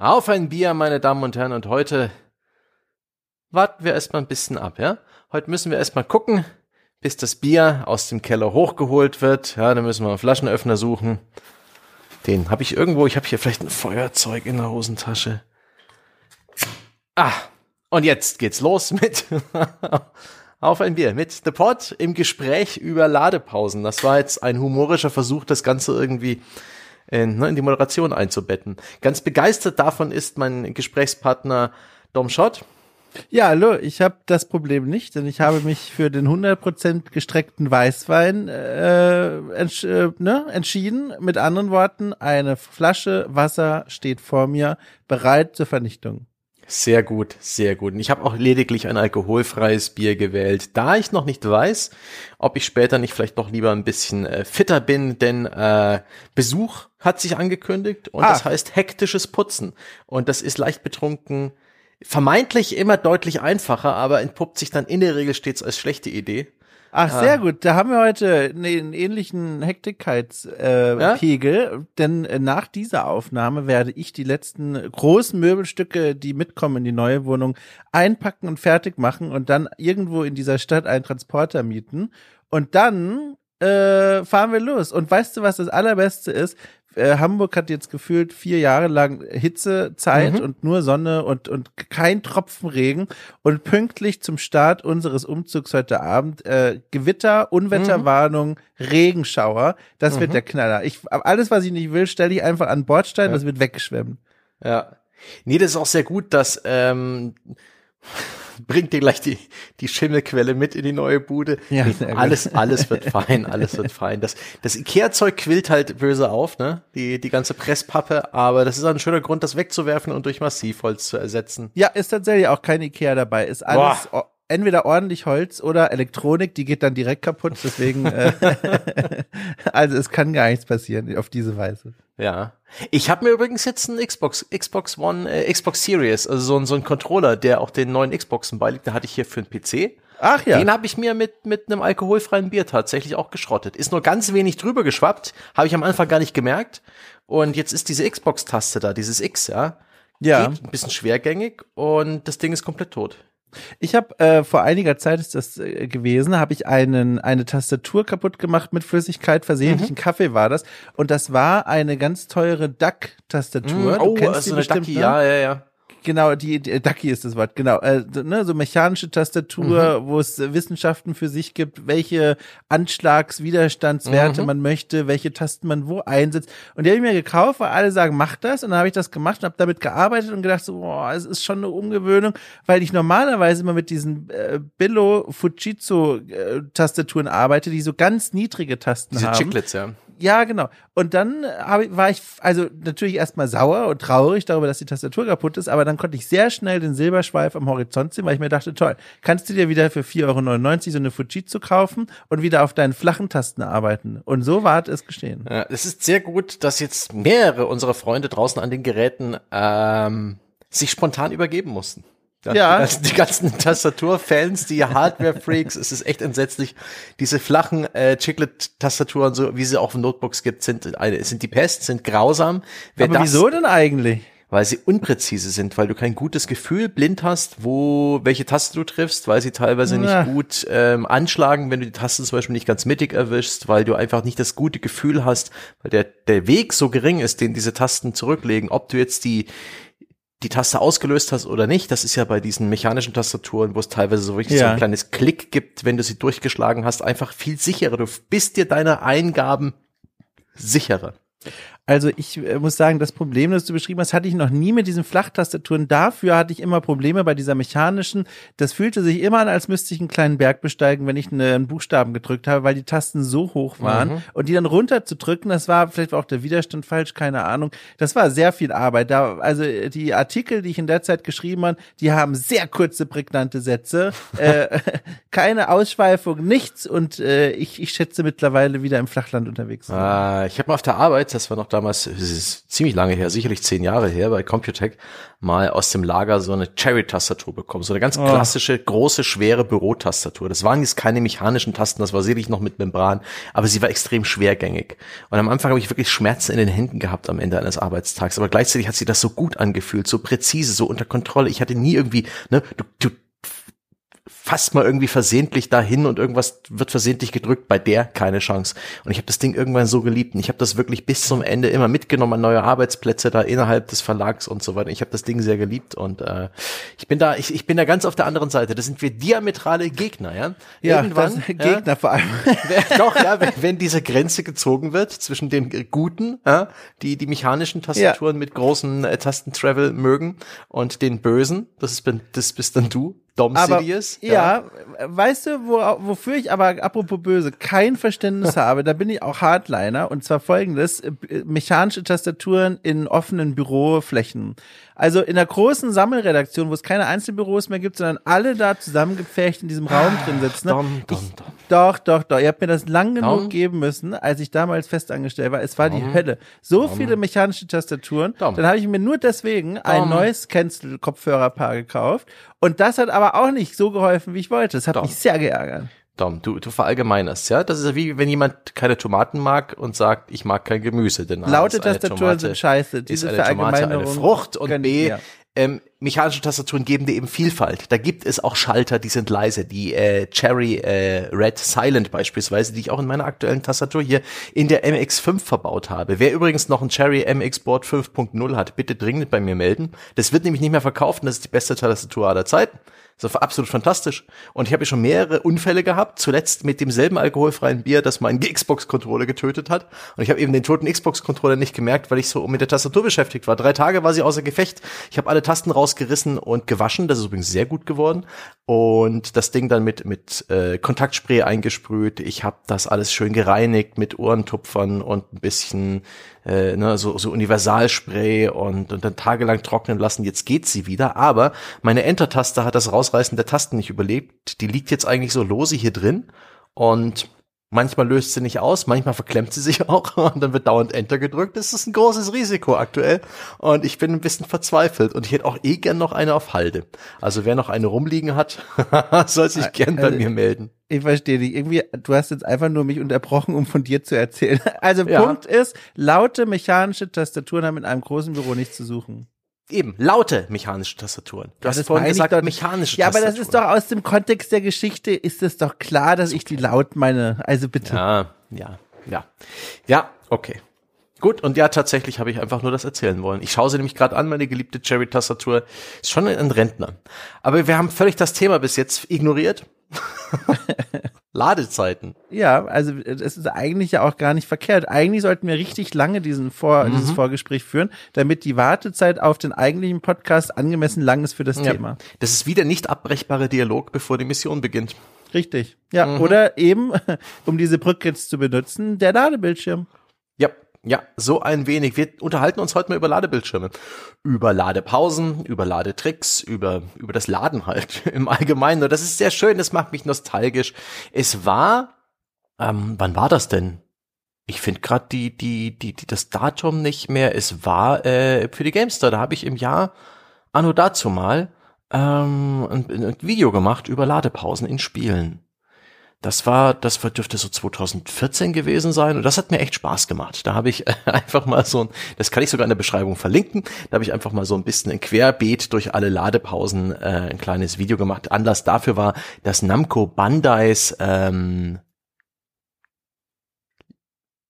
Auf ein Bier, meine Damen und Herren, und heute warten wir erstmal ein bisschen ab, ja? Heute müssen wir erstmal gucken, bis das Bier aus dem Keller hochgeholt wird. Ja, dann müssen wir einen Flaschenöffner suchen. Den habe ich irgendwo, ich habe hier vielleicht ein Feuerzeug in der Hosentasche. Ah, und jetzt geht's los mit Auf ein Bier mit The Pod im Gespräch über Ladepausen. Das war jetzt ein humorischer Versuch, das Ganze irgendwie in, ne, in die Moderation einzubetten. Ganz begeistert davon ist mein Gesprächspartner Dom Schott. Ja, hallo, ich habe das Problem nicht, denn ich habe mich für den 100% gestreckten Weißwein äh, entsch äh, ne, entschieden. Mit anderen Worten, eine Flasche Wasser steht vor mir, bereit zur Vernichtung. Sehr gut, sehr gut. Und ich habe auch lediglich ein alkoholfreies Bier gewählt, da ich noch nicht weiß, ob ich später nicht vielleicht noch lieber ein bisschen äh, fitter bin, denn äh, Besuch hat sich angekündigt und ah. das heißt hektisches Putzen. Und das ist leicht betrunken vermeintlich immer deutlich einfacher, aber entpuppt sich dann in der Regel stets als schlechte Idee. Ach, sehr ah. gut. Da haben wir heute einen ähnlichen Hektigkeitspegel, äh, ja? denn äh, nach dieser Aufnahme werde ich die letzten großen Möbelstücke, die mitkommen in die neue Wohnung, einpacken und fertig machen und dann irgendwo in dieser Stadt einen Transporter mieten. Und dann äh, fahren wir los. Und weißt du, was das Allerbeste ist? Äh, Hamburg hat jetzt gefühlt vier Jahre lang Hitzezeit mhm. und nur Sonne und, und kein Tropfen Regen. Und pünktlich zum Start unseres Umzugs heute Abend äh, Gewitter, Unwetterwarnung, mhm. Regenschauer. Das mhm. wird der Knaller. Ich, alles, was ich nicht will, stelle ich einfach an Bordstein, ja. das wird weggeschwemmt. Ja. Nee, das ist auch sehr gut, dass ähm, bringt dir gleich die, die Schimmelquelle mit in die neue Bude. Ja, alles, alles wird fein, alles wird fein. Das, das Ikea-Zeug quillt halt böse auf, ne? Die, die ganze Presspappe, aber das ist ein schöner Grund, das wegzuwerfen und durch Massivholz zu ersetzen. Ja, ist tatsächlich auch kein Ikea dabei. Ist alles Boah entweder ordentlich Holz oder Elektronik, die geht dann direkt kaputt. Deswegen, äh, also es kann gar nichts passieren auf diese Weise. Ja. Ich habe mir übrigens jetzt einen Xbox, Xbox One, äh, Xbox Series, also so, ein so ein Controller, der auch den neuen Xboxen beiliegt, da hatte ich hier für einen PC. Ach ja. Den habe ich mir mit, mit einem alkoholfreien Bier tatsächlich auch geschrottet. Ist nur ganz wenig drüber geschwappt, habe ich am Anfang gar nicht gemerkt. Und jetzt ist diese Xbox-Taste da, dieses X, ja. Ja. Geht ein bisschen schwergängig und das Ding ist komplett tot. Ich habe äh, vor einiger Zeit ist das äh, gewesen, habe ich einen eine Tastatur kaputt gemacht mit Flüssigkeit, versehentlichen mhm. Kaffee war das und das war eine ganz teure Duck Tastatur. Mhm. Oh, du kennst also die eine bestimmt, Ducky, ne? ja, ja, ja genau, die, die Ducky ist das Wort, genau, äh, ne, so mechanische Tastatur, mhm. wo es Wissenschaften für sich gibt, welche Anschlagswiderstandswerte mhm. man möchte, welche Tasten man wo einsetzt. Und die habe ich mir gekauft, weil alle sagen, mach das. Und dann habe ich das gemacht und habe damit gearbeitet und gedacht, so, boah, es ist schon eine Umgewöhnung, weil ich normalerweise immer mit diesen äh, Billo Fujitsu äh, Tastaturen arbeite, die so ganz niedrige Tasten Diese haben. Chiclets, ja. Ja, genau. Und dann hab ich, war ich also natürlich erstmal sauer und traurig darüber, dass die Tastatur kaputt ist, aber dann konnte ich sehr schnell den Silberschweif am Horizont sehen, weil ich mir dachte, toll, kannst du dir wieder für 4,99 Euro so eine Fujitsu kaufen und wieder auf deinen flachen Tasten arbeiten. Und so war es geschehen. Ja, es ist sehr gut, dass jetzt mehrere unserer Freunde draußen an den Geräten ähm, sich spontan übergeben mussten. Ja. ja. Die ganzen, die ganzen Tastaturfans, die Hardware-Freaks, es ist echt entsetzlich. Diese flachen äh, Chiclet-Tastaturen, so wie sie auch in Notebooks gibt, sind, eine, sind die Pest, sind grausam. Wer Aber das, wieso denn eigentlich? Weil sie unpräzise sind, weil du kein gutes Gefühl blind hast, wo welche Taste du triffst, weil sie teilweise ja. nicht gut ähm, anschlagen, wenn du die Taste zum Beispiel nicht ganz mittig erwischst, weil du einfach nicht das gute Gefühl hast, weil der, der Weg so gering ist, den diese Tasten zurücklegen, ob du jetzt die die Taste ausgelöst hast oder nicht. Das ist ja bei diesen mechanischen Tastaturen, wo es teilweise so richtig ja. so ein kleines Klick gibt, wenn du sie durchgeschlagen hast, einfach viel sicherer. Du bist dir deiner Eingaben sicherer. Also ich äh, muss sagen, das Problem, das du beschrieben hast, hatte ich noch nie mit diesen Flachtastaturen. Dafür hatte ich immer Probleme bei dieser mechanischen. Das fühlte sich immer an, als müsste ich einen kleinen Berg besteigen, wenn ich einen Buchstaben gedrückt habe, weil die Tasten so hoch waren. Mhm. Und die dann runterzudrücken, das war vielleicht war auch der Widerstand falsch, keine Ahnung. Das war sehr viel Arbeit. Da, also die Artikel, die ich in der Zeit geschrieben habe, die haben sehr kurze, prägnante Sätze. äh, keine Ausschweifung, nichts. Und äh, ich, ich schätze mittlerweile wieder im Flachland unterwegs. Ah, ich habe mal auf der Arbeit, das war noch damals, es ist ziemlich lange her, sicherlich zehn Jahre her, bei Computec mal aus dem Lager so eine Cherry-Tastatur bekommen. So eine ganz oh. klassische, große, schwere Bürotastatur. Das waren jetzt keine mechanischen Tasten, das war sicherlich noch mit Membran, aber sie war extrem schwergängig. Und am Anfang habe ich wirklich Schmerzen in den Händen gehabt am Ende eines Arbeitstags. Aber gleichzeitig hat sich das so gut angefühlt, so präzise, so unter Kontrolle. Ich hatte nie irgendwie, ne, du, du fast mal irgendwie versehentlich dahin und irgendwas wird versehentlich gedrückt, bei der keine Chance. Und ich habe das Ding irgendwann so geliebt und ich habe das wirklich bis zum Ende immer mitgenommen an neue Arbeitsplätze da innerhalb des Verlags und so weiter. Ich habe das Ding sehr geliebt und äh, ich bin da, ich, ich bin da ganz auf der anderen Seite. Das sind wir diametrale Gegner, ja. Ja, Irgendwann, Gegner ja, vor allem. doch, ja, wenn, wenn diese Grenze gezogen wird zwischen den Guten, ja, die die mechanischen Tastaturen ja. mit großen äh, Tastentravel mögen und den Bösen, das ist das bist dann du, Dom aber, Sidious. Ja. ja, weißt du, wo, wofür ich aber, apropos böse, kein Verständnis habe, da bin ich auch Hardliner, und zwar folgendes, äh, mechanische Tastaturen in offenen Büroflächen. Also in der großen Sammelredaktion, wo es keine Einzelbüros mehr gibt, sondern alle da zusammengepfercht in diesem Raum drin sitzen. Ne? Dom, dom, dom. Doch, doch, doch. Ihr habt mir das lang genug geben müssen, als ich damals festangestellt war. Es war die Hölle. So viele mechanische Tastaturen. Dann habe ich mir nur deswegen ein neues Cancel-Kopfhörerpaar gekauft. Und das hat aber auch nicht so geholfen, wie ich wollte. Das hat mich sehr geärgert. Dom, du, du verallgemeinerst, ja? Das ist ja wie, wenn jemand keine Tomaten mag und sagt, ich mag kein Gemüse. Denn Laute Tastaturen sind scheiße. Diese ist eine Tomate eine Frucht und B, ja. ähm, mechanische Tastaturen geben dir eben Vielfalt. Da gibt es auch Schalter, die sind leise. Die äh, Cherry äh, Red Silent beispielsweise, die ich auch in meiner aktuellen Tastatur hier in der MX5 verbaut habe. Wer übrigens noch ein Cherry MX Board 5.0 hat, bitte dringend bei mir melden. Das wird nämlich nicht mehr verkauft und das ist die beste Tastatur aller Zeiten. Das war absolut fantastisch. Und ich habe schon mehrere Unfälle gehabt, zuletzt mit demselben alkoholfreien Bier, das meinen Xbox-Controller getötet hat. Und ich habe eben den toten Xbox-Controller nicht gemerkt, weil ich so mit der Tastatur beschäftigt war. Drei Tage war sie außer Gefecht. Ich habe alle Tasten rausgerissen und gewaschen. Das ist übrigens sehr gut geworden. Und das Ding dann mit, mit äh, Kontaktspray eingesprüht. Ich habe das alles schön gereinigt mit Ohrentupfern und ein bisschen äh, ne, so, so Universalspray und, und dann tagelang trocknen lassen. Jetzt geht sie wieder, aber meine Enter-Taste hat das Rausreißen der Tasten nicht überlebt. Die liegt jetzt eigentlich so lose hier drin und Manchmal löst sie nicht aus, manchmal verklemmt sie sich auch und dann wird dauernd Enter gedrückt. Das ist ein großes Risiko aktuell und ich bin ein bisschen verzweifelt und ich hätte auch eh gern noch eine auf Halde. Also wer noch eine rumliegen hat, soll sich gern bei also, mir melden. Ich verstehe dich. Irgendwie, du hast jetzt einfach nur mich unterbrochen, um von dir zu erzählen. Also ja. Punkt ist, laute mechanische Tastaturen haben in einem großen Büro nichts zu suchen. Eben, laute mechanische Tastaturen. Du ja, hast vorhin gesagt, doch, mechanische ja, Tastaturen. Ja, aber das ist doch aus dem Kontext der Geschichte, ist es doch klar, dass ich die laut meine. Also bitte. Ja, ja, ja. Ja, okay. Gut, und ja, tatsächlich habe ich einfach nur das erzählen wollen. Ich schaue sie nämlich gerade an, meine geliebte Cherry-Tastatur. Ist schon ein Rentner. Aber wir haben völlig das Thema bis jetzt ignoriert. Ladezeiten. Ja, also es ist eigentlich ja auch gar nicht verkehrt. Eigentlich sollten wir richtig lange diesen Vor mhm. dieses Vorgespräch führen, damit die Wartezeit auf den eigentlichen Podcast angemessen lang ist für das ja. Thema. Das ist wieder nicht abbrechbare Dialog, bevor die Mission beginnt. Richtig. Ja, mhm. oder eben, um diese Brücke jetzt zu benutzen, der Ladebildschirm. Ja, so ein wenig. Wir unterhalten uns heute mal über Ladebildschirme. Über Ladepausen, über Ladetricks, über, über das Laden halt im Allgemeinen. Und das ist sehr schön, das macht mich nostalgisch. Es war, ähm, wann war das denn? Ich finde gerade die, die, die, die, das Datum nicht mehr. Es war äh, für die Gamestar. Da habe ich im Jahr anno dazu mal ähm, ein, ein Video gemacht über Ladepausen in Spielen. Das war, das dürfte so 2014 gewesen sein und das hat mir echt Spaß gemacht. Da habe ich einfach mal so ein, das kann ich sogar in der Beschreibung verlinken, da habe ich einfach mal so ein bisschen ein Querbeet durch alle Ladepausen äh, ein kleines Video gemacht. Anlass dafür war, dass Namco Bandais ähm,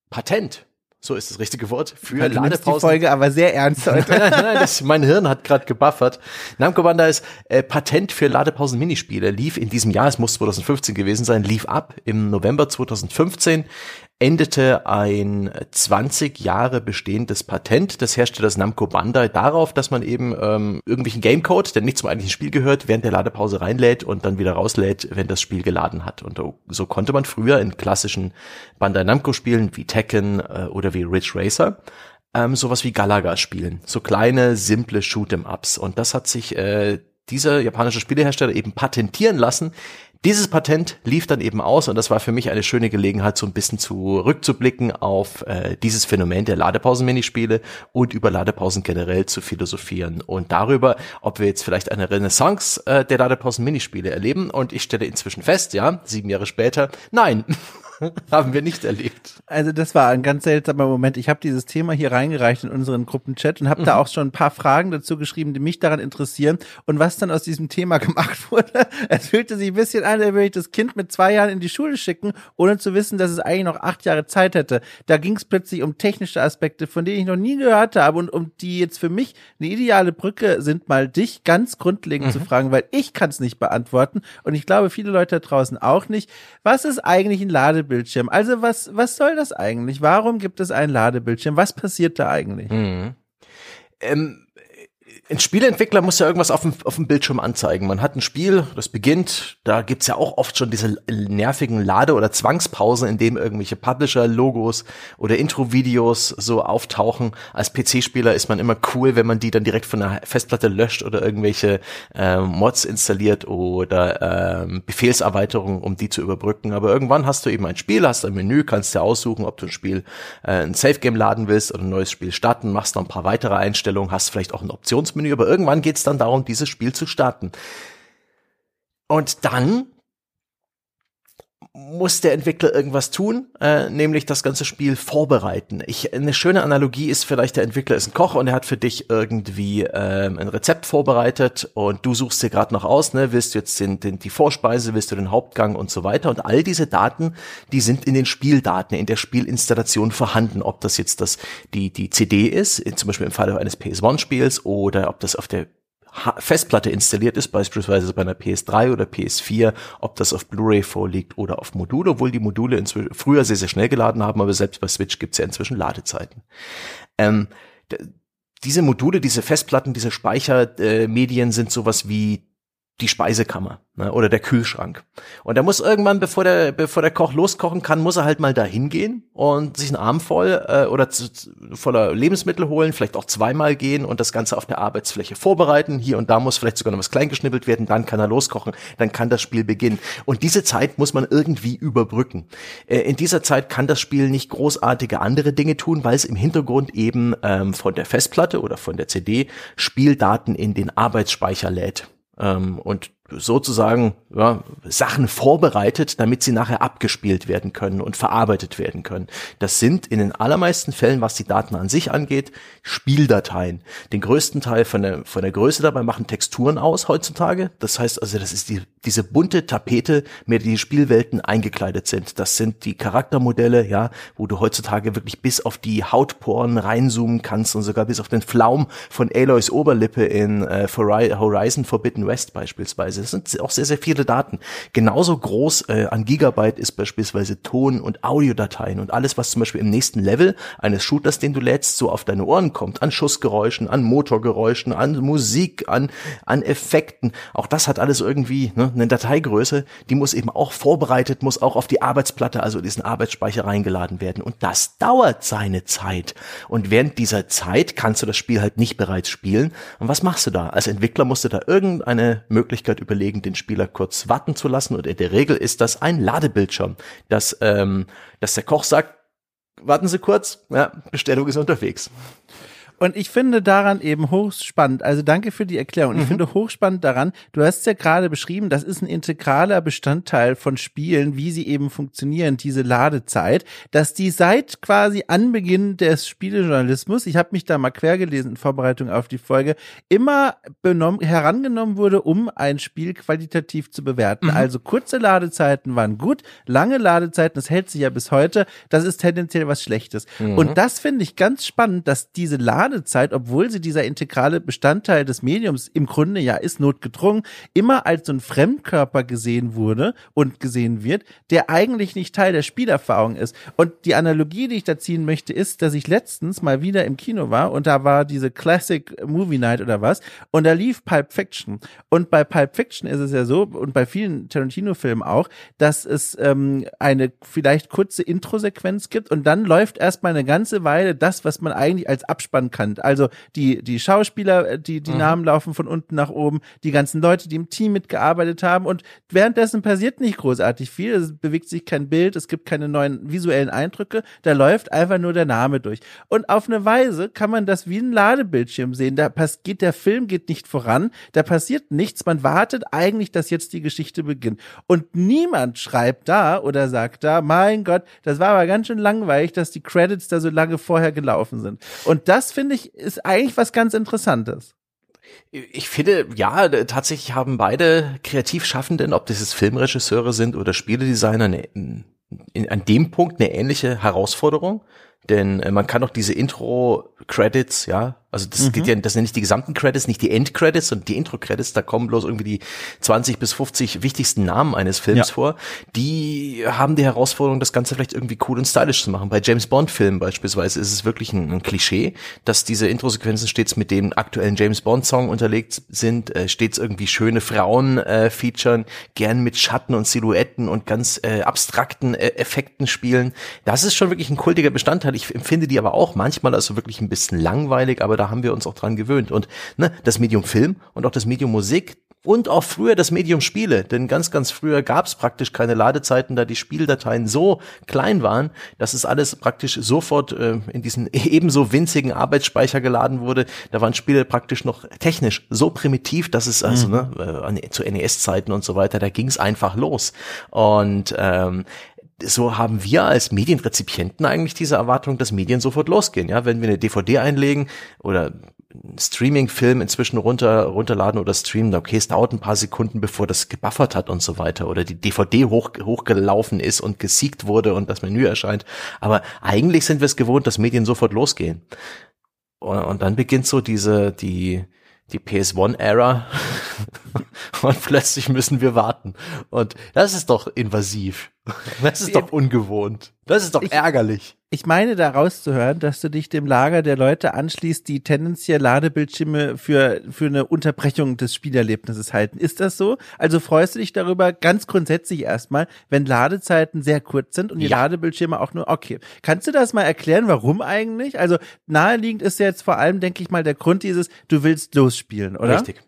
Patent so ist das richtige Wort, für ja, Ladepausen. die Folge aber sehr ernst heute. nein, nein, nein, das, mein Hirn hat gerade gebuffert. Namco Bandai's äh, Patent für Ladepausen-Minispiele lief in diesem Jahr, es muss 2015 gewesen sein, lief ab im November 2015 endete ein 20 Jahre bestehendes Patent des Herstellers Namco Bandai darauf, dass man eben ähm, irgendwelchen Gamecode, der nicht zum eigentlichen Spiel gehört, während der Ladepause reinlädt und dann wieder rauslädt, wenn das Spiel geladen hat. Und so konnte man früher in klassischen Bandai Namco Spielen wie Tekken äh, oder wie Ridge Racer ähm, sowas wie Galaga spielen. So kleine, simple Shoot'em-Ups. Und das hat sich äh, dieser japanische Spielehersteller eben patentieren lassen, Dieses Patent lief dann eben aus und das war für mich eine schöne Gelegenheit, so ein bisschen zurückzublicken auf äh, dieses Phänomen der Ladepausen-Minispiele und über Ladepausen generell zu philosophieren und darüber, ob wir jetzt vielleicht eine Renaissance äh, der Ladepausen-Minispiele erleben. Und ich stelle inzwischen fest, ja, sieben Jahre später, nein. haben wir nicht erlebt. Also das war ein ganz seltsamer Moment. Ich habe dieses Thema hier reingereicht in unseren Gruppenchat und habe mhm. da auch schon ein paar Fragen dazu geschrieben, die mich daran interessieren. Und was dann aus diesem Thema gemacht wurde, es fühlte sich ein bisschen an, als würde ich das Kind mit zwei Jahren in die Schule schicken, ohne zu wissen, dass es eigentlich noch acht Jahre Zeit hätte. Da ging es plötzlich um technische Aspekte, von denen ich noch nie gehört habe und um die jetzt für mich eine ideale Brücke sind, mal dich ganz grundlegend mhm. zu fragen, weil ich kann es nicht beantworten und ich glaube viele Leute da draußen auch nicht. Was ist eigentlich ein Ladebild? Ladebildschirm. Also was, was soll das eigentlich? Warum gibt es einen Ladebildschirm? Was passiert da eigentlich? Mhm. Ähm, ein Spieleentwickler muss ja irgendwas auf dem, auf dem Bildschirm anzeigen. Man hat ein Spiel, das beginnt, da gibt's ja auch oft schon diese nervigen Lade- oder Zwangspausen, in dem irgendwelche Publisher-Logos oder Intro-Videos so auftauchen. Als PC-Spieler ist man immer cool, wenn man die dann direkt von der Festplatte löscht oder irgendwelche äh, Mods installiert oder äh, Befehlserweiterungen, um die zu überbrücken. Aber irgendwann hast du eben ein Spiel, hast ein Menü, kannst dir aussuchen, ob du ein Spiel, äh, ein Safe-Game laden willst oder ein neues Spiel starten, machst noch ein paar weitere Einstellungen, hast vielleicht auch ein Optionsmenü Menü, aber irgendwann geht es dann darum, dieses Spiel zu starten. Und dann muss der Entwickler irgendwas tun, äh, nämlich das ganze Spiel vorbereiten. Ich, eine schöne Analogie ist vielleicht, der Entwickler ist ein Koch und er hat für dich irgendwie ähm, ein Rezept vorbereitet und du suchst dir gerade noch aus, ne, willst du jetzt den, den, die Vorspeise, willst du den Hauptgang und so weiter. Und all diese Daten, die sind in den Spieldaten, in der Spielinstallation vorhanden. Ob das jetzt das, die, die CD ist, zum Beispiel im Falle eines PS1-Spiels oder ob das auf der Festplatte installiert ist, beispielsweise bei einer PS3 oder PS4, ob das auf Blu-ray vorliegt oder auf Module, obwohl die Module inzwischen früher sehr, sehr schnell geladen haben, aber selbst bei Switch gibt's ja inzwischen Ladezeiten. Ähm, diese Module, diese Festplatten, diese Speichermedien äh, sind sowas wie die Speisekammer ne, oder der Kühlschrank. Und er muss irgendwann, bevor der, bevor der Koch loskochen kann, muss er halt mal da hingehen und sich einen Arm voll äh, oder zu, voller Lebensmittel holen, vielleicht auch zweimal gehen und das Ganze auf der Arbeitsfläche vorbereiten. Hier und da muss vielleicht sogar noch was kleingeschnippelt werden, dann kann er loskochen, dann kann das Spiel beginnen. Und diese Zeit muss man irgendwie überbrücken. Äh, in dieser Zeit kann das Spiel nicht großartige andere Dinge tun, weil es im Hintergrund eben ähm, von der Festplatte oder von der CD Spieldaten in den Arbeitsspeicher lädt ähm, und sozusagen ja, Sachen vorbereitet, damit sie nachher abgespielt werden können und verarbeitet werden können. Das sind in den allermeisten Fällen, was die Daten an sich angeht, Spieldateien. Den größten Teil von der, von der Größe dabei machen Texturen aus heutzutage. Das heißt also, das ist die, diese bunte Tapete, mit der die Spielwelten eingekleidet sind. Das sind die Charaktermodelle, ja, wo du heutzutage wirklich bis auf die Hautporen reinzoomen kannst und sogar bis auf den Flaum von Aloys Oberlippe in äh, Horizon Forbidden West beispielsweise das sind auch sehr, sehr viele Daten. Genauso groß äh, an Gigabyte ist beispielsweise Ton- und Audiodateien und alles, was zum Beispiel im nächsten Level eines Shooters, den du lädst, so auf deine Ohren kommt, an Schussgeräuschen, an Motorgeräuschen, an Musik, an, an Effekten. Auch das hat alles irgendwie ne, eine Dateigröße, die muss eben auch vorbereitet, muss auch auf die Arbeitsplatte, also diesen Arbeitsspeicher reingeladen werden. Und das dauert seine Zeit. Und während dieser Zeit kannst du das Spiel halt nicht bereits spielen. Und was machst du da? Als Entwickler musst du da irgendeine Möglichkeit über überlegen, den Spieler kurz warten zu lassen. Und in der Regel ist das ein Ladebildschirm, dass, ähm, dass der Koch sagt, warten Sie kurz, ja, Bestellung ist unterwegs. Und ich finde daran eben hochspannend. Also danke für die Erklärung. Ich mhm. finde hochspannend daran, du hast ja gerade beschrieben, das ist ein integraler Bestandteil von Spielen, wie sie eben funktionieren, diese Ladezeit, dass die seit quasi Anbeginn des Spielejournalismus, ich habe mich da mal quer gelesen in Vorbereitung auf die Folge, immer benommen, herangenommen wurde, um ein Spiel qualitativ zu bewerten. Mhm. Also kurze Ladezeiten waren gut, lange Ladezeiten, das hält sich ja bis heute, das ist tendenziell was Schlechtes. Mhm. Und das finde ich ganz spannend, dass diese Lade Ladezeit, obwohl sie dieser integrale Bestandteil des Mediums im Grunde ja ist, notgedrungen, immer als so ein Fremdkörper gesehen wurde und gesehen wird, der eigentlich nicht Teil der Spielerfahrung ist. Und die Analogie, die ich da ziehen möchte, ist, dass ich letztens mal wieder im Kino war und da war diese Classic Movie Night oder was und da lief Pulp Fiction. Und bei Pulp Fiction ist es ja so und bei vielen Tarantino-Filmen auch, dass es ähm, eine vielleicht kurze Intro-Sequenz gibt und dann läuft erstmal eine ganze Weile das, was man eigentlich als Abspann kann. Also die, die Schauspieler, äh, die, die mhm. Namen laufen von unten nach oben, die ganzen Leute, die im Team mitgearbeitet haben und währenddessen passiert nicht großartig viel. Es bewegt sich kein Bild, es gibt keine neuen visuellen Eindrücke. Da läuft einfach nur der Name durch. Und auf eine Weise kann man das wie ein Ladebildschirm sehen. Da geht der Film geht nicht voran, da passiert nichts. Man wartet eigentlich, dass jetzt die Geschichte beginnt. Und niemand schreibt da oder sagt da, mein Gott, das war aber ganz schön langweilig, dass die Credits da so lange vorher gelaufen sind. Und das finde ich ist eigentlich was ganz Interessantes. Ich finde, ja, tatsächlich haben beide Kreativschaffenden, ob das jetzt Filmregisseure sind oder Spieledesigner, eine, in, an dem Punkt eine ähnliche Herausforderung. Denn äh, man kann auch diese Intro-Credits, ja, also das mhm. geht ja, das sind nicht die gesamten Credits, nicht die End-Credits und die Intro-Credits, da kommen bloß irgendwie die 20 bis 50 wichtigsten Namen eines Films ja. vor. Die haben die Herausforderung, das Ganze vielleicht irgendwie cool und stylisch zu machen. Bei James Bond-Filmen beispielsweise ist es wirklich ein, ein Klischee, dass diese Intro-Sequenzen stets mit dem aktuellen James Bond-Song unterlegt sind, äh, stets irgendwie schöne Frauen äh, featuren, gern mit Schatten und Silhouetten und ganz äh, abstrakten äh, Effekten spielen. Das ist schon wirklich ein kultiger Bestandteil. Ich empfinde die aber auch manchmal also wirklich ein bisschen langweilig, aber da haben wir uns auch dran gewöhnt. Und ne, das Medium Film und auch das Medium Musik, und auch früher das Medium Spiele, denn ganz, ganz früher gab es praktisch keine Ladezeiten, da die Spieldateien so klein waren, dass es alles praktisch sofort äh, in diesen ebenso winzigen Arbeitsspeicher geladen wurde. Da waren Spiele praktisch noch technisch so primitiv, dass es also mhm. ne, äh, zu NES-Zeiten und so weiter, da ging es einfach los. Und ähm, so haben wir als Medienrezipienten eigentlich diese Erwartung, dass Medien sofort losgehen. Ja, wenn wir eine DVD einlegen oder Streaming-Film inzwischen runter, runterladen oder streamen, okay, es dauert ein paar Sekunden, bevor das gebuffert hat und so weiter oder die DVD hoch, hochgelaufen ist und gesiegt wurde und das Menü erscheint. Aber eigentlich sind wir es gewohnt, dass Medien sofort losgehen. Und, und dann beginnt so diese, die, die PS1-Ära und plötzlich müssen wir warten. Und das ist doch invasiv. Das ist doch ungewohnt. Das ist doch ich, ärgerlich. Ich meine daraus zu hören, dass du dich dem Lager der Leute anschließt, die tendenziell Ladebildschirme für, für eine Unterbrechung des Spielerlebnisses halten. Ist das so? Also freust du dich darüber ganz grundsätzlich erstmal, wenn Ladezeiten sehr kurz sind und die ja. Ladebildschirme auch nur, okay. Kannst du das mal erklären, warum eigentlich? Also naheliegend ist jetzt vor allem, denke ich mal, der Grund dieses, du willst losspielen, oder? Richtig.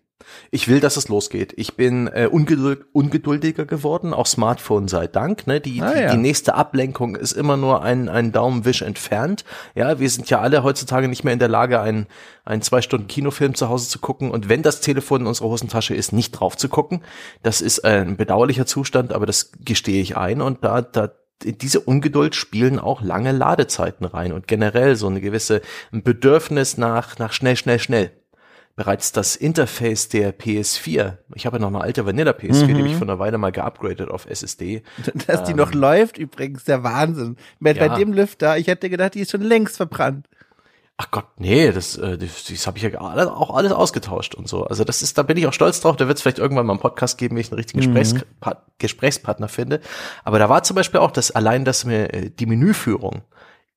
Ich will, dass es losgeht. Ich bin äh, ungeduld, ungeduldiger geworden, auch Smartphone sei Dank. Ne? Die, ah, die, ja. die nächste Ablenkung ist immer nur ein, ein Daumenwisch entfernt. Ja, wir sind ja alle heutzutage nicht mehr in der Lage, einen, einen zwei Stunden Kinofilm zu Hause zu gucken und wenn das Telefon in unserer Hosentasche ist, nicht drauf zu gucken. Das ist ein bedauerlicher Zustand, aber das gestehe ich ein und da, da diese Ungeduld spielen auch lange Ladezeiten rein und generell so eine gewisse Bedürfnis nach, nach schnell, schnell, schnell bereits das Interface der PS4, ich habe ja noch eine alte Vanilla PS4, mhm. die ich von einer Weile mal geupgradet auf SSD. Dass ähm, die noch läuft übrigens, der Wahnsinn. Bei, ja. bei dem Lüfter, ich hätte gedacht, die ist schon längst verbrannt. Ach Gott, nee, das, äh, das, das habe ich ja auch alles ausgetauscht und so. Also das ist, da bin ich auch stolz drauf. Da wird es vielleicht irgendwann mal einen Podcast geben, wenn ich einen richtigen mhm. Gesprächs Gesprächspartner finde. Aber da war zum Beispiel auch das allein, dass mir äh, die Menüführung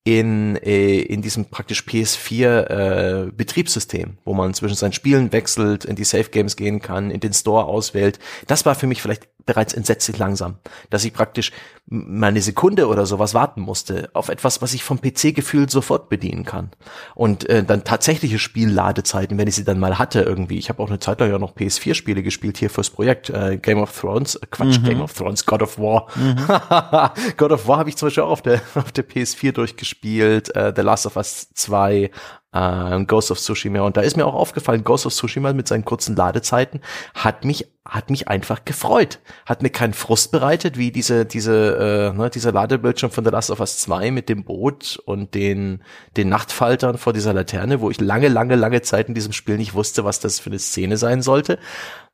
in, äh, in diesem praktisch PS4 äh, Betriebssystem, wo man zwischen seinen Spielen wechselt, in die Safe Games gehen kann, in den Store auswählt. Das war für mich vielleicht bereits entsetzlich langsam, dass ich praktisch mal eine Sekunde oder sowas warten musste auf etwas, was ich vom PC gefühlt sofort bedienen kann. Und äh, dann tatsächliche Spielladezeiten, wenn ich sie dann mal hatte irgendwie. Ich habe auch eine Zeit lang ja noch PS4-Spiele gespielt hier fürs Projekt äh, Game of Thrones, äh, Quatsch, mhm. Game of Thrones, God of War. Mhm. God of War habe ich zum Beispiel auch auf der, auf der PS4 durchgespielt, äh, The Last of Us 2, äh, Ghost of Tsushima. Und da ist mir auch aufgefallen, Ghost of Tsushima mit seinen kurzen Ladezeiten hat mich hat mich einfach gefreut. Hat mir keinen Frust bereitet, wie diese, diese, äh, ne, dieser Ladebildschirm von The Last of Us 2 mit dem Boot und den, den Nachtfaltern vor dieser Laterne, wo ich lange, lange, lange Zeit in diesem Spiel nicht wusste, was das für eine Szene sein sollte.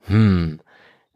Hm.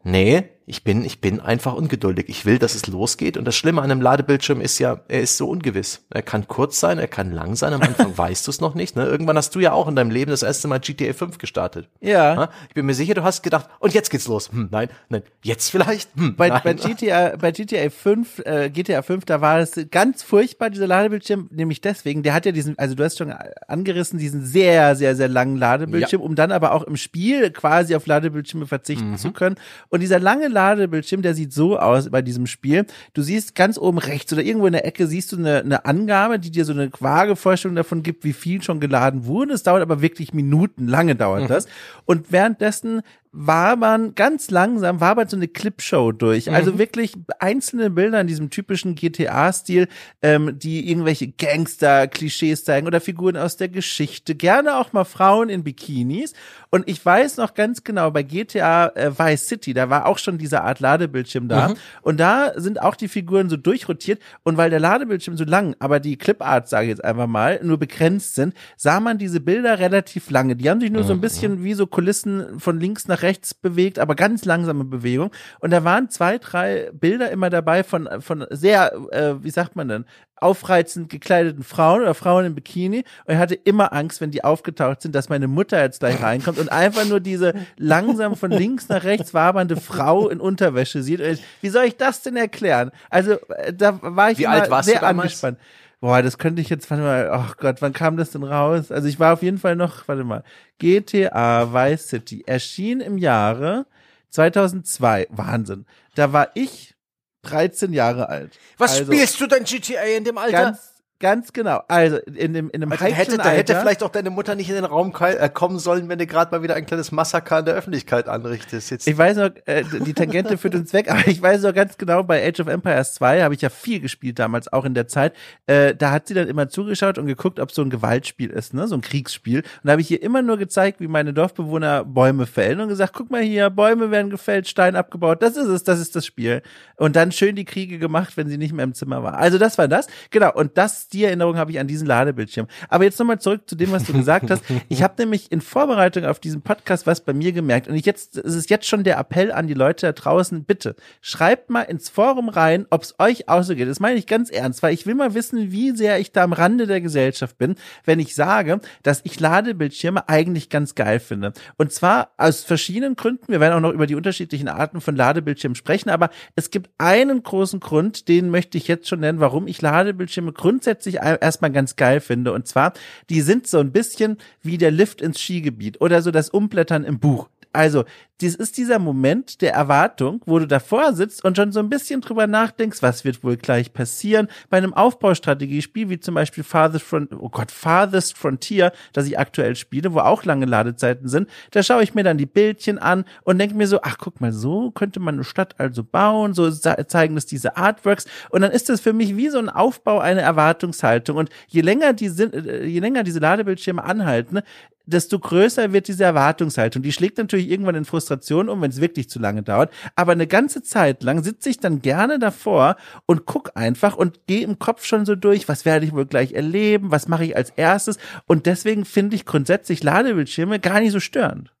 Nee, ich bin, ich bin einfach ungeduldig. Ich will, dass es losgeht. Und das Schlimme an einem Ladebildschirm ist ja, er ist so ungewiss. Er kann kurz sein, er kann lang sein. Am Anfang weißt du es noch nicht. Ne? Irgendwann hast du ja auch in deinem Leben das erste Mal GTA 5 gestartet. Ja. Ich bin mir sicher, du hast gedacht, und jetzt geht's los. Hm, nein, nein, jetzt vielleicht. Hm, bei, bei GTA, bei GTA 5, äh, GTA 5, da war es ganz furchtbar, dieser Ladebildschirm, nämlich deswegen, der hat ja diesen, also du hast schon angerissen, diesen sehr, sehr, sehr langen Ladebildschirm, ja. um dann aber auch im Spiel quasi auf Ladebildschirme verzichten mhm. zu können. Und dieser lange Ladebildschirm, der sieht so aus bei diesem Spiel. Du siehst ganz oben rechts oder irgendwo in der Ecke siehst du eine, eine Angabe, die dir so eine vage Vorstellung davon gibt, wie viel schon geladen wurde. Es dauert aber wirklich Minuten, lange dauert mhm. das. Und währenddessen wabern ganz langsam, wabert so eine Clipshow durch. Mhm. Also wirklich einzelne Bilder in diesem typischen GTA-Stil, ähm, die irgendwelche Gangster-Klischees zeigen oder Figuren aus der Geschichte. Gerne auch mal Frauen in Bikinis. Und ich weiß noch ganz genau, bei GTA äh, Vice City, da war auch schon diese Art Ladebildschirm da. Mhm. Und da sind auch die Figuren so durchrotiert. Und weil der Ladebildschirm so lang, aber die Clipart, sage ich jetzt einfach mal, nur begrenzt sind, sah man diese Bilder relativ lange. Die haben sich nur mhm. so ein mhm. bisschen wie so Kulissen von links nach rechts rechts bewegt, aber ganz langsame Bewegung. Und da waren zwei, drei Bilder immer dabei von, von sehr, äh, wie sagt man denn, aufreizend gekleideten Frauen oder Frauen im Bikini. Und ich hatte immer Angst, wenn die aufgetaucht sind, dass meine Mutter jetzt gleich reinkommt und einfach nur diese langsam von links nach rechts wabernde Frau in Unterwäsche sieht. Wie soll ich das denn erklären? Also, äh, da war ich wie immer sehr angespannt. Boah, das könnte ich jetzt, warte mal, ach oh Gott, wann kam das denn raus? Also ich war auf jeden Fall noch, warte mal, GTA Vice City erschien im Jahre 2002. Wahnsinn. Da war ich 13 Jahre alt. Was also, spielst du denn GTA in dem Alter? Ganz, Ganz genau. Also in dem in dem also hätte, da hätte vielleicht auch deine Mutter nicht in den Raum äh, kommen sollen, wenn du gerade mal wieder ein kleines Massaker in der Öffentlichkeit anrichtest. Jetzt. Ich weiß noch, äh, die Tangente führt uns weg, aber ich weiß noch ganz genau, bei Age of Empires 2 habe ich ja viel gespielt damals, auch in der Zeit. Äh, da hat sie dann immer zugeschaut und geguckt, ob so ein Gewaltspiel ist, ne, so ein Kriegsspiel. Und da habe ich ihr immer nur gezeigt, wie meine Dorfbewohner Bäume fällen und gesagt, guck mal hier, Bäume werden gefällt, Stein abgebaut, das ist es, das ist das Spiel. Und dann schön die Kriege gemacht, wenn sie nicht mehr im Zimmer war. Also das war das. Genau. Und das die Erinnerung habe ich an diesen Ladebildschirm. Aber jetzt nochmal zurück zu dem, was du gesagt hast. Ich habe nämlich in Vorbereitung auf diesen Podcast was bei mir gemerkt. Und ich jetzt, es ist jetzt schon der Appell an die Leute da draußen, bitte, schreibt mal ins Forum rein, ob es euch auch so geht. Das meine ich ganz ernst, weil ich will mal wissen, wie sehr ich da am Rande der Gesellschaft bin, wenn ich sage, dass ich Ladebildschirme eigentlich ganz geil finde. Und zwar aus verschiedenen Gründen. Wir werden auch noch über die unterschiedlichen Arten von Ladebildschirmen sprechen, aber es gibt einen großen Grund, den möchte ich jetzt schon nennen, warum ich Ladebildschirme grundsätzlich erstmal ganz geil finde. Und zwar, die sind so ein bisschen wie der Lift ins Skigebiet oder so das Umblättern im Buch. Also, dies ist dieser Moment der Erwartung, wo du davor sitzt und schon so ein bisschen drüber nachdenkst, was wird wohl gleich passieren. Bei einem Aufbaustrategiespiel, wie zum Beispiel Farthest Front, oh Gott, Farthest Frontier, das ich aktuell spiele, wo auch lange Ladezeiten sind, da schaue ich mir dann die Bildchen an und denke mir so, ach guck mal, so könnte man eine Stadt also bauen, so zeigen das diese Artworks und dann ist das für mich wie so ein Aufbau, eine Erwartungshaltung und je länger die sind, äh, je länger diese Ladebildschirme anhalten, desto größer wird diese Erwartungshaltung. Die schlägt natürlich irgendwann in Frustration um, wenn es wirklich zu lange dauert. Aber eine ganze Zeit lang sitze ich dann gerne davor und guck einfach und gehe im Kopf schon so durch, was werde ich wohl gleich erleben, was mache ich als erstes. Und deswegen finde ich grundsätzlich Ladebildschirme gar nicht so störend.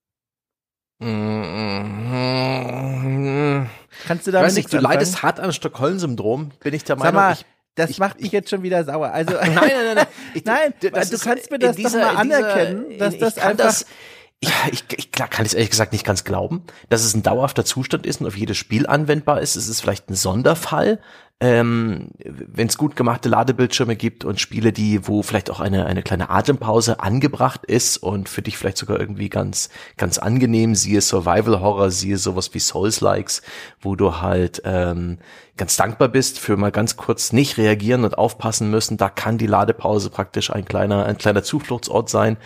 Kannst du da nicht, du leidest hart an Stockholm-Syndrom, bin ich der Meinung. Mal, ich das ich, macht mich jetzt schon wieder sauer. Also nein, nein, nein, nein. Nein, du kannst mir das dieser, doch mal anerkennen, dieser, dass das einfach das, ja, ich, ich klar, kann es ehrlich gesagt nicht ganz glauben, dass es ein dauerhafter Zustand ist und auf jedes Spiel anwendbar ist. Es ist vielleicht ein Sonderfall, ähm, wenn es gut gemachte Ladebildschirme gibt und Spiele, die, wo vielleicht auch eine, eine kleine Atempause angebracht ist und für dich vielleicht sogar irgendwie ganz, ganz angenehm, siehe Survival Horror, siehe sowas wie Souls-Likes, wo du halt ähm, ganz dankbar bist für mal ganz kurz nicht reagieren und aufpassen müssen. Da kann die Ladepause praktisch ein kleiner, ein kleiner Zufluchtsort sein.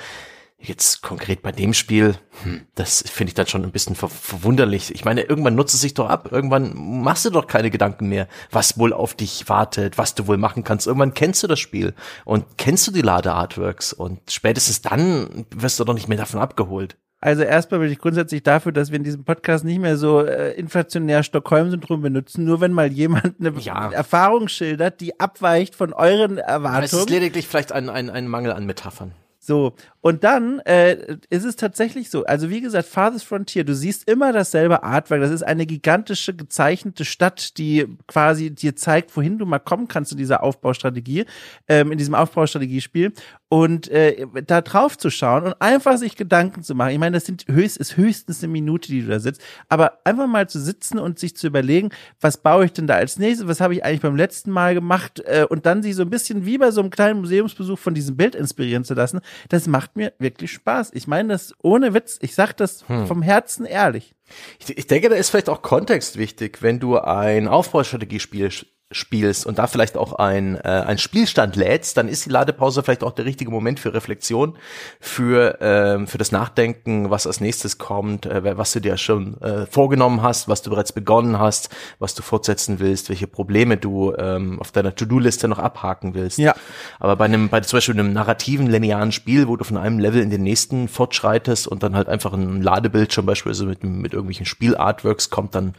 Jetzt konkret bei dem Spiel, hm, das finde ich dann schon ein bisschen ver verwunderlich. Ich meine, irgendwann nutzt es sich doch ab. Irgendwann machst du doch keine Gedanken mehr, was wohl auf dich wartet, was du wohl machen kannst. Irgendwann kennst du das Spiel und kennst du die Lade-Artworks und spätestens dann wirst du doch nicht mehr davon abgeholt. Also erstmal bin ich grundsätzlich dafür, dass wir in diesem Podcast nicht mehr so äh, inflationär Stockholm-Syndrom benutzen, nur wenn mal jemand eine ja. Erfahrung schildert, die abweicht von euren Erwartungen. Es ist lediglich vielleicht ein, ein, ein Mangel an Metaphern. So, und dann äh, ist es tatsächlich so, also wie gesagt, Farthest Frontier, du siehst immer dasselbe Artwork, das ist eine gigantische gezeichnete Stadt, die quasi dir zeigt, wohin du mal kommen kannst in dieser Aufbaustrategie, ähm, in diesem Aufbaustrategiespiel. Und äh, da drauf zu schauen und einfach sich Gedanken zu machen. Ich meine, das sind höchst, ist höchstens eine Minute, die du da sitzt, aber einfach mal zu sitzen und sich zu überlegen, was baue ich denn da als nächstes, was habe ich eigentlich beim letzten Mal gemacht? Äh, und dann sich so ein bisschen wie bei so einem kleinen Museumsbesuch von diesem Bild inspirieren zu lassen Das macht mir wirklich Spaß. Ich meine das ohne Witz. Ich sag das hm. vom Herzen ehrlich. Ich, ich denke, da ist vielleicht auch Kontext wichtig, wenn du ein Aufbaustrategiespiel spielst und da vielleicht auch ein, äh, ein Spielstand lädst, dann ist die Ladepause vielleicht auch der richtige Moment für Reflexion, für, ähm, für das Nachdenken, was als nächstes kommt, äh, was du dir schon äh, vorgenommen hast, was du bereits begonnen hast, was du fortsetzen willst, welche Probleme du ähm, auf deiner To-Do-Liste noch abhaken willst. Ja. Aber bei einem, bei zum Beispiel einem narrativen, linearen Spiel, wo du von einem Level in den nächsten fortschreitest und dann halt einfach ein Ladebildschirm beispielsweise mit, mit irgendwelchen Spielartworks kommt, dann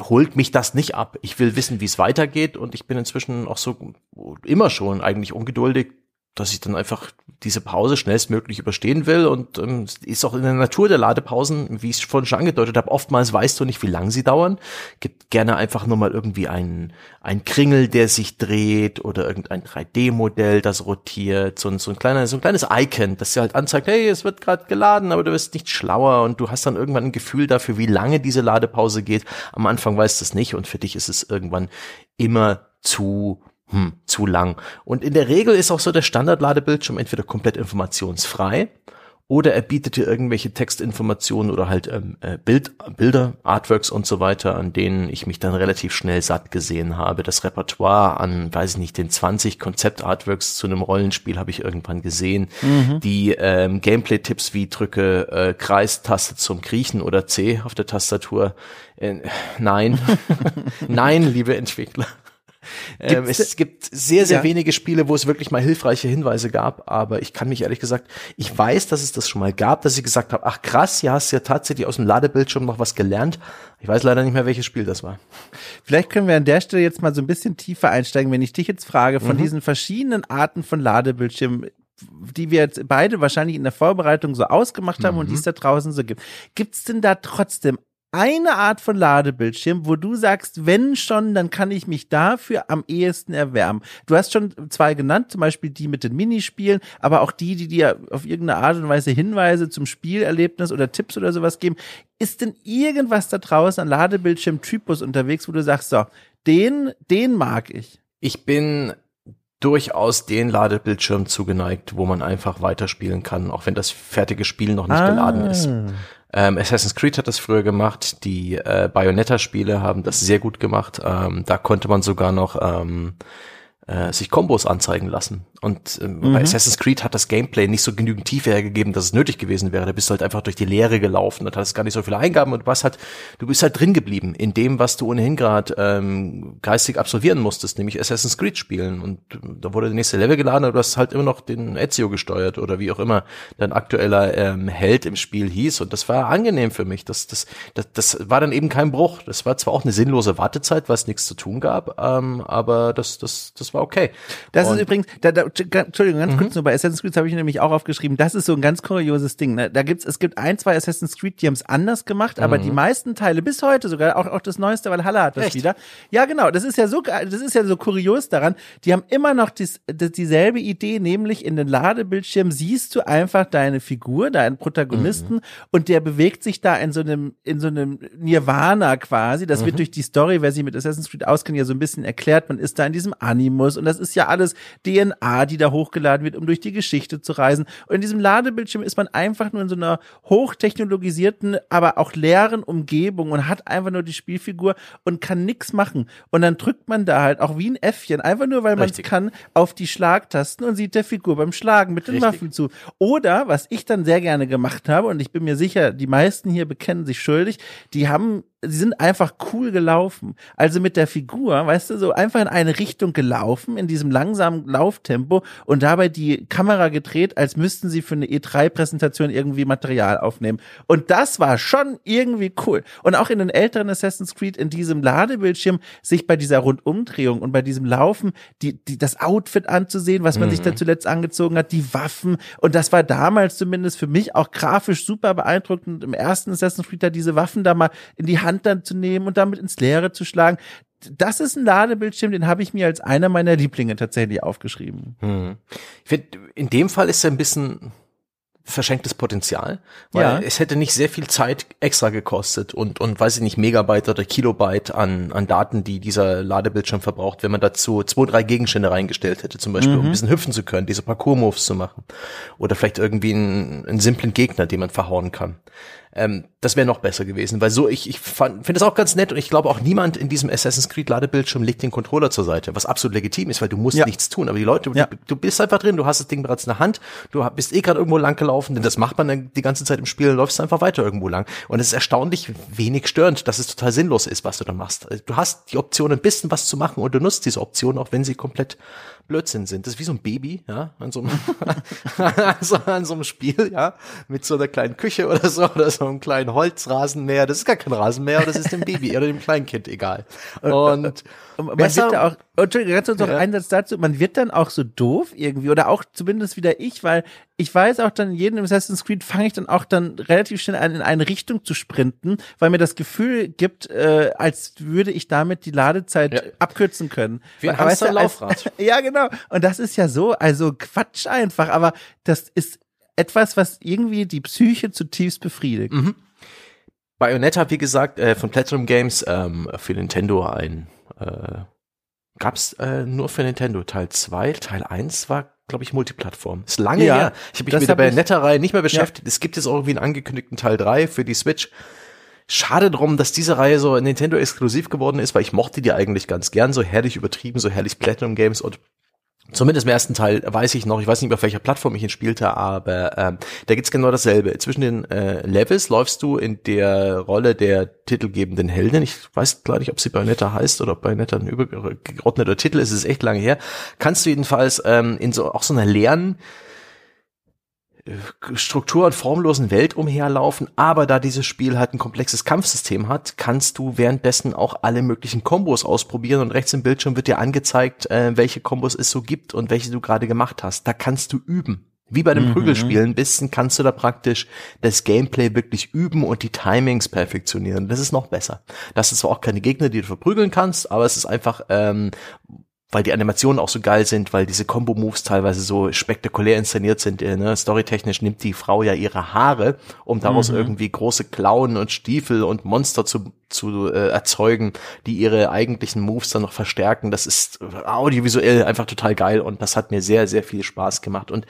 holt mich das nicht ab. Ich will wissen, wie es weitergeht und ich bin inzwischen auch so immer schon eigentlich ungeduldig, dass ich dann einfach diese Pause schnellstmöglich überstehen will und ähm, ist auch in der Natur der Ladepausen, wie ich es vorhin schon angedeutet habe, oftmals weißt du nicht, wie lang sie dauern. Gibt gerne einfach nur mal irgendwie einen, ein Kringel, der sich dreht oder irgendein 3D-Modell, das rotiert, so so ein kleiner, so ein kleines Icon, das dir halt anzeigt, hey, es wird gerade geladen, aber du wirst nicht schlauer und du hast dann irgendwann ein Gefühl dafür, wie lange diese Ladepause geht. Am Anfang weißt du es nicht und für dich ist es irgendwann immer zu hm, zu lang. Und in der Regel ist auch so der Standardladebildschirm entweder komplett informationsfrei oder er bietet dir irgendwelche Textinformationen oder halt ähm, äh, Bild, Bilder, Artworks und so weiter, an denen ich mich dann relativ schnell satt gesehen habe. Das Repertoire an, weiß ich nicht, den 20 Konzept-Artworks zu einem Rollenspiel habe ich irgendwann gesehen. Mhm. Die ähm, Gameplay-Tipps wie drücke äh, Kreistaste zum Kriechen oder C auf der Tastatur. Äh, nein, nein, liebe Entwickler. Ähm, es gibt sehr, sehr ja. wenige Spiele, wo es wirklich mal hilfreiche Hinweise gab, aber ich kann mich ehrlich gesagt, ich weiß, dass es das schon mal gab, dass ich gesagt habe, ach krass, ja, hast ja tatsächlich aus dem Ladebildschirm noch was gelernt. Ich weiß leider nicht mehr, welches Spiel das war. Vielleicht können wir an der Stelle jetzt mal so ein bisschen tiefer einsteigen, wenn ich dich jetzt frage, von mhm. diesen verschiedenen Arten von Ladebildschirmen, die wir jetzt beide wahrscheinlich in der Vorbereitung so ausgemacht haben mhm. und die es da draußen so gibt. Gibt es denn da trotzdem eine Art von Ladebildschirm, wo du sagst, wenn schon, dann kann ich mich dafür am ehesten erwärmen. Du hast schon zwei genannt, zum Beispiel die mit den Minispielen, aber auch die, die dir auf irgendeine Art und Weise Hinweise zum Spielerlebnis oder Tipps oder sowas geben. Ist denn irgendwas da draußen an Ladebildschirm-Typus unterwegs, wo du sagst, so, den, den mag ich? Ich bin durchaus den Ladebildschirm zugeneigt, wo man einfach weiterspielen kann, auch wenn das fertige Spiel noch nicht ah. geladen ist. Ähm, Assassin's Creed hat das früher gemacht, die äh, Bayonetta-Spiele haben das sehr gut gemacht. Ähm, da konnte man sogar noch ähm, äh, sich Kombos anzeigen lassen. Und ähm, mhm. bei Assassin's Creed hat das Gameplay nicht so genügend Tiefe hergegeben, dass es nötig gewesen wäre. Da bist du halt einfach durch die Leere gelaufen und hattest gar nicht so viele Eingaben und was halt, du bist halt drin geblieben in dem, was du ohnehin gerade ähm, geistig absolvieren musstest, nämlich Assassin's Creed spielen. Und da wurde der nächste Level geladen und du hast halt immer noch den Ezio gesteuert oder wie auch immer dein aktueller ähm, Held im Spiel hieß. Und das war angenehm für mich. Das, das, das, das war dann eben kein Bruch. Das war zwar auch eine sinnlose Wartezeit, weil es nichts zu tun gab, ähm, aber das, das, das war war okay. Das und ist übrigens, da, da, Entschuldigung, ganz mhm. kurz nur bei Assassin's Creed habe ich nämlich auch aufgeschrieben, das ist so ein ganz kurioses Ding. Ne? Da gibt's, es gibt ein, zwei Assassin's Creed, die haben es anders gemacht, aber die mhm. meisten Teile bis heute sogar, auch, auch das neueste, weil Halle hat das Echt? wieder. Ja, genau, das ist ja so, das ist ja so kurios daran, die haben immer noch dies, das, dieselbe Idee, nämlich in den Ladebildschirm siehst du einfach deine Figur, deinen Protagonisten mhm. und der bewegt sich da in so einem, in so einem Nirvana quasi. Das mhm. wird durch die Story, wer sich mit Assassin's Creed auskennt, ja so ein bisschen erklärt. Man ist da in diesem Animus. Und das ist ja alles DNA, die da hochgeladen wird, um durch die Geschichte zu reisen. Und in diesem Ladebildschirm ist man einfach nur in so einer hochtechnologisierten, aber auch leeren Umgebung und hat einfach nur die Spielfigur und kann nichts machen. Und dann drückt man da halt auch wie ein Äffchen, einfach nur, weil man es kann, auf die Schlagtasten und sieht der Figur beim Schlagen mit den Richtig. Waffen zu. Oder, was ich dann sehr gerne gemacht habe, und ich bin mir sicher, die meisten hier bekennen sich schuldig, die haben sie sind einfach cool gelaufen. Also mit der Figur, weißt du, so einfach in eine Richtung gelaufen, in diesem langsamen Lauftempo und dabei die Kamera gedreht, als müssten sie für eine E3-Präsentation irgendwie Material aufnehmen. Und das war schon irgendwie cool. Und auch in den älteren Assassin's Creed in diesem Ladebildschirm sich bei dieser Rundumdrehung und bei diesem Laufen die, die, das Outfit anzusehen, was man mhm. sich da zuletzt angezogen hat, die Waffen. Und das war damals zumindest für mich auch grafisch super beeindruckend. Im ersten Assassin's Creed da diese Waffen da mal in die Hand Hand dann zu nehmen und damit ins Leere zu schlagen. Das ist ein Ladebildschirm, den habe ich mir als einer meiner Lieblinge tatsächlich aufgeschrieben. Hm. Ich finde, in dem Fall ist er ein bisschen verschenktes Potenzial, weil ja. es hätte nicht sehr viel Zeit extra gekostet und, und weiß ich nicht, Megabyte oder Kilobyte an, an Daten, die dieser Ladebildschirm verbraucht, wenn man dazu zwei, drei Gegenstände reingestellt hätte, zum Beispiel, mhm. um ein bisschen hüpfen zu können, diese Parkour-Moves zu machen. Oder vielleicht irgendwie einen, einen simplen Gegner, den man verhauen kann. Ähm, das wäre noch besser gewesen, weil so ich, ich finde es auch ganz nett und ich glaube auch niemand in diesem Assassin's Creed Ladebildschirm legt den Controller zur Seite, was absolut legitim ist, weil du musst ja. nichts tun. Aber die Leute, ja. du, du, bist einfach drin, du hast das Ding bereits in der Hand, du bist eh gerade irgendwo lang gelaufen, denn das macht man dann die ganze Zeit im Spiel, läufst einfach weiter irgendwo lang. Und es ist erstaunlich wenig störend, dass es total sinnlos ist, was du da machst. Du hast die Option, ein bisschen was zu machen und du nutzt diese Option, auch wenn sie komplett Blödsinn sind. Das ist wie so ein Baby, ja, an so einem, so, an so einem Spiel, ja, mit so einer kleinen Küche oder so, oder so einem kleinen Holzrasenmäher. Das ist gar kein Rasenmäher, das ist dem Baby oder dem Kleinkind egal. Und man besser, wird ja auch, Entschuldigung, ganz kurz noch ja. einen Satz dazu, man wird dann auch so doof irgendwie, oder auch zumindest wieder ich, weil ich weiß auch dann, in jedem Assassin's Creed fange ich dann auch dann relativ schnell an, in eine Richtung zu sprinten, weil mir das Gefühl gibt, äh, als würde ich damit die Ladezeit ja. abkürzen können. Wie ein Hamster-Laufrad. ja, genau. Und das ist ja so, also Quatsch einfach, aber das ist etwas, was irgendwie die Psyche zutiefst befriedigt. Mhm. Bayonetta, wie gesagt, äh, von Platinum Games ähm, für Nintendo ein äh, gab's äh, nur für Nintendo. Teil 2, Teil 1 war, glaube ich, Multiplattform. Ist lange ja, her. Ich habe mich mit der Bayonetta-Reihe nicht mehr beschäftigt. Ja. Es gibt jetzt auch irgendwie einen angekündigten Teil 3 für die Switch. Schade drum, dass diese Reihe so Nintendo exklusiv geworden ist, weil ich mochte die eigentlich ganz gern, so herrlich übertrieben, so herrlich Platinum Games und Zumindest im ersten Teil weiß ich noch, ich weiß nicht, auf welcher Plattform ich ihn spielte, aber ähm, da gibt's genau dasselbe. Zwischen den äh, Levels läufst du in der Rolle der titelgebenden Heldin. Ich weiß gar nicht, ob sie Bayonetta heißt oder ob Bayonetta ein übergeordneter Titel ist. Es ist echt lange her. Kannst du jedenfalls ähm, in so auch so einer leeren Struktur- und formlosen Welt umherlaufen, aber da dieses Spiel halt ein komplexes Kampfsystem hat, kannst du währenddessen auch alle möglichen Kombos ausprobieren und rechts im Bildschirm wird dir angezeigt, äh, welche Kombos es so gibt und welche du gerade gemacht hast. Da kannst du üben. Wie bei dem mhm. Prügelspielen bisschen kannst du da praktisch das Gameplay wirklich üben und die Timings perfektionieren. Das ist noch besser. Das ist zwar auch keine Gegner, die du verprügeln kannst, aber es ist einfach ähm, weil die Animationen auch so geil sind, weil diese Combo-Moves teilweise so spektakulär inszeniert sind. Äh, ne? Storytechnisch nimmt die Frau ja ihre Haare, um daraus mhm. irgendwie große Klauen und Stiefel und Monster zu, zu äh, erzeugen, die ihre eigentlichen Moves dann noch verstärken. Das ist audiovisuell einfach total geil und das hat mir sehr, sehr viel Spaß gemacht. Und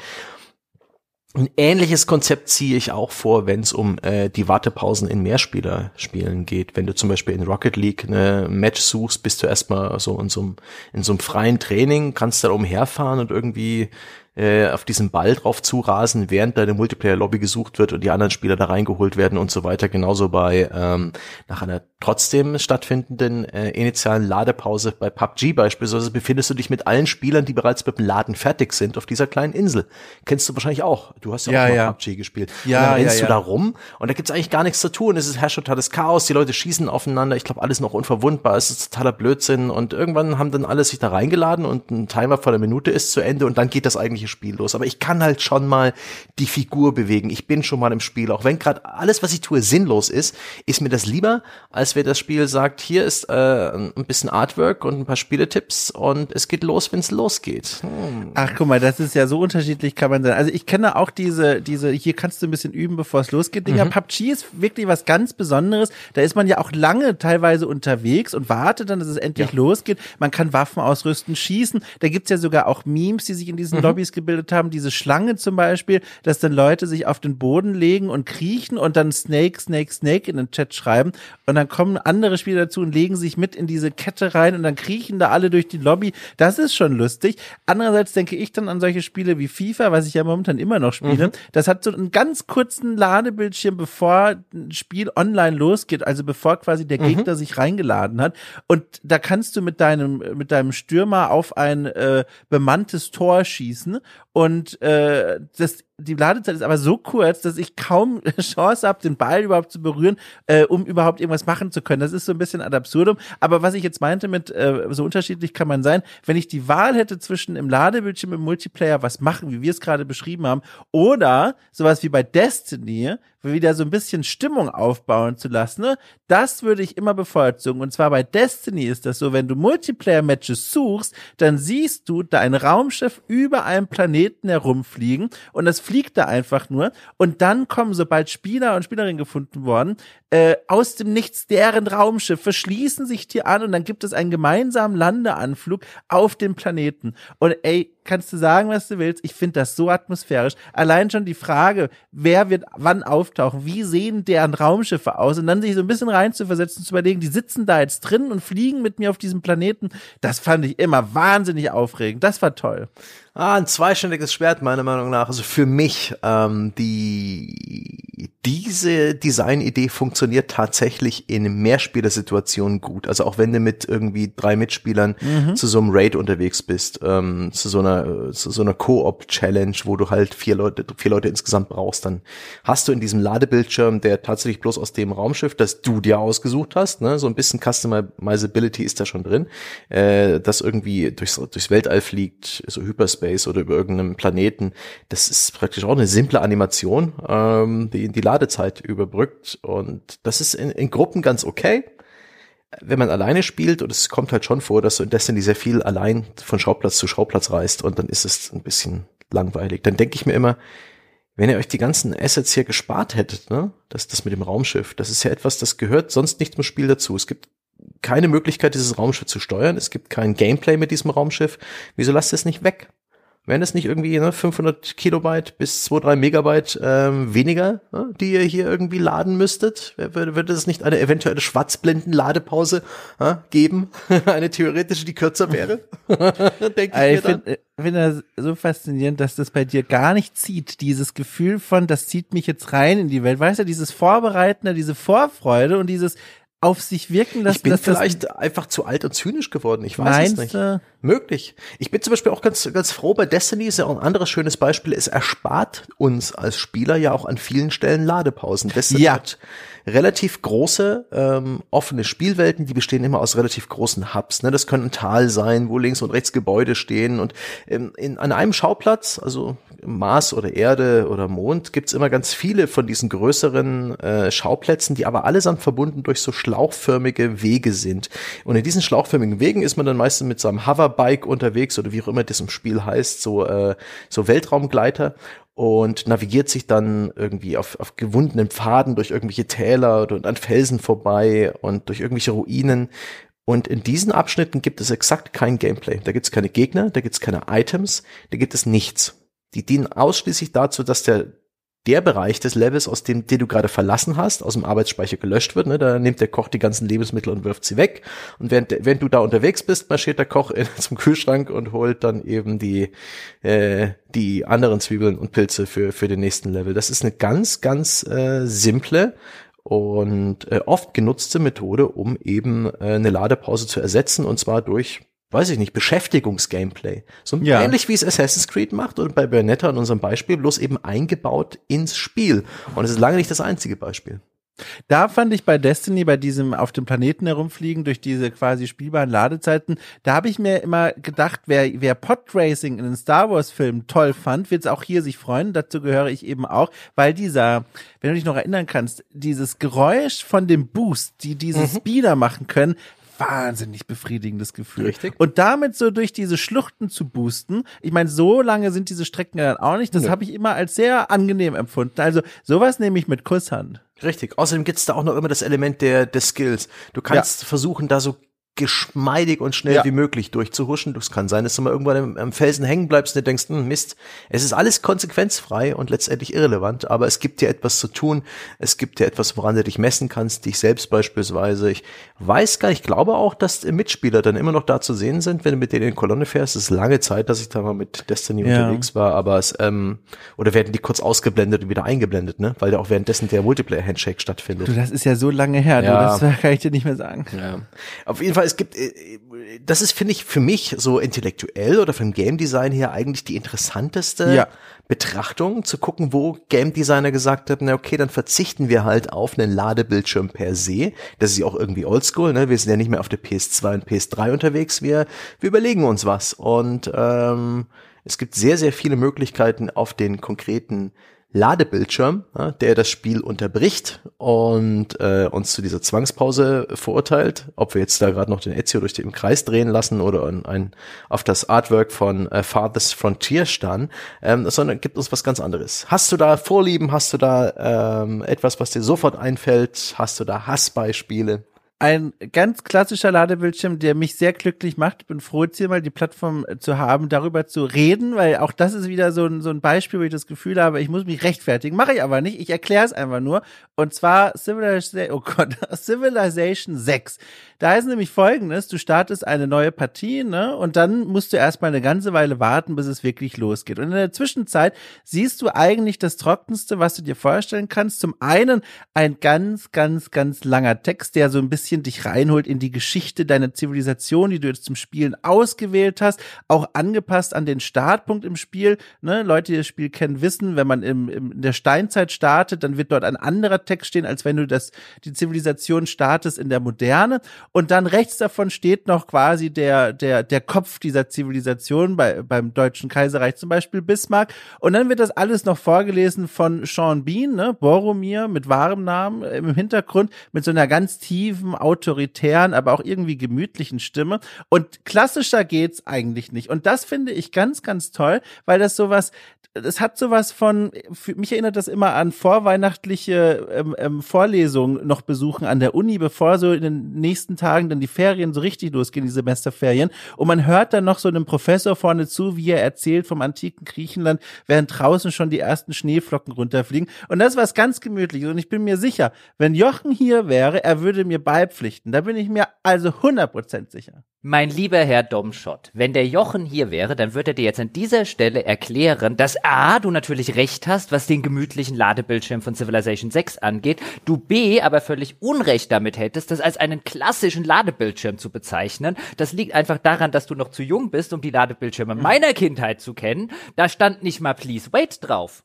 ein ähnliches Konzept ziehe ich auch vor, wenn es um äh, die Wartepausen in Mehrspielerspielen geht. Wenn du zum Beispiel in Rocket League eine Match suchst, bist du erstmal so in so einem, in so einem freien Training, kannst da umherfahren und irgendwie äh, auf diesen Ball drauf zurasen, während deine Multiplayer-Lobby gesucht wird und die anderen Spieler da reingeholt werden und so weiter. Genauso bei ähm, nach einer trotzdem stattfindenden äh, initialen Ladepause bei PUBG beispielsweise befindest du dich mit allen Spielern, die bereits mit dem Laden fertig sind, auf dieser kleinen Insel. Kennst du wahrscheinlich auch. Du hast ja, ja auch mal ja. PUBG gespielt. Ja, und dann rennst ja, du da rum und da gibt's eigentlich gar nichts zu tun. Es ist herrscht totales Chaos, die Leute schießen aufeinander. Ich glaube, alles noch unverwundbar. Es ist totaler Blödsinn und irgendwann haben dann alle sich da reingeladen und ein Timer vor der Minute ist zu Ende und dann geht das eigentliche Spiel los. Aber ich kann halt schon mal die Figur bewegen. Ich bin schon mal im Spiel. Auch wenn gerade alles, was ich tue, sinnlos ist, ist mir das lieber, als wenn das Spiel sagt, hier ist äh, ein bisschen Artwork und ein paar Spieletipps und es geht los, wenn es losgeht. Hm. Ach, guck mal, das ist ja so unterschiedlich kann man sein. Also ich kenne auch diese, diese, hier kannst du ein bisschen üben, bevor es losgeht. Dinger. Mhm. PUBG ist wirklich was ganz Besonderes. Da ist man ja auch lange teilweise unterwegs und wartet dann, dass es endlich ja. losgeht. Man kann Waffen ausrüsten, schießen. Da gibt's ja sogar auch Memes, die sich in diesen mhm. Lobbys gebildet haben. Diese Schlange zum Beispiel, dass dann Leute sich auf den Boden legen und kriechen und dann Snake, Snake, Snake in den Chat schreiben. Und dann kommen andere Spieler dazu und legen sich mit in diese Kette rein und dann kriechen da alle durch die Lobby. Das ist schon lustig. Andererseits denke ich dann an solche Spiele wie FIFA, was ich ja momentan immer noch spiele. Mhm. Das hat so einen ganz kurzen Ladebildschirm, bevor ein Spiel online losgeht, also bevor quasi der mhm. Gegner sich reingeladen hat. Und da kannst du mit deinem, mit deinem Stürmer auf ein äh, bemanntes Tor schießen und äh, das die Ladezeit ist aber so kurz, dass ich kaum Chance habe, den Ball überhaupt zu berühren, äh, um überhaupt irgendwas machen zu können. Das ist so ein bisschen ad absurdum. Aber was ich jetzt meinte mit, äh, so unterschiedlich kann man sein, wenn ich die Wahl hätte zwischen im Ladebildschirm im Multiplayer was machen, wie wir es gerade beschrieben haben, oder sowas wie bei Destiny, wieder so ein bisschen Stimmung aufbauen zu lassen, ne? das würde ich immer bevorzugen. Und zwar bei Destiny ist das so, wenn du Multiplayer-Matches suchst, dann siehst du dein Raumschiff über einem Planeten herumfliegen und das fliegt da einfach nur und dann kommen, sobald Spieler und Spielerinnen gefunden worden, äh, aus dem Nichts deren Raumschiffe schließen sich dir an und dann gibt es einen gemeinsamen Landeanflug auf dem Planeten. Und ey, kannst du sagen, was du willst. Ich finde das so atmosphärisch. Allein schon die Frage, wer wird wann auftauchen, wie sehen deren Raumschiffe aus und dann sich so ein bisschen reinzuversetzen, zu überlegen, die sitzen da jetzt drin und fliegen mit mir auf diesem Planeten. Das fand ich immer wahnsinnig aufregend. Das war toll. Ah, ein zweischneidiges Schwert meiner Meinung nach. Also für mich ähm, die diese Designidee funktioniert tatsächlich in Mehrspielersituationen gut. Also auch wenn du mit irgendwie drei Mitspielern mhm. zu so einem Raid unterwegs bist, ähm, zu so einer zu so einer Co-op-Challenge, wo du halt vier Leute vier Leute insgesamt brauchst, dann hast du in diesem Ladebildschirm, der tatsächlich bloß aus dem Raumschiff, das du dir ausgesucht hast, ne, so ein bisschen Customizability ist da schon drin, äh, das irgendwie durchs durchs Weltall fliegt, so Hyperspace Space oder über irgendeinem Planeten. Das ist praktisch auch eine simple Animation, ähm, die die Ladezeit überbrückt. Und das ist in, in Gruppen ganz okay wenn man alleine spielt, und es kommt halt schon vor, dass du in Destiny sehr viel allein von Schauplatz zu Schauplatz reist und dann ist es ein bisschen langweilig. Dann denke ich mir immer, wenn ihr euch die ganzen Assets hier gespart hättet, ne, das, das mit dem Raumschiff, das ist ja etwas, das gehört sonst nicht zum Spiel dazu. Es gibt keine Möglichkeit, dieses Raumschiff zu steuern. Es gibt kein Gameplay mit diesem Raumschiff. Wieso lasst ihr es nicht weg? Wären das nicht irgendwie ne, 500 Kilobyte bis 2, 3 Megabyte ähm, weniger, ne, die ihr hier irgendwie laden müsstet? Würde, würde es nicht eine eventuelle Schwarzblenden-Ladepause äh, geben? eine theoretische, die kürzer wäre? Denke ich also ich finde find das so faszinierend, dass das bei dir gar nicht zieht. Dieses Gefühl von, das zieht mich jetzt rein in die Welt. Weißt du, dieses Vorbereiten, diese Vorfreude und dieses, auf sich wirken lassen. Ich bin vielleicht einfach zu alt und zynisch geworden. Ich weiß es nicht. Du? Möglich. Ich bin zum Beispiel auch ganz, ganz froh bei Destiny, ist ja auch ein anderes schönes Beispiel. Es erspart uns als Spieler ja auch an vielen Stellen Ladepausen. Destiny ja. hat relativ große ähm, offene Spielwelten, die bestehen immer aus relativ großen Hubs. Ne? Das können ein Tal sein, wo links und rechts Gebäude stehen. Und ähm, in, an einem Schauplatz, also Mars oder Erde oder Mond, gibt's immer ganz viele von diesen größeren äh, Schauplätzen, die aber allesamt verbunden durch so schlauchförmige Wege sind. Und in diesen schlauchförmigen Wegen ist man dann meistens mit seinem Hoverbike unterwegs oder wie auch immer das im Spiel heißt, so, äh, so Weltraumgleiter und navigiert sich dann irgendwie auf, auf gewundenen Pfaden durch irgendwelche Täler und an Felsen vorbei und durch irgendwelche Ruinen. Und in diesen Abschnitten gibt es exakt kein Gameplay. Da gibt es keine Gegner, da gibt es keine Items, da gibt es nichts. Die dienen ausschließlich dazu, dass der der Bereich des Levels, aus dem, den du gerade verlassen hast, aus dem Arbeitsspeicher gelöscht wird. Ne? Da nimmt der Koch die ganzen Lebensmittel und wirft sie weg. Und während, während du da unterwegs bist, marschiert der Koch in, zum Kühlschrank und holt dann eben die, äh, die anderen Zwiebeln und Pilze für, für den nächsten Level. Das ist eine ganz, ganz äh, simple und äh, oft genutzte Methode, um eben äh, eine Ladepause zu ersetzen und zwar durch weiß ich nicht, Beschäftigungsgameplay. So ja. ähnlich wie es Assassin's Creed macht oder bei Bayonetta in unserem Beispiel, bloß eben eingebaut ins Spiel. Und es ist lange nicht das einzige Beispiel. Da fand ich bei Destiny, bei diesem auf dem Planeten herumfliegen, durch diese quasi spielbaren Ladezeiten, da habe ich mir immer gedacht, wer, wer Podracing in den Star Wars Filmen toll fand, wird es auch hier sich freuen. Dazu gehöre ich eben auch, weil dieser, wenn du dich noch erinnern kannst, dieses Geräusch von dem Boost, die diese mhm. Speeder machen können, wahnsinnig befriedigendes Gefühl. Richtig. Und damit so durch diese Schluchten zu boosten, ich meine, so lange sind diese Strecken ja dann auch nicht, das ja. habe ich immer als sehr angenehm empfunden. Also sowas nehme ich mit Kusshand. Richtig. Außerdem gibt's da auch noch immer das Element der, des Skills. Du kannst ja. versuchen, da so geschmeidig und schnell ja. wie möglich durchzuhuschen. Das kann sein, dass du mal irgendwann im Felsen hängen bleibst und denkst, hm, Mist, es ist alles konsequenzfrei und letztendlich irrelevant, aber es gibt dir etwas zu tun, es gibt dir etwas, woran du dich messen kannst, dich selbst beispielsweise. Ich weiß gar nicht, ich glaube auch, dass Mitspieler dann immer noch da zu sehen sind, wenn du mit denen in Kolonne fährst. Es ist lange Zeit, dass ich da mal mit Destiny ja. unterwegs war, aber es, ähm, oder werden die kurz ausgeblendet und wieder eingeblendet, ne? Weil da auch währenddessen der Multiplayer-Handshake stattfindet. Du, das ist ja so lange her, ja. du, das kann ich dir nicht mehr sagen. Ja. Auf jeden Fall es gibt, äh, das ist, finde ich, für mich so intellektuell oder vom Game Design her eigentlich die interessanteste ja. Betrachtung, zu gucken, wo Game Designer gesagt haben, na okay, dann verzichten wir halt auf einen Ladebildschirm per se. Das ist ja auch irgendwie oldschool, ne? Wir sind ja nicht mehr auf der PS2 und PS3 unterwegs, wir, wir überlegen uns was. Und ähm, es gibt sehr, sehr viele Möglichkeiten auf den konkreten Ladebildschirm, ja, der das Spiel unterbricht und äh, uns zu dieser Zwangspause verurteilt, ob wir jetzt da gerade noch den Ezio durch den Kreis drehen lassen oder ein, ein auf das Artwork von äh, Farthest Frontier starren, ähm, sondern gibt uns was ganz anderes. Hast du da Vorlieben? Hast du da ähm, etwas, was dir sofort einfällt? Hast du da Hassbeispiele? Ein ganz klassischer Ladebildschirm, der mich sehr glücklich macht. Ich bin froh, jetzt hier mal die Plattform äh, zu haben, darüber zu reden, weil auch das ist wieder so ein, so ein Beispiel, wo ich das Gefühl habe, ich muss mich rechtfertigen. Mache ich aber nicht. Ich erkläre es einfach nur. Und zwar Civilization, oh Gott, Civilization 6. Da ist nämlich folgendes, du startest eine neue Partie, ne? Und dann musst du erstmal eine ganze Weile warten, bis es wirklich losgeht. Und in der Zwischenzeit siehst du eigentlich das Trockenste, was du dir vorstellen kannst. Zum einen ein ganz, ganz, ganz langer Text, der so ein bisschen dich reinholt in die Geschichte deiner Zivilisation, die du jetzt zum Spielen ausgewählt hast, auch angepasst an den Startpunkt im Spiel. Ne? Leute, die das Spiel kennen, wissen, wenn man im, im, in der Steinzeit startet, dann wird dort ein anderer Text stehen, als wenn du das, die Zivilisation startest in der Moderne. Und dann rechts davon steht noch quasi der, der, der Kopf dieser Zivilisation bei, beim Deutschen Kaiserreich, zum Beispiel Bismarck. Und dann wird das alles noch vorgelesen von Sean Bean, ne, Boromir mit wahrem Namen im Hintergrund, mit so einer ganz tiefen, autoritären, aber auch irgendwie gemütlichen Stimme. Und klassischer geht's eigentlich nicht. Und das finde ich ganz, ganz toll, weil das sowas, es hat sowas von, für mich erinnert das immer an vorweihnachtliche ähm, ähm, Vorlesungen noch besuchen an der Uni, bevor so in den nächsten Tagen dann die Ferien so richtig losgehen, die Semesterferien. Und man hört dann noch so einem Professor vorne zu, wie er erzählt vom antiken Griechenland, während draußen schon die ersten Schneeflocken runterfliegen. Und das ist was ganz gemütliches. Und ich bin mir sicher, wenn Jochen hier wäre, er würde mir beipflichten. Da bin ich mir also 100% sicher. Mein lieber Herr Domschott, wenn der Jochen hier wäre, dann würde er dir jetzt an dieser Stelle erklären, dass A, du natürlich recht hast, was den gemütlichen Ladebildschirm von Civilization 6 angeht, du B, aber völlig Unrecht damit hättest, das als einen klassischen Ladebildschirm zu bezeichnen. Das liegt einfach daran, dass du noch zu jung bist, um die Ladebildschirme meiner Kindheit zu kennen. Da stand nicht mal Please Wait drauf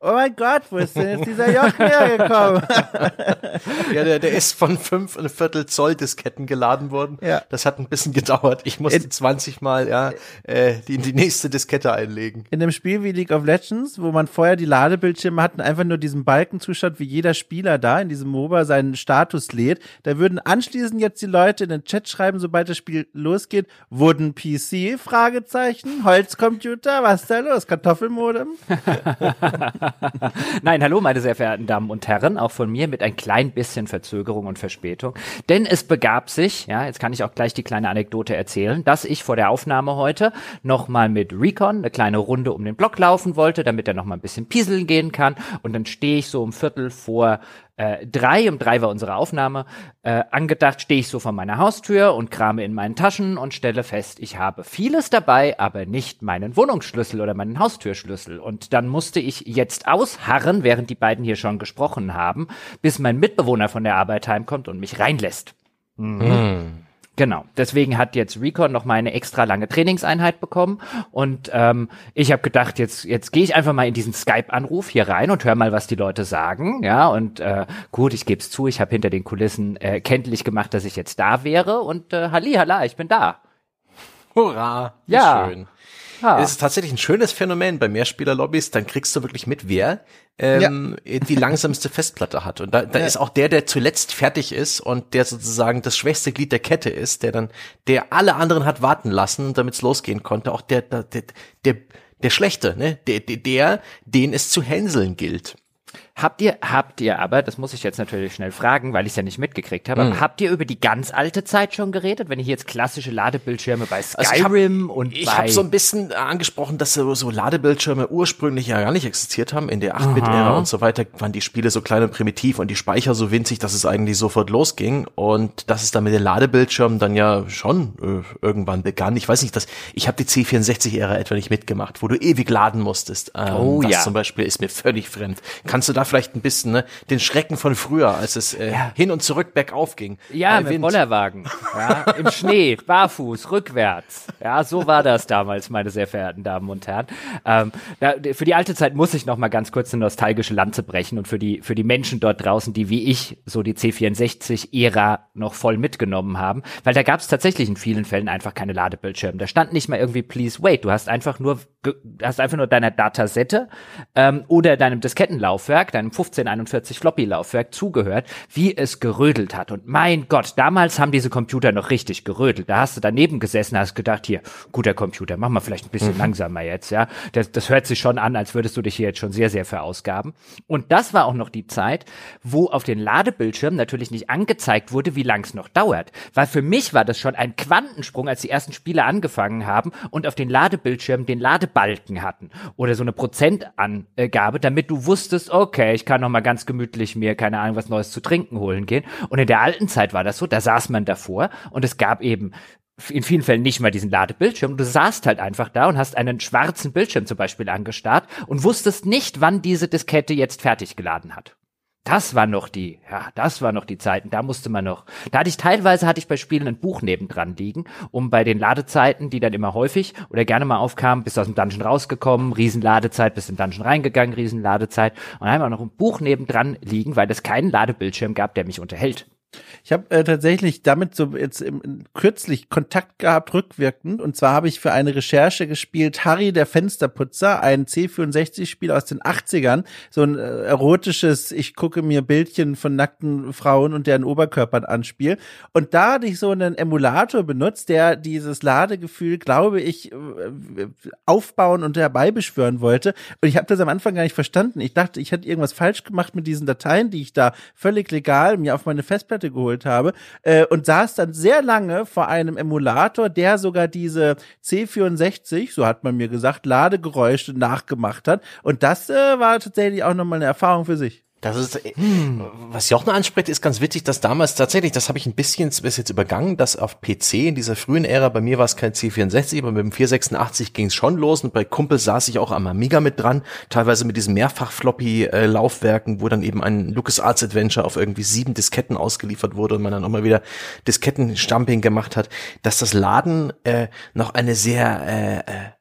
oh mein Gott, wo ist denn jetzt dieser Jochen hergekommen? ja, der, der ist von fünf und Viertel Zoll Disketten geladen worden. Ja. Das hat ein bisschen gedauert. Ich musste in, 20 Mal, ja, äh, die, die nächste Diskette einlegen. In dem Spiel wie League of Legends, wo man vorher die Ladebildschirme hatten, einfach nur diesen Balken zuschaut, wie jeder Spieler da in diesem MOBA seinen Status lädt, da würden anschließend jetzt die Leute in den Chat schreiben, sobald das Spiel losgeht, wurden PC? Fragezeichen, Holzcomputer, was ist da los? Kartoffelmodem? Nein, hallo, meine sehr verehrten Damen und Herren, auch von mir mit ein klein bisschen Verzögerung und Verspätung. Denn es begab sich, ja, jetzt kann ich auch gleich die kleine Anekdote erzählen, dass ich vor der Aufnahme heute nochmal mit Recon eine kleine Runde um den Block laufen wollte, damit er nochmal ein bisschen pieseln gehen kann. Und dann stehe ich so um Viertel vor äh, drei, um drei war unsere Aufnahme, äh, angedacht, stehe ich so vor meiner Haustür und krame in meinen Taschen und stelle fest, ich habe vieles dabei, aber nicht meinen Wohnungsschlüssel oder meinen Haustürschlüssel. Und dann musste ich jetzt ausharren, während die beiden hier schon gesprochen haben, bis mein Mitbewohner von der Arbeit heimkommt und mich reinlässt. Mhm. Mhm. Genau. Deswegen hat jetzt Recon noch mal eine extra lange Trainingseinheit bekommen. Und ähm, ich habe gedacht, jetzt, jetzt gehe ich einfach mal in diesen Skype-Anruf hier rein und höre mal, was die Leute sagen. Ja, und äh, gut, ich gebe es zu, ich habe hinter den Kulissen äh, kenntlich gemacht, dass ich jetzt da wäre. Und äh, Halli, Halla, ich bin da. Hurra! Ja. Schön. Ja. Es ist tatsächlich ein schönes Phänomen bei Mehrspielerlobbys, dann kriegst du wirklich mit, wer ähm, ja. die langsamste Festplatte hat. Und da, da ja. ist auch der, der zuletzt fertig ist und der sozusagen das schwächste Glied der Kette ist, der dann, der alle anderen hat warten lassen, damit es losgehen konnte, auch der, der, der, der, der Schlechte, ne? Der, der, der, den es zu hänseln gilt. Habt ihr, habt ihr aber, das muss ich jetzt natürlich schnell fragen, weil ich es ja nicht mitgekriegt habe, mhm. habt ihr über die ganz alte Zeit schon geredet, wenn ich jetzt klassische Ladebildschirme bei Skyrim also und Ich habe so ein bisschen angesprochen, dass so, so Ladebildschirme ursprünglich ja gar nicht existiert haben. In der 8-Bit-Ära und so weiter waren die Spiele so klein und primitiv und die Speicher so winzig, dass es eigentlich sofort losging. Und dass es dann mit den Ladebildschirmen dann ja schon äh, irgendwann begann. Ich weiß nicht, dass ich habe die C64-Ära etwa nicht mitgemacht, wo du ewig laden musstest. Ähm, oh das ja. zum Beispiel ist mir völlig fremd. Kannst du da vielleicht ein bisschen ne, den Schrecken von früher, als es äh, ja. hin und zurück bergauf ging. Ja, mit Wind. Bollerwagen. Ja, Im Schnee, barfuß, rückwärts. Ja, so war das damals, meine sehr verehrten Damen und Herren. Ähm, da, für die alte Zeit muss ich noch mal ganz kurz eine nostalgische Lanze brechen und für die, für die Menschen dort draußen, die wie ich so die C64-Ära noch voll mitgenommen haben, weil da gab es tatsächlich in vielen Fällen einfach keine Ladebildschirme. Da stand nicht mal irgendwie Please wait. Du hast einfach nur hast einfach nur deiner Datasette ähm, oder deinem Diskettenlaufwerk, deinem 1541 Floppy-Laufwerk zugehört, wie es gerödelt hat. Und mein Gott, damals haben diese Computer noch richtig gerödelt. Da hast du daneben gesessen, hast gedacht, hier, guter Computer, mach mal vielleicht ein bisschen mhm. langsamer jetzt, ja. Das, das hört sich schon an, als würdest du dich hier jetzt schon sehr, sehr verausgaben. Und das war auch noch die Zeit, wo auf den Ladebildschirmen natürlich nicht angezeigt wurde, wie lang es noch dauert. Weil für mich war das schon ein Quantensprung, als die ersten Spiele angefangen haben und auf den Ladebildschirmen den Ladebalken hatten oder so eine Prozentangabe, damit du wusstest, okay, ich kann noch mal ganz gemütlich mir keine Ahnung was Neues zu trinken holen gehen. Und in der alten Zeit war das so, da saß man davor und es gab eben in vielen Fällen nicht mal diesen Ladebildschirm. Du saßt halt einfach da und hast einen schwarzen Bildschirm zum Beispiel angestarrt und wusstest nicht, wann diese Diskette jetzt fertig geladen hat. Das war noch die, ja, das war noch die Zeiten. Da musste man noch. Da hatte ich teilweise hatte ich bei Spielen ein Buch nebendran liegen, um bei den Ladezeiten, die dann immer häufig oder gerne mal aufkamen, bis aus dem Dungeon rausgekommen, Riesenladezeit, bis in den Dungeon reingegangen, Riesenladezeit. Und wir noch ein Buch nebendran liegen, weil es keinen Ladebildschirm gab, der mich unterhält. Ich habe äh, tatsächlich damit so jetzt im, kürzlich Kontakt gehabt, rückwirkend. Und zwar habe ich für eine Recherche gespielt Harry der Fensterputzer, ein C64-Spiel aus den 80ern. So ein äh, erotisches, ich gucke mir Bildchen von nackten Frauen und deren Oberkörpern anspiel. Und da hatte ich so einen Emulator benutzt, der dieses Ladegefühl, glaube ich, äh, aufbauen und herbeibeschwören wollte. Und ich habe das am Anfang gar nicht verstanden. Ich dachte, ich hätte irgendwas falsch gemacht mit diesen Dateien, die ich da völlig legal mir auf meine Festplatte Festplatte geholt habe äh, und saß dann sehr lange vor einem Emulator, der sogar diese C64, so hat man mir gesagt, Ladegeräusche nachgemacht hat. Und das äh, war tatsächlich auch nochmal eine Erfahrung für sich. Das ist, hm. was Jochen anspricht, ist ganz witzig, dass damals tatsächlich, das habe ich ein bisschen bis jetzt übergangen, dass auf PC in dieser frühen Ära, bei mir war es kein C64, aber mit dem 486 ging es schon los und bei Kumpel saß ich auch am Amiga mit dran, teilweise mit diesen Mehrfach-Floppy-Laufwerken, wo dann eben ein LucasArts Adventure auf irgendwie sieben Disketten ausgeliefert wurde und man dann auch mal wieder Disketten-Stamping gemacht hat, dass das Laden äh, noch eine sehr äh, äh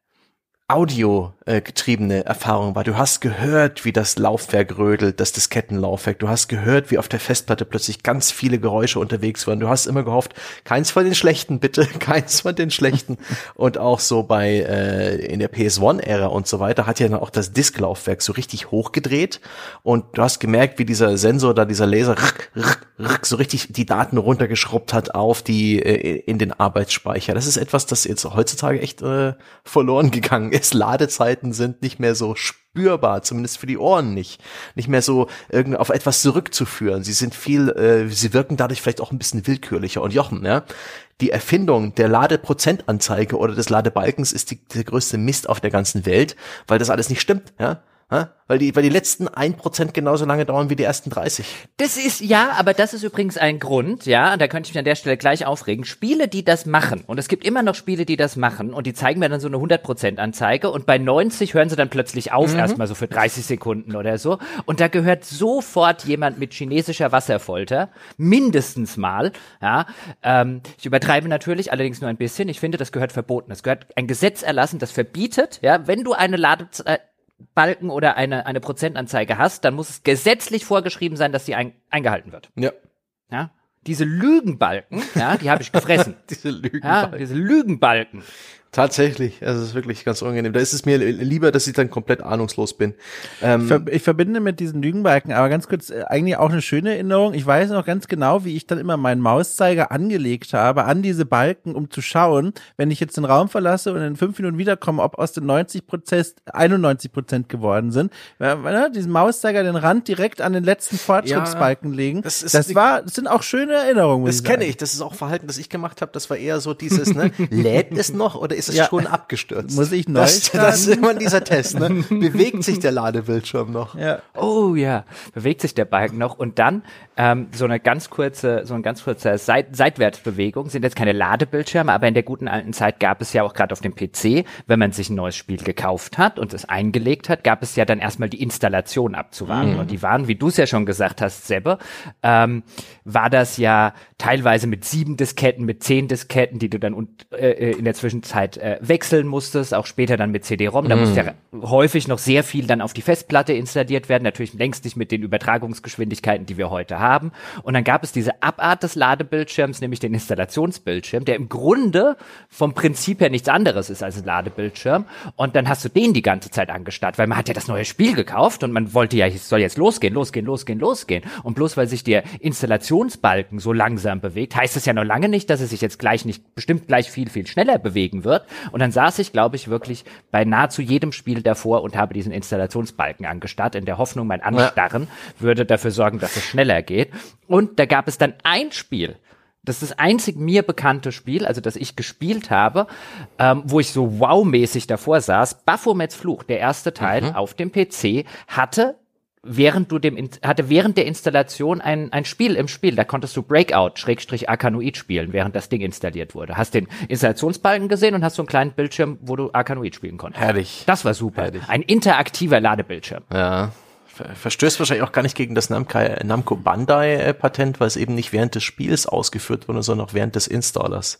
Audio äh, getriebene Erfahrung war. Du hast gehört, wie das Laufwerk rödelt, das Diskettenlaufwerk. Du hast gehört, wie auf der Festplatte plötzlich ganz viele Geräusche unterwegs waren. Du hast immer gehofft, keins von den schlechten, bitte, keins von den schlechten. und auch so bei äh, in der PS1-Ära und so weiter hat ja dann auch das Disklaufwerk so richtig hochgedreht und du hast gemerkt, wie dieser Sensor da, dieser Laser so richtig die Daten runtergeschrubbt hat auf die äh, in den Arbeitsspeicher. Das ist etwas, das jetzt heutzutage echt äh, verloren gegangen ist. Ladezeiten sind nicht mehr so spürbar, zumindest für die Ohren nicht. Nicht mehr so irgendwie auf etwas zurückzuführen. Sie sind viel, äh, sie wirken dadurch vielleicht auch ein bisschen willkürlicher. Und Jochen, ja, die Erfindung der Ladeprozentanzeige oder des Ladebalkens ist die, der größte Mist auf der ganzen Welt, weil das alles nicht stimmt, ja. Weil die, weil die letzten ein Prozent genauso lange dauern wie die ersten 30. Das ist, ja, aber das ist übrigens ein Grund, ja, da könnte ich mich an der Stelle gleich aufregen. Spiele, die das machen, und es gibt immer noch Spiele, die das machen, und die zeigen mir dann so eine 100% Anzeige, und bei 90 hören sie dann plötzlich auf, mhm. erstmal so für 30 Sekunden oder so, und da gehört sofort jemand mit chinesischer Wasserfolter, mindestens mal, ja, ähm, ich übertreibe natürlich, allerdings nur ein bisschen, ich finde, das gehört verboten. Es gehört ein Gesetz erlassen, das verbietet, ja, wenn du eine Ladezeit, Balken oder eine, eine Prozentanzeige hast, dann muss es gesetzlich vorgeschrieben sein, dass sie ein, eingehalten wird. Ja. Ja. Diese Lügenbalken, ja, die habe ich gefressen. diese Lügenbalken. Ja, diese Lügenbalken. Tatsächlich, also es ist wirklich ganz unangenehm. Da ist es mir lieber, dass ich dann komplett ahnungslos bin. Ähm, ich verbinde mit diesen Lügenbalken, aber ganz kurz, äh, eigentlich auch eine schöne Erinnerung. Ich weiß noch ganz genau, wie ich dann immer meinen Mauszeiger angelegt habe an diese Balken, um zu schauen, wenn ich jetzt den Raum verlasse und in fünf Minuten wiederkomme, ob aus den 90 Prozent 91 Prozent geworden sind. Ja, diesen Mauszeiger den Rand direkt an den letzten Fortschrittsbalken ja, legen. Das, ist das war, das sind auch schöne Erinnerungen. Das kenne ich. Das ist auch Verhalten, das ich gemacht habe. Das war eher so dieses, ne, lädt es noch oder ist ist es ja. schon abgestürzt. Muss ich neu das, das ist immer dieser Test. Ne? Bewegt sich der Ladebildschirm noch? Ja. Oh ja, bewegt sich der Balken noch und dann ähm, so eine ganz kurze, so ein ganz kurzer Seit Seitwärtsbewegung sind jetzt keine Ladebildschirme, aber in der guten alten Zeit gab es ja auch gerade auf dem PC, wenn man sich ein neues Spiel gekauft hat und es eingelegt hat, gab es ja dann erstmal die Installation abzuwarten mhm. und die waren, wie du es ja schon gesagt hast, Sebbe, ähm, war das ja teilweise mit sieben Disketten, mit zehn Disketten, die du dann äh, äh in der Zwischenzeit halt äh, wechseln musstest, auch später dann mit CD-ROM. Da mm. musste ja häufig noch sehr viel dann auf die Festplatte installiert werden, natürlich längst nicht mit den Übertragungsgeschwindigkeiten, die wir heute haben. Und dann gab es diese Abart des Ladebildschirms, nämlich den Installationsbildschirm, der im Grunde vom Prinzip her nichts anderes ist als ein Ladebildschirm. Und dann hast du den die ganze Zeit angestarrt, weil man hat ja das neue Spiel gekauft und man wollte ja, es soll jetzt losgehen, losgehen, losgehen, losgehen. Und bloß weil sich der Installationsbalken so langsam bewegt, heißt es ja noch lange nicht, dass es sich jetzt gleich nicht, bestimmt gleich viel, viel schneller bewegen wird. Und dann saß ich, glaube ich, wirklich bei nahezu jedem Spiel davor und habe diesen Installationsbalken angestarrt, in der Hoffnung, mein Anstarren ja. würde dafür sorgen, dass es schneller geht. Und da gab es dann ein Spiel, das ist das einzig mir bekannte Spiel, also das ich gespielt habe, ähm, wo ich so wow-mäßig davor saß. Baphomets Fluch, der erste Teil mhm. auf dem PC, hatte während du dem hatte während der Installation ein, ein Spiel im Spiel, da konntest du Breakout Schrägstrich Arkanoid spielen, während das Ding installiert wurde. Hast den Installationsbalken gesehen und hast so einen kleinen Bildschirm, wo du Arkanoid spielen konntest. Herrlich. Das war super. Herrlich. Ein interaktiver Ladebildschirm. Ja verstößt wahrscheinlich auch gar nicht gegen das Namco Bandai Patent, weil es eben nicht während des Spiels ausgeführt wurde, sondern auch während des Installers.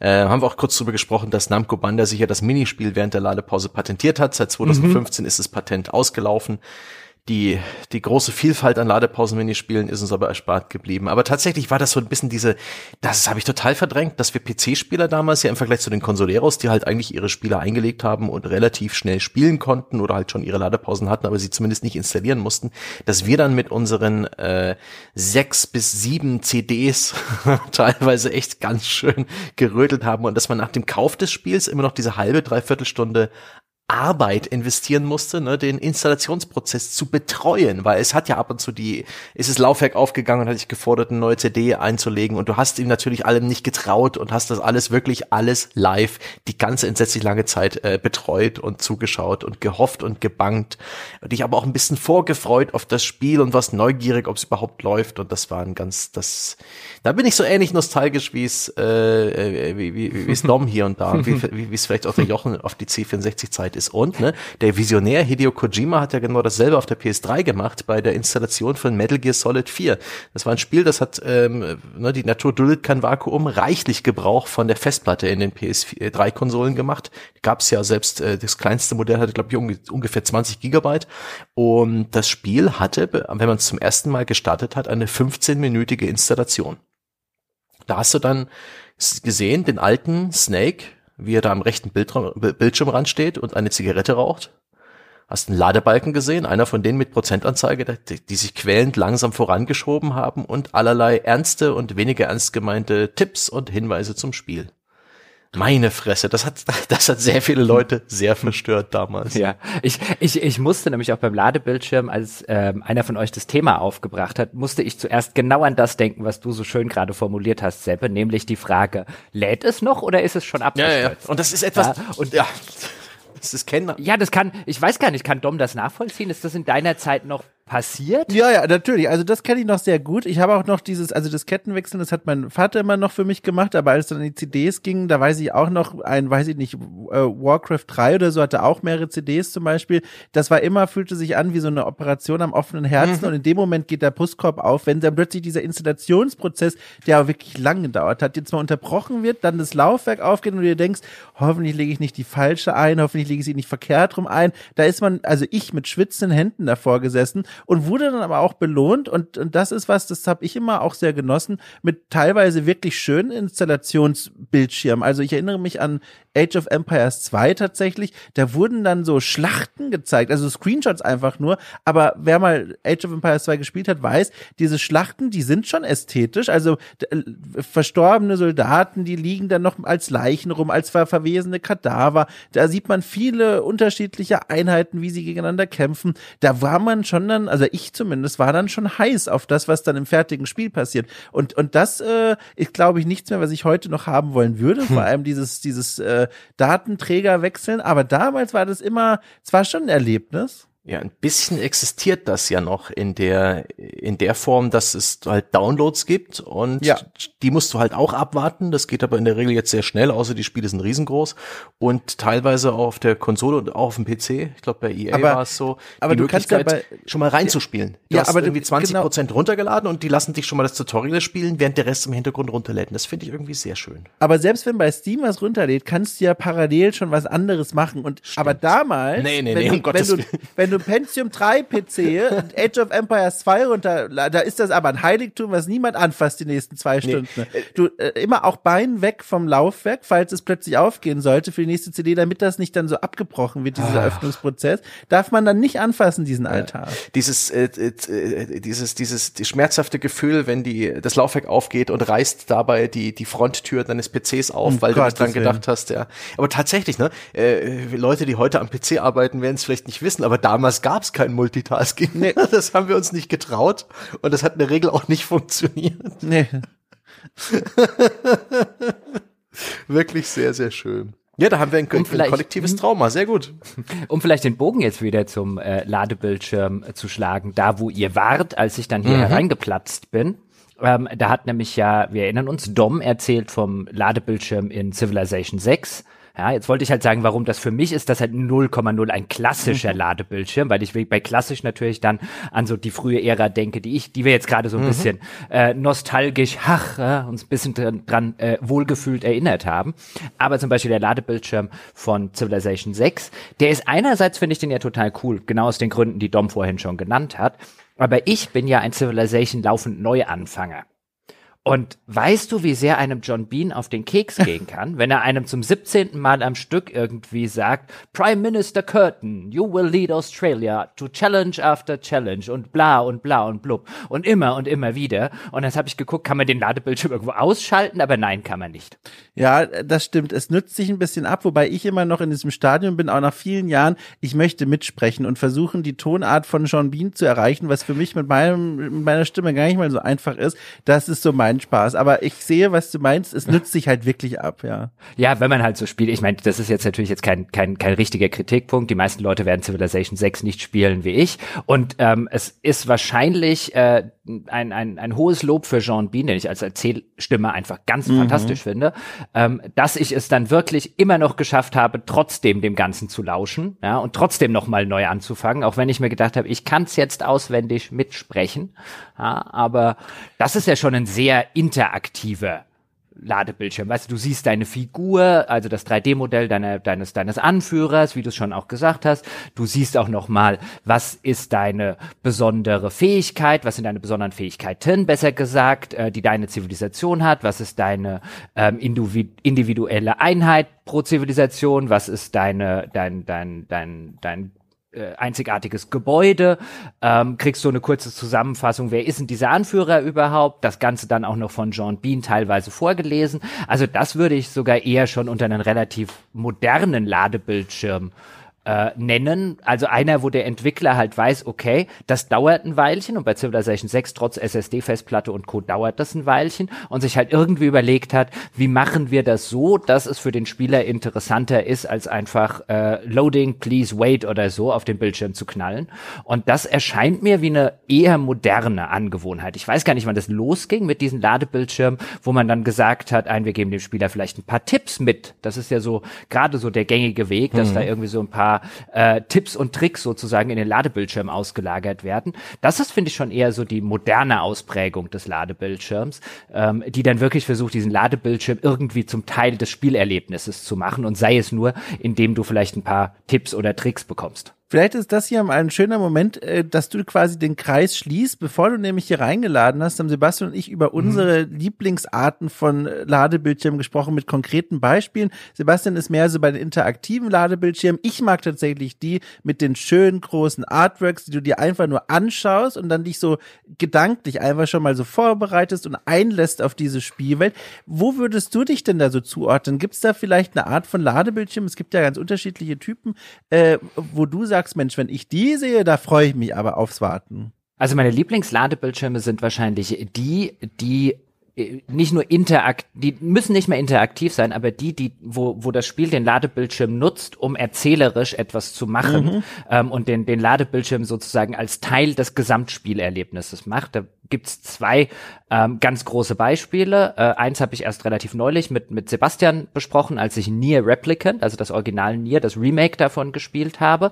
Äh, haben wir auch kurz darüber gesprochen, dass Namco Bandai sich ja das Minispiel während der Ladepause patentiert hat. Seit 2015 mhm. ist das Patent ausgelaufen. Die, die große Vielfalt an Ladepausen-Minispielen ist uns aber erspart geblieben. Aber tatsächlich war das so ein bisschen diese, das habe ich total verdrängt, dass wir PC-Spieler damals ja im Vergleich zu den Consoleros, die halt eigentlich ihre Spiele eingelegt haben und relativ schnell spielen konnten oder halt schon ihre Ladepausen hatten, aber sie zumindest nicht installieren mussten, dass wir dann mit unseren äh, sechs bis sieben CDs teilweise echt ganz schön gerödelt haben und dass man nach dem Kauf des Spiels immer noch diese halbe, dreiviertel Stunde Arbeit investieren musste, ne, den Installationsprozess zu betreuen, weil es hat ja ab und zu die, ist das Laufwerk aufgegangen und hat dich gefordert, eine neue CD einzulegen und du hast ihm natürlich allem nicht getraut und hast das alles wirklich alles live die ganze entsetzlich lange Zeit äh, betreut und zugeschaut und gehofft und gebangt und dich aber auch ein bisschen vorgefreut auf das Spiel und was neugierig, ob es überhaupt läuft und das war ein ganz, das, da bin ich so ähnlich nostalgisch wie es, äh, äh wie, wie, wie es Dom hier und da, wie, wie es vielleicht auch der Jochen auf die C64-Zeit Möglichkeit ist. Und ne, der Visionär Hideo Kojima hat ja genau dasselbe auf der PS3 gemacht bei der Installation von Metal Gear Solid 4. Das war ein Spiel, das hat ähm, ne, die Natur duldet kein Vakuum reichlich Gebrauch von der Festplatte in den PS3-Konsolen gemacht. Gab es ja selbst äh, das kleinste Modell hatte glaube ich un ungefähr 20 Gigabyte und das Spiel hatte, wenn man es zum ersten Mal gestartet hat, eine 15-minütige Installation. Da hast du dann gesehen, den alten Snake, wie er da am rechten Bildraum, Bildschirmrand steht und eine Zigarette raucht. Hast einen Ladebalken gesehen, einer von denen mit Prozentanzeige, die, die sich quälend langsam vorangeschoben haben und allerlei ernste und weniger ernst gemeinte Tipps und Hinweise zum Spiel. Meine Fresse, das hat, das hat sehr viele Leute sehr verstört damals. Ja, ich, ich, ich musste nämlich auch beim Ladebildschirm, als ähm, einer von euch das Thema aufgebracht hat, musste ich zuerst genau an das denken, was du so schön gerade formuliert hast, Seppe, nämlich die Frage, lädt es noch oder ist es schon abgestürzt? Ja, ja. Und das ist etwas, ja, und ja, das ist kennen. Ja, das kann, ich weiß gar nicht, kann Dom das nachvollziehen? Ist das in deiner Zeit noch passiert? Ja, ja, natürlich. Also das kenne ich noch sehr gut. Ich habe auch noch dieses, also das Kettenwechseln, das hat mein Vater immer noch für mich gemacht, aber als es dann die CDs ging, da weiß ich auch noch, ein, weiß ich nicht, äh, Warcraft 3 oder so hatte auch mehrere CDs zum Beispiel. Das war immer, fühlte sich an wie so eine Operation am offenen Herzen mhm. und in dem Moment geht der Brustkorb auf, wenn dann plötzlich dieser Installationsprozess, der auch wirklich lang gedauert hat, jetzt mal unterbrochen wird, dann das Laufwerk aufgeht und du dir denkst, hoffentlich lege ich nicht die falsche ein, hoffentlich lege ich sie nicht verkehrt rum ein. Da ist man, also ich mit schwitzenden Händen davor gesessen und wurde dann aber auch belohnt und, und das ist was, das habe ich immer auch sehr genossen, mit teilweise wirklich schönen Installationsbildschirmen. Also ich erinnere mich an Age of Empires 2 tatsächlich, da wurden dann so Schlachten gezeigt, also Screenshots einfach nur, aber wer mal Age of Empires 2 gespielt hat, weiß, diese Schlachten, die sind schon ästhetisch, also äh, verstorbene Soldaten, die liegen dann noch als Leichen rum, als ver verwesene Kadaver, da sieht man viele unterschiedliche Einheiten, wie sie gegeneinander kämpfen, da war man schon dann, also ich zumindest, war dann schon heiß auf das, was dann im fertigen Spiel passiert. Und, und das äh, ist, glaube ich, nichts mehr, was ich heute noch haben wollen würde, vor allem dieses, dieses äh, Datenträger wechseln. Aber damals war das immer, es war schon ein Erlebnis. Ja, ein bisschen existiert das ja noch in der, in der Form, dass es halt Downloads gibt und ja. die musst du halt auch abwarten. Das geht aber in der Regel jetzt sehr schnell, außer die Spiele sind riesengroß und teilweise auch auf der Konsole und auch auf dem PC. Ich glaube, bei EA war es so, aber du kannst dabei schon mal reinzuspielen. Du ja, hast aber irgendwie 20 genau. Prozent runtergeladen und die lassen dich schon mal das Tutorial spielen, während der Rest im Hintergrund runterlädt. Das finde ich irgendwie sehr schön. Aber selbst wenn bei Steam was runterlädt, kannst du ja parallel schon was anderes machen und Stimmt. aber damals, nee, nee, nee, um du, wenn, du, wenn du Pentium 3 PC Age of Empires 2 runter, da ist das aber ein Heiligtum, was niemand anfasst die nächsten zwei Stunden. Nee. Du äh, immer auch Bein weg vom Laufwerk, falls es plötzlich aufgehen sollte für die nächste CD, damit das nicht dann so abgebrochen wird, dieser ah. Öffnungsprozess, darf man dann nicht anfassen diesen Altar. Dieses äh, äh, dieses dieses die schmerzhafte Gefühl, wenn die das Laufwerk aufgeht und reißt dabei die die Fronttür deines PCs auf, um weil Gott, du nicht dran gedacht hast, ja. Aber tatsächlich, ne, äh, Leute, die heute am PC arbeiten, werden es vielleicht nicht wissen, aber damals gab es kein Multitasking. Nee. Das haben wir uns nicht getraut und das hat in der Regel auch nicht funktioniert. Nee. Wirklich sehr, sehr schön. Ja, da haben wir ein, um ein kollektives hm? Trauma, sehr gut. Um vielleicht den Bogen jetzt wieder zum äh, Ladebildschirm äh, zu schlagen, da wo ihr wart, als ich dann hier mhm. hereingeplatzt bin. Ähm, da hat nämlich ja, wir erinnern uns, Dom erzählt vom Ladebildschirm in Civilization 6 ja, jetzt wollte ich halt sagen, warum das für mich ist, das halt 0,0 ein klassischer mhm. Ladebildschirm, weil ich bei klassisch natürlich dann an so die frühe Ära denke, die ich, die wir jetzt gerade so ein mhm. bisschen äh, nostalgisch, ach, äh, uns ein bisschen dran, dran äh, wohlgefühlt erinnert haben. Aber zum Beispiel der Ladebildschirm von Civilization 6, der ist einerseits finde ich den ja total cool, genau aus den Gründen, die Dom vorhin schon genannt hat. Aber ich bin ja ein Civilization laufend Neuanfänger. Und weißt du, wie sehr einem John Bean auf den Keks gehen kann, wenn er einem zum 17. Mal am Stück irgendwie sagt, Prime Minister Curtin, you will lead Australia to challenge after challenge und bla und bla und blub und immer und immer wieder. Und jetzt habe ich geguckt, kann man den Ladebildschirm irgendwo ausschalten, aber nein, kann man nicht. Ja, das stimmt. Es nützt sich ein bisschen ab, wobei ich immer noch in diesem Stadion bin, auch nach vielen Jahren. Ich möchte mitsprechen und versuchen, die Tonart von John Bean zu erreichen, was für mich mit, meinem, mit meiner Stimme gar nicht mal so einfach ist. Das ist so mein keinen Spaß. Aber ich sehe, was du meinst. Es nützt sich halt wirklich ab, ja. Ja, wenn man halt so spielt. Ich meine, das ist jetzt natürlich jetzt kein, kein, kein richtiger Kritikpunkt. Die meisten Leute werden Civilization 6 nicht spielen wie ich. Und ähm, es ist wahrscheinlich äh, ein, ein, ein hohes Lob für Jean Bean, den ich als Erzählstimme einfach ganz mhm. fantastisch finde, ähm, dass ich es dann wirklich immer noch geschafft habe, trotzdem dem Ganzen zu lauschen, ja, und trotzdem nochmal neu anzufangen, auch wenn ich mir gedacht habe, ich kann es jetzt auswendig mitsprechen. Ja, aber das ist ja schon ein sehr interaktiver Ladebildschirm. Weißt du, du siehst deine Figur, also das 3D-Modell deine, deines, deines Anführers, wie du es schon auch gesagt hast. Du siehst auch nochmal, was ist deine besondere Fähigkeit, was sind deine besonderen Fähigkeiten, besser gesagt, äh, die deine Zivilisation hat, was ist deine ähm, individuelle Einheit pro Zivilisation, was ist deine, dein, dein, dein, dein äh, einzigartiges Gebäude, ähm, kriegst du eine kurze Zusammenfassung, wer ist denn dieser Anführer überhaupt, das Ganze dann auch noch von John Bean teilweise vorgelesen. Also das würde ich sogar eher schon unter einen relativ modernen Ladebildschirm äh, nennen. Also einer, wo der Entwickler halt weiß, okay, das dauert ein Weilchen und bei Civilization 6 trotz SSD-Festplatte und Co. dauert das ein Weilchen und sich halt irgendwie überlegt hat, wie machen wir das so, dass es für den Spieler interessanter ist, als einfach äh, Loading, please wait oder so auf den Bildschirm zu knallen. Und das erscheint mir wie eine eher moderne Angewohnheit. Ich weiß gar nicht, wann das losging mit diesen Ladebildschirmen, wo man dann gesagt hat, ein, wir geben dem Spieler vielleicht ein paar Tipps mit. Das ist ja so gerade so der gängige Weg, dass mhm. da irgendwie so ein paar äh, Tipps und Tricks sozusagen in den Ladebildschirm ausgelagert werden. Das ist, finde ich, schon eher so die moderne Ausprägung des Ladebildschirms, ähm, die dann wirklich versucht, diesen Ladebildschirm irgendwie zum Teil des Spielerlebnisses zu machen und sei es nur, indem du vielleicht ein paar Tipps oder Tricks bekommst. Vielleicht ist das hier ein schöner Moment, äh, dass du quasi den Kreis schließt. Bevor du nämlich hier reingeladen hast, haben Sebastian und ich über mhm. unsere Lieblingsarten von äh, Ladebildschirmen gesprochen mit konkreten Beispielen. Sebastian ist mehr so bei den interaktiven Ladebildschirmen. Ich mag tatsächlich die mit den schönen großen Artworks, die du dir einfach nur anschaust und dann dich so gedanklich einfach schon mal so vorbereitest und einlässt auf diese Spielwelt. Wo würdest du dich denn da so zuordnen? Gibt es da vielleicht eine Art von Ladebildschirm? Es gibt ja ganz unterschiedliche Typen, äh, wo du sagst, sagst, Mensch, wenn ich die sehe, da freue ich mich aber aufs Warten. Also meine Lieblingsladebildschirme sind wahrscheinlich die, die nicht nur interaktiv, die müssen nicht mehr interaktiv sein, aber die, die, wo, wo das Spiel den Ladebildschirm nutzt, um erzählerisch etwas zu machen mhm. ähm, und den, den Ladebildschirm sozusagen als Teil des Gesamtspielerlebnisses macht. Da gibt's zwei ähm, ganz große Beispiele. Äh, eins habe ich erst relativ neulich mit, mit Sebastian besprochen, als ich Nier Replicant, also das Original Nier, das Remake davon gespielt habe.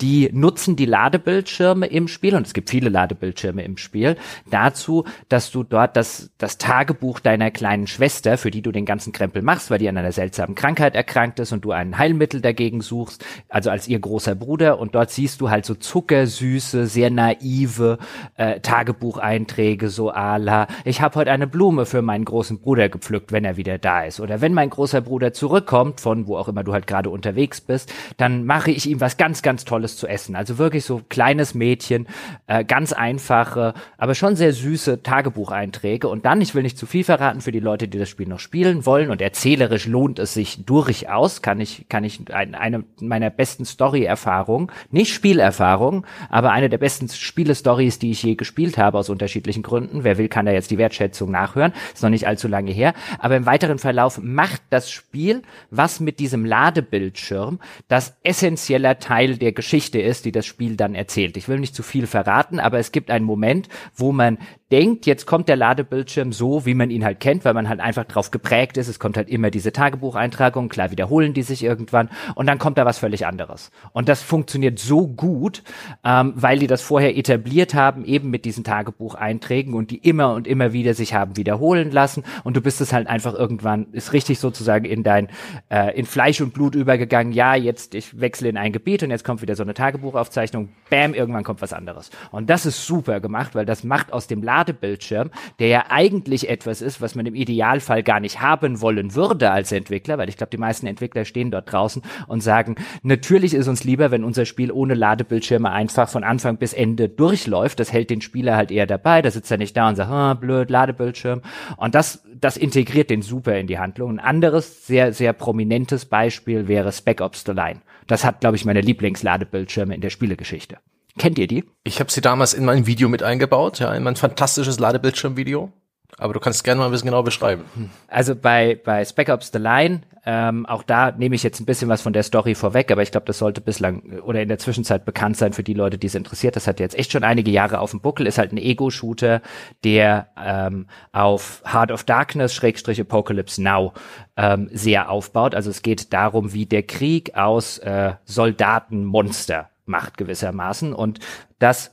Die nutzen die Ladebildschirme im Spiel, und es gibt viele Ladebildschirme im Spiel, dazu, dass du dort das, das Tagebuch deiner kleinen Schwester, für die du den ganzen Krempel machst, weil die an einer seltsamen Krankheit erkrankt ist und du ein Heilmittel dagegen suchst, also als ihr großer Bruder, und dort siehst du halt so zuckersüße, sehr naive äh, Tagebucheinträge, so ala, ich habe heute eine Blume für meinen großen Bruder gepflückt, wenn er wieder da ist. Oder wenn mein großer Bruder zurückkommt, von wo auch immer du halt gerade unterwegs bist, dann mache ich ihm was ganz, ganz Tolles zu essen. Also wirklich so kleines Mädchen, äh, ganz einfache, aber schon sehr süße Tagebucheinträge. Und dann, ich will nicht zu viel verraten für die Leute, die das Spiel noch spielen wollen und erzählerisch lohnt es sich durchaus, kann ich, kann ich ein, eine meiner besten Story-Erfahrungen, nicht Spielerfahrung, aber eine der besten Spiele-Stories, die ich je gespielt habe aus unterschiedlichen Gründen. Wer will, kann da jetzt die Wertschätzung nachhören. Ist noch nicht allzu lange her. Aber im weiteren Verlauf macht das Spiel, was mit diesem Ladebildschirm das essentieller Teil der Geschichte ist, die das Spiel dann erzählt. Ich will nicht zu viel verraten, aber es gibt einen Moment, wo man denkt, jetzt kommt der Ladebildschirm so, wie man ihn halt kennt, weil man halt einfach drauf geprägt ist. Es kommt halt immer diese Tagebucheintragung, klar wiederholen die sich irgendwann und dann kommt da was völlig anderes. Und das funktioniert so gut, ähm, weil die das vorher etabliert haben, eben mit diesen Tagebucheinträgen und die immer und immer wieder sich haben wiederholen lassen und du bist es halt einfach irgendwann, ist richtig sozusagen in dein, äh, in Fleisch und Blut übergegangen, ja, jetzt ich wechsle in ein Gebiet und jetzt kommt wieder so eine Tagebuchaufzeichnung, bam, irgendwann kommt was anderes. Und das ist super gemacht, weil das macht aus dem Laden Ladebildschirm, der ja eigentlich etwas ist, was man im Idealfall gar nicht haben wollen würde als Entwickler, weil ich glaube, die meisten Entwickler stehen dort draußen und sagen, natürlich ist uns lieber, wenn unser Spiel ohne Ladebildschirme einfach von Anfang bis Ende durchläuft. Das hält den Spieler halt eher dabei. Da sitzt er nicht da und sagt, ah, blöd, Ladebildschirm. Und das, das integriert den super in die Handlung. Ein anderes, sehr, sehr prominentes Beispiel wäre Spec Ops The Line. Das hat, glaube ich, meine Lieblingsladebildschirme in der Spielegeschichte. Kennt ihr die? Ich habe sie damals in mein Video mit eingebaut, ja, in mein fantastisches Ladebildschirmvideo. Aber du kannst gerne mal ein bisschen genau beschreiben. Also bei, bei Spec Ops The Line, ähm, auch da nehme ich jetzt ein bisschen was von der Story vorweg, aber ich glaube, das sollte bislang oder in der Zwischenzeit bekannt sein für die Leute, die es interessiert. Das hat jetzt echt schon einige Jahre auf dem Buckel, ist halt ein Ego-Shooter, der ähm, auf Heart of Darkness, Schrägstrich Apocalypse Now ähm, sehr aufbaut. Also es geht darum, wie der Krieg aus äh, Soldatenmonster macht gewissermaßen. Und das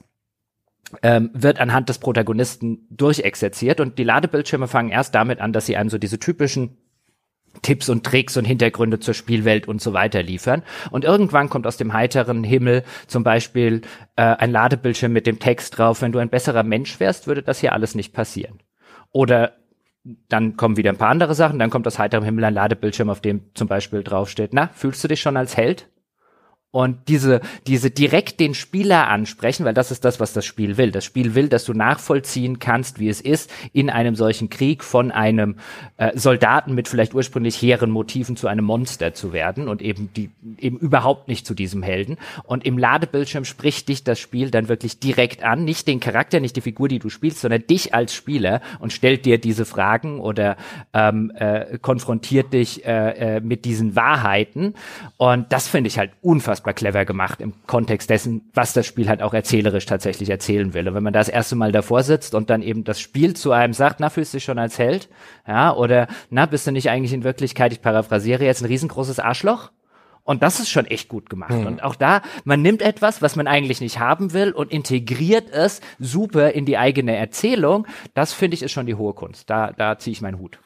ähm, wird anhand des Protagonisten durchexerziert. Und die Ladebildschirme fangen erst damit an, dass sie einem so diese typischen Tipps und Tricks und Hintergründe zur Spielwelt und so weiter liefern. Und irgendwann kommt aus dem heiteren Himmel zum Beispiel äh, ein Ladebildschirm mit dem Text drauf, wenn du ein besserer Mensch wärst, würde das hier alles nicht passieren. Oder dann kommen wieder ein paar andere Sachen, dann kommt aus heiterem Himmel ein Ladebildschirm, auf dem zum Beispiel draufsteht, na, fühlst du dich schon als Held? Und diese, diese direkt den Spieler ansprechen, weil das ist das, was das Spiel will. Das Spiel will, dass du nachvollziehen kannst, wie es ist, in einem solchen Krieg von einem äh, Soldaten mit vielleicht ursprünglich hehren Motiven zu einem Monster zu werden und eben die, eben überhaupt nicht zu diesem Helden. Und im Ladebildschirm spricht dich das Spiel dann wirklich direkt an, nicht den Charakter, nicht die Figur, die du spielst, sondern dich als Spieler und stellt dir diese Fragen oder ähm, äh, konfrontiert dich äh, äh, mit diesen Wahrheiten. Und das finde ich halt unfassbar unfassbar clever gemacht im Kontext dessen, was das Spiel halt auch erzählerisch tatsächlich erzählen will. Und wenn man das erste Mal davor sitzt und dann eben das Spiel zu einem sagt, na, fühlst du dich schon als Held? Ja, oder na, bist du nicht eigentlich in Wirklichkeit, ich paraphrasiere jetzt, ein riesengroßes Arschloch? Und das ist schon echt gut gemacht. Mhm. Und auch da, man nimmt etwas, was man eigentlich nicht haben will und integriert es super in die eigene Erzählung. Das finde ich ist schon die hohe Kunst. Da, da ziehe ich meinen Hut.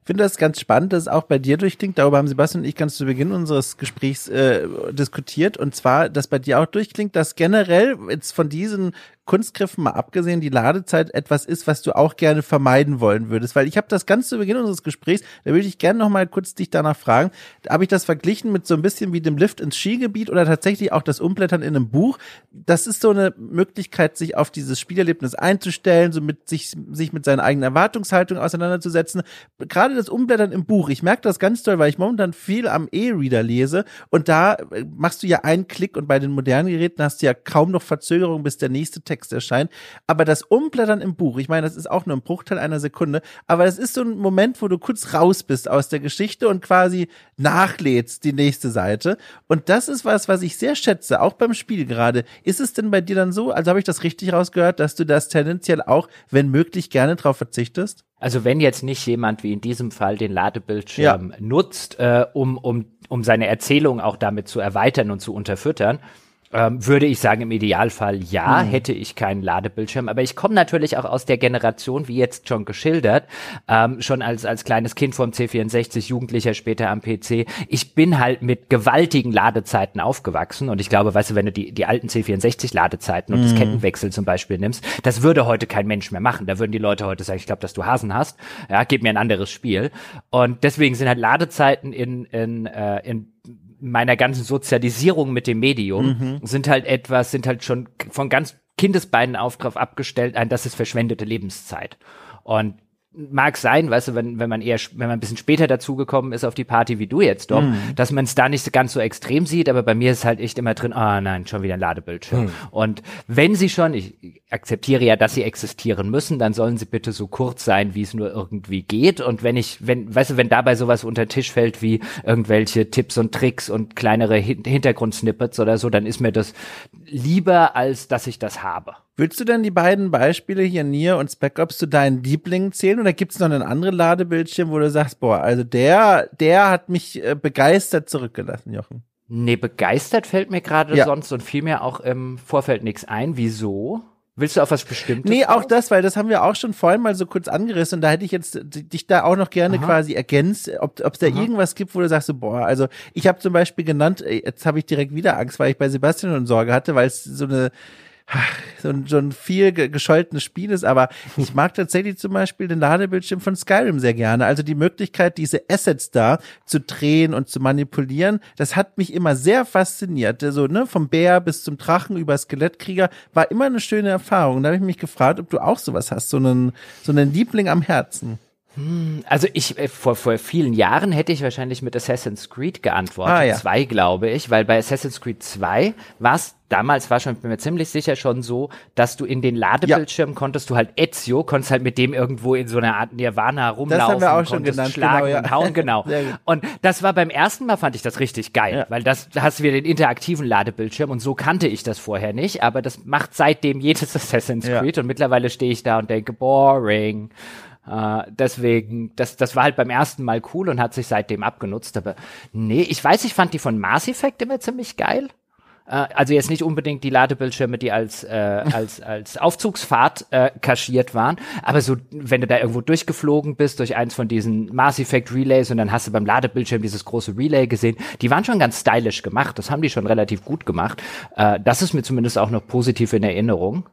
Ich finde das ganz spannend, dass es auch bei dir durchklingt. Darüber haben Sebastian und ich ganz zu Beginn unseres Gesprächs äh, diskutiert. Und zwar, dass bei dir auch durchklingt, dass generell jetzt von diesen Kunstgriffen mal abgesehen die Ladezeit etwas ist, was du auch gerne vermeiden wollen würdest. Weil ich habe das ganz zu Beginn unseres Gesprächs, da würde ich gerne noch mal kurz dich danach fragen, habe ich das verglichen mit so ein bisschen wie dem Lift ins Skigebiet oder tatsächlich auch das Umblättern in einem Buch. Das ist so eine Möglichkeit, sich auf dieses Spielerlebnis einzustellen, so mit sich, sich mit seiner eigenen Erwartungshaltung auseinanderzusetzen. Gerade das Umblättern im Buch, ich merke das ganz toll, weil ich momentan viel am E-Reader lese und da äh, machst du ja einen Klick und bei den modernen Geräten hast du ja kaum noch Verzögerung, bis der nächste Text erscheint. Aber das Umblättern im Buch, ich meine, das ist auch nur ein Bruchteil einer Sekunde, aber es ist so ein Moment, wo du kurz raus bist aus der Geschichte und quasi nachlädst die nächste Seite. Und das ist was, was ich sehr schätze, auch beim Spiel gerade. Ist es denn bei dir dann so, also habe ich das richtig rausgehört, dass du das tendenziell auch, wenn möglich, gerne drauf verzichtest? Also wenn jetzt nicht jemand wie in diesem Fall den Ladebildschirm ja. nutzt, äh, um, um, um seine Erzählung auch damit zu erweitern und zu unterfüttern, ähm, würde ich sagen, im Idealfall ja, mhm. hätte ich keinen Ladebildschirm. Aber ich komme natürlich auch aus der Generation, wie jetzt schon geschildert, ähm, schon als, als kleines Kind vom C64, Jugendlicher später am PC. Ich bin halt mit gewaltigen Ladezeiten aufgewachsen. Und ich glaube, weißt du, wenn du die, die alten C64-Ladezeiten und mhm. das Kettenwechsel zum Beispiel nimmst, das würde heute kein Mensch mehr machen. Da würden die Leute heute sagen, ich glaube, dass du Hasen hast. Ja, gib mir ein anderes Spiel. Und deswegen sind halt Ladezeiten in, in, äh, in meiner ganzen Sozialisierung mit dem Medium mhm. sind halt etwas, sind halt schon von ganz Kindesbeinen auf drauf abgestellt, ein, das ist verschwendete Lebenszeit. Und mag sein, weißt du, wenn, wenn man eher, wenn man ein bisschen später dazugekommen ist auf die Party wie du jetzt doch, mm. dass man es da nicht ganz so extrem sieht, aber bei mir ist halt echt immer drin, ah oh nein, schon wieder ein Ladebildschirm. Mm. Und wenn sie schon, ich akzeptiere ja, dass sie existieren müssen, dann sollen sie bitte so kurz sein, wie es nur irgendwie geht. Und wenn ich, wenn, weißt du, wenn dabei sowas unter den Tisch fällt wie irgendwelche Tipps und Tricks und kleinere Hin Hintergrundsnippets oder so, dann ist mir das lieber, als dass ich das habe. Willst du denn die beiden Beispiele hier, Nier und Spec Ops, zu deinen Lieblingen zählen oder gibt es noch einen anderen Ladebildschirm, wo du sagst, boah, also der, der hat mich äh, begeistert zurückgelassen, Jochen? Nee, begeistert fällt mir gerade ja. sonst und fiel mir auch im Vorfeld nichts ein. Wieso? Willst du auf was Bestimmtes? Nee, auch das, weil das haben wir auch schon vorhin mal so kurz angerissen und da hätte ich jetzt dich da auch noch gerne Aha. quasi ergänzt, ob es da Aha. irgendwas gibt, wo du sagst, so, boah, also ich habe zum Beispiel genannt, jetzt habe ich direkt wieder Angst, weil ich bei Sebastian und Sorge hatte, weil es so eine so ein, so ein viel gescholtenes Spiel ist, aber ich mag tatsächlich zum Beispiel den Ladebildschirm von Skyrim sehr gerne. Also die Möglichkeit, diese Assets da zu drehen und zu manipulieren, das hat mich immer sehr fasziniert. So, ne, vom Bär bis zum Drachen über Skelettkrieger war immer eine schöne Erfahrung. Da habe ich mich gefragt, ob du auch sowas hast, so einen, so einen Liebling am Herzen. Also ich äh, vor, vor vielen Jahren hätte ich wahrscheinlich mit Assassin's Creed geantwortet. Ah, ja. Zwei, glaube ich, weil bei Assassin's Creed 2 war es damals war schon, bin mir ziemlich sicher schon so, dass du in den Ladebildschirm ja. konntest du halt Ezio, konntest halt mit dem irgendwo in so einer Art Nirvana rumlaufen. Das haben wir auch schon genannt. Schlagen genau, ja. und hauen, genau. und das war beim ersten Mal fand ich das richtig geil, ja. weil das da hast du wieder den interaktiven Ladebildschirm und so kannte ich das vorher nicht, aber das macht seitdem jedes Assassin's Creed und mittlerweile stehe ich da und denke, boring. Äh, deswegen, das, das war halt beim ersten Mal cool und hat sich seitdem abgenutzt. Aber nee, ich weiß, ich fand die von Mass Effect immer ziemlich geil. Äh, also jetzt nicht unbedingt die Ladebildschirme, die als, äh, als, als Aufzugsfahrt äh, kaschiert waren, aber so, wenn du da irgendwo durchgeflogen bist durch eins von diesen Mass Effect Relays und dann hast du beim Ladebildschirm dieses große Relay gesehen, die waren schon ganz stylisch gemacht, das haben die schon relativ gut gemacht. Äh, das ist mir zumindest auch noch positiv in Erinnerung.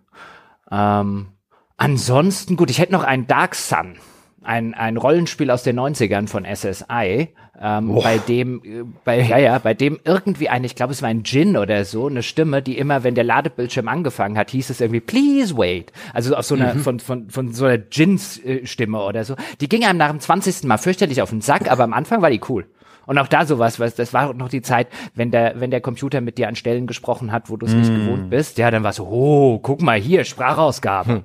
Ähm, Ansonsten, gut, ich hätte noch ein Dark Sun. Ein, ein Rollenspiel aus den 90ern von SSI, ähm, bei dem, äh, bei, ja, ja, bei dem irgendwie ein, ich glaube, es war ein Djinn oder so, eine Stimme, die immer, wenn der Ladebildschirm angefangen hat, hieß es irgendwie, please wait. Also auf so einer, mhm. von, von, von so einer Djinns-Stimme oder so. Die ging einem nach dem 20. Mal fürchterlich auf den Sack, aber am Anfang war die cool. Und auch da sowas, was, das war noch die Zeit, wenn der, wenn der Computer mit dir an Stellen gesprochen hat, wo du es mm. nicht gewohnt bist, ja, dann war so, oh, guck mal hier, Sprachausgabe. Hm.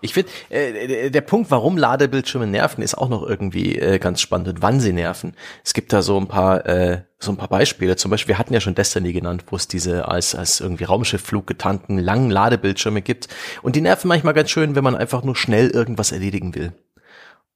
Ich finde, äh, der Punkt, warum Ladebildschirme nerven, ist auch noch irgendwie äh, ganz spannend und wann sie nerven. Es gibt da so ein paar, äh, so ein paar Beispiele. Zum Beispiel, wir hatten ja schon Destiny genannt, wo es diese als, als irgendwie Raumschiffflug getarnten langen Ladebildschirme gibt. Und die nerven manchmal ganz schön, wenn man einfach nur schnell irgendwas erledigen will.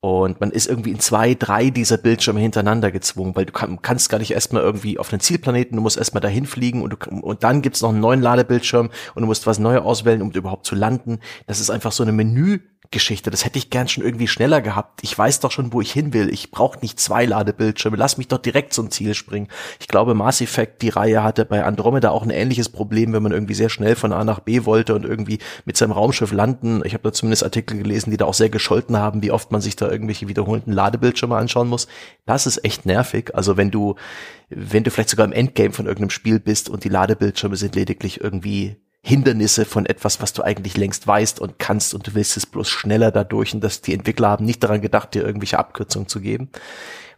Und man ist irgendwie in zwei, drei dieser Bildschirme hintereinander gezwungen, weil du kann, kannst gar nicht erstmal irgendwie auf einen Zielplaneten, du musst erstmal dahin fliegen und, du, und dann gibt's noch einen neuen Ladebildschirm und du musst was Neues auswählen, um überhaupt zu landen. Das ist einfach so eine Menü, Geschichte. Das hätte ich gern schon irgendwie schneller gehabt. Ich weiß doch schon, wo ich hin will. Ich brauche nicht zwei Ladebildschirme. Lass mich doch direkt zum Ziel springen. Ich glaube, Mass Effect, die Reihe hatte bei Andromeda auch ein ähnliches Problem, wenn man irgendwie sehr schnell von A nach B wollte und irgendwie mit seinem Raumschiff landen. Ich habe da zumindest Artikel gelesen, die da auch sehr gescholten haben, wie oft man sich da irgendwelche wiederholten Ladebildschirme anschauen muss. Das ist echt nervig. Also wenn du, wenn du vielleicht sogar im Endgame von irgendeinem Spiel bist und die Ladebildschirme sind lediglich irgendwie Hindernisse von etwas, was du eigentlich längst weißt und kannst und du willst es bloß schneller dadurch und dass die Entwickler haben nicht daran gedacht, dir irgendwelche Abkürzungen zu geben.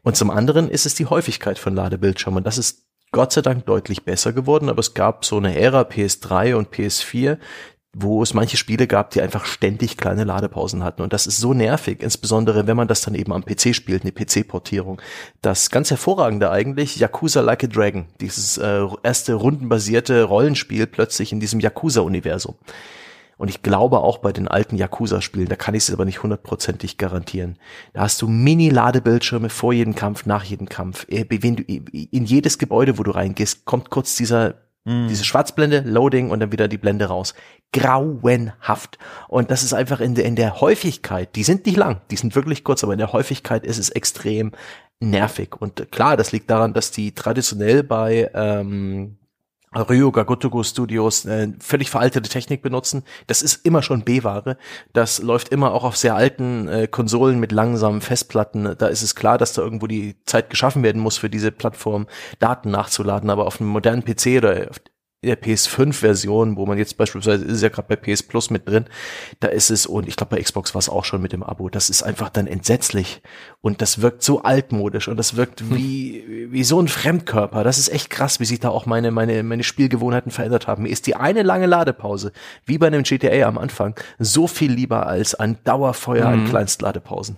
Und zum anderen ist es die Häufigkeit von Ladebildschirmen. Das ist Gott sei Dank deutlich besser geworden, aber es gab so eine Ära PS3 und PS4, wo es manche Spiele gab, die einfach ständig kleine Ladepausen hatten. Und das ist so nervig, insbesondere wenn man das dann eben am PC spielt, eine PC-Portierung. Das ganz hervorragende eigentlich, Yakuza Like a Dragon, dieses äh, erste rundenbasierte Rollenspiel plötzlich in diesem Yakuza-Universum. Und ich glaube auch bei den alten Yakuza-Spielen, da kann ich es aber nicht hundertprozentig garantieren. Da hast du Mini-Ladebildschirme vor jedem Kampf, nach jedem Kampf. Äh, wenn du in jedes Gebäude, wo du reingehst, kommt kurz dieser mm. diese Schwarzblende, Loading und dann wieder die Blende raus. Grauenhaft. Und das ist einfach in der, in der Häufigkeit, die sind nicht lang, die sind wirklich kurz, aber in der Häufigkeit ist es extrem nervig. Und klar, das liegt daran, dass die traditionell bei ähm, Ryoga Gotoku Studios äh, völlig veraltete Technik benutzen. Das ist immer schon B-Ware. Das läuft immer auch auf sehr alten äh, Konsolen mit langsamen Festplatten. Da ist es klar, dass da irgendwo die Zeit geschaffen werden muss für diese Plattform, Daten nachzuladen. Aber auf einem modernen PC oder der PS5-Version, wo man jetzt beispielsweise ist ja gerade bei PS Plus mit drin, da ist es, und ich glaube bei Xbox war es auch schon mit dem Abo, das ist einfach dann entsetzlich. Und das wirkt so altmodisch und das wirkt hm. wie, wie so ein Fremdkörper. Das ist echt krass, wie sich da auch meine, meine, meine Spielgewohnheiten verändert haben. Mir ist die eine lange Ladepause, wie bei einem GTA am Anfang, so viel lieber als ein Dauerfeuer mhm. an Kleinstladepausen.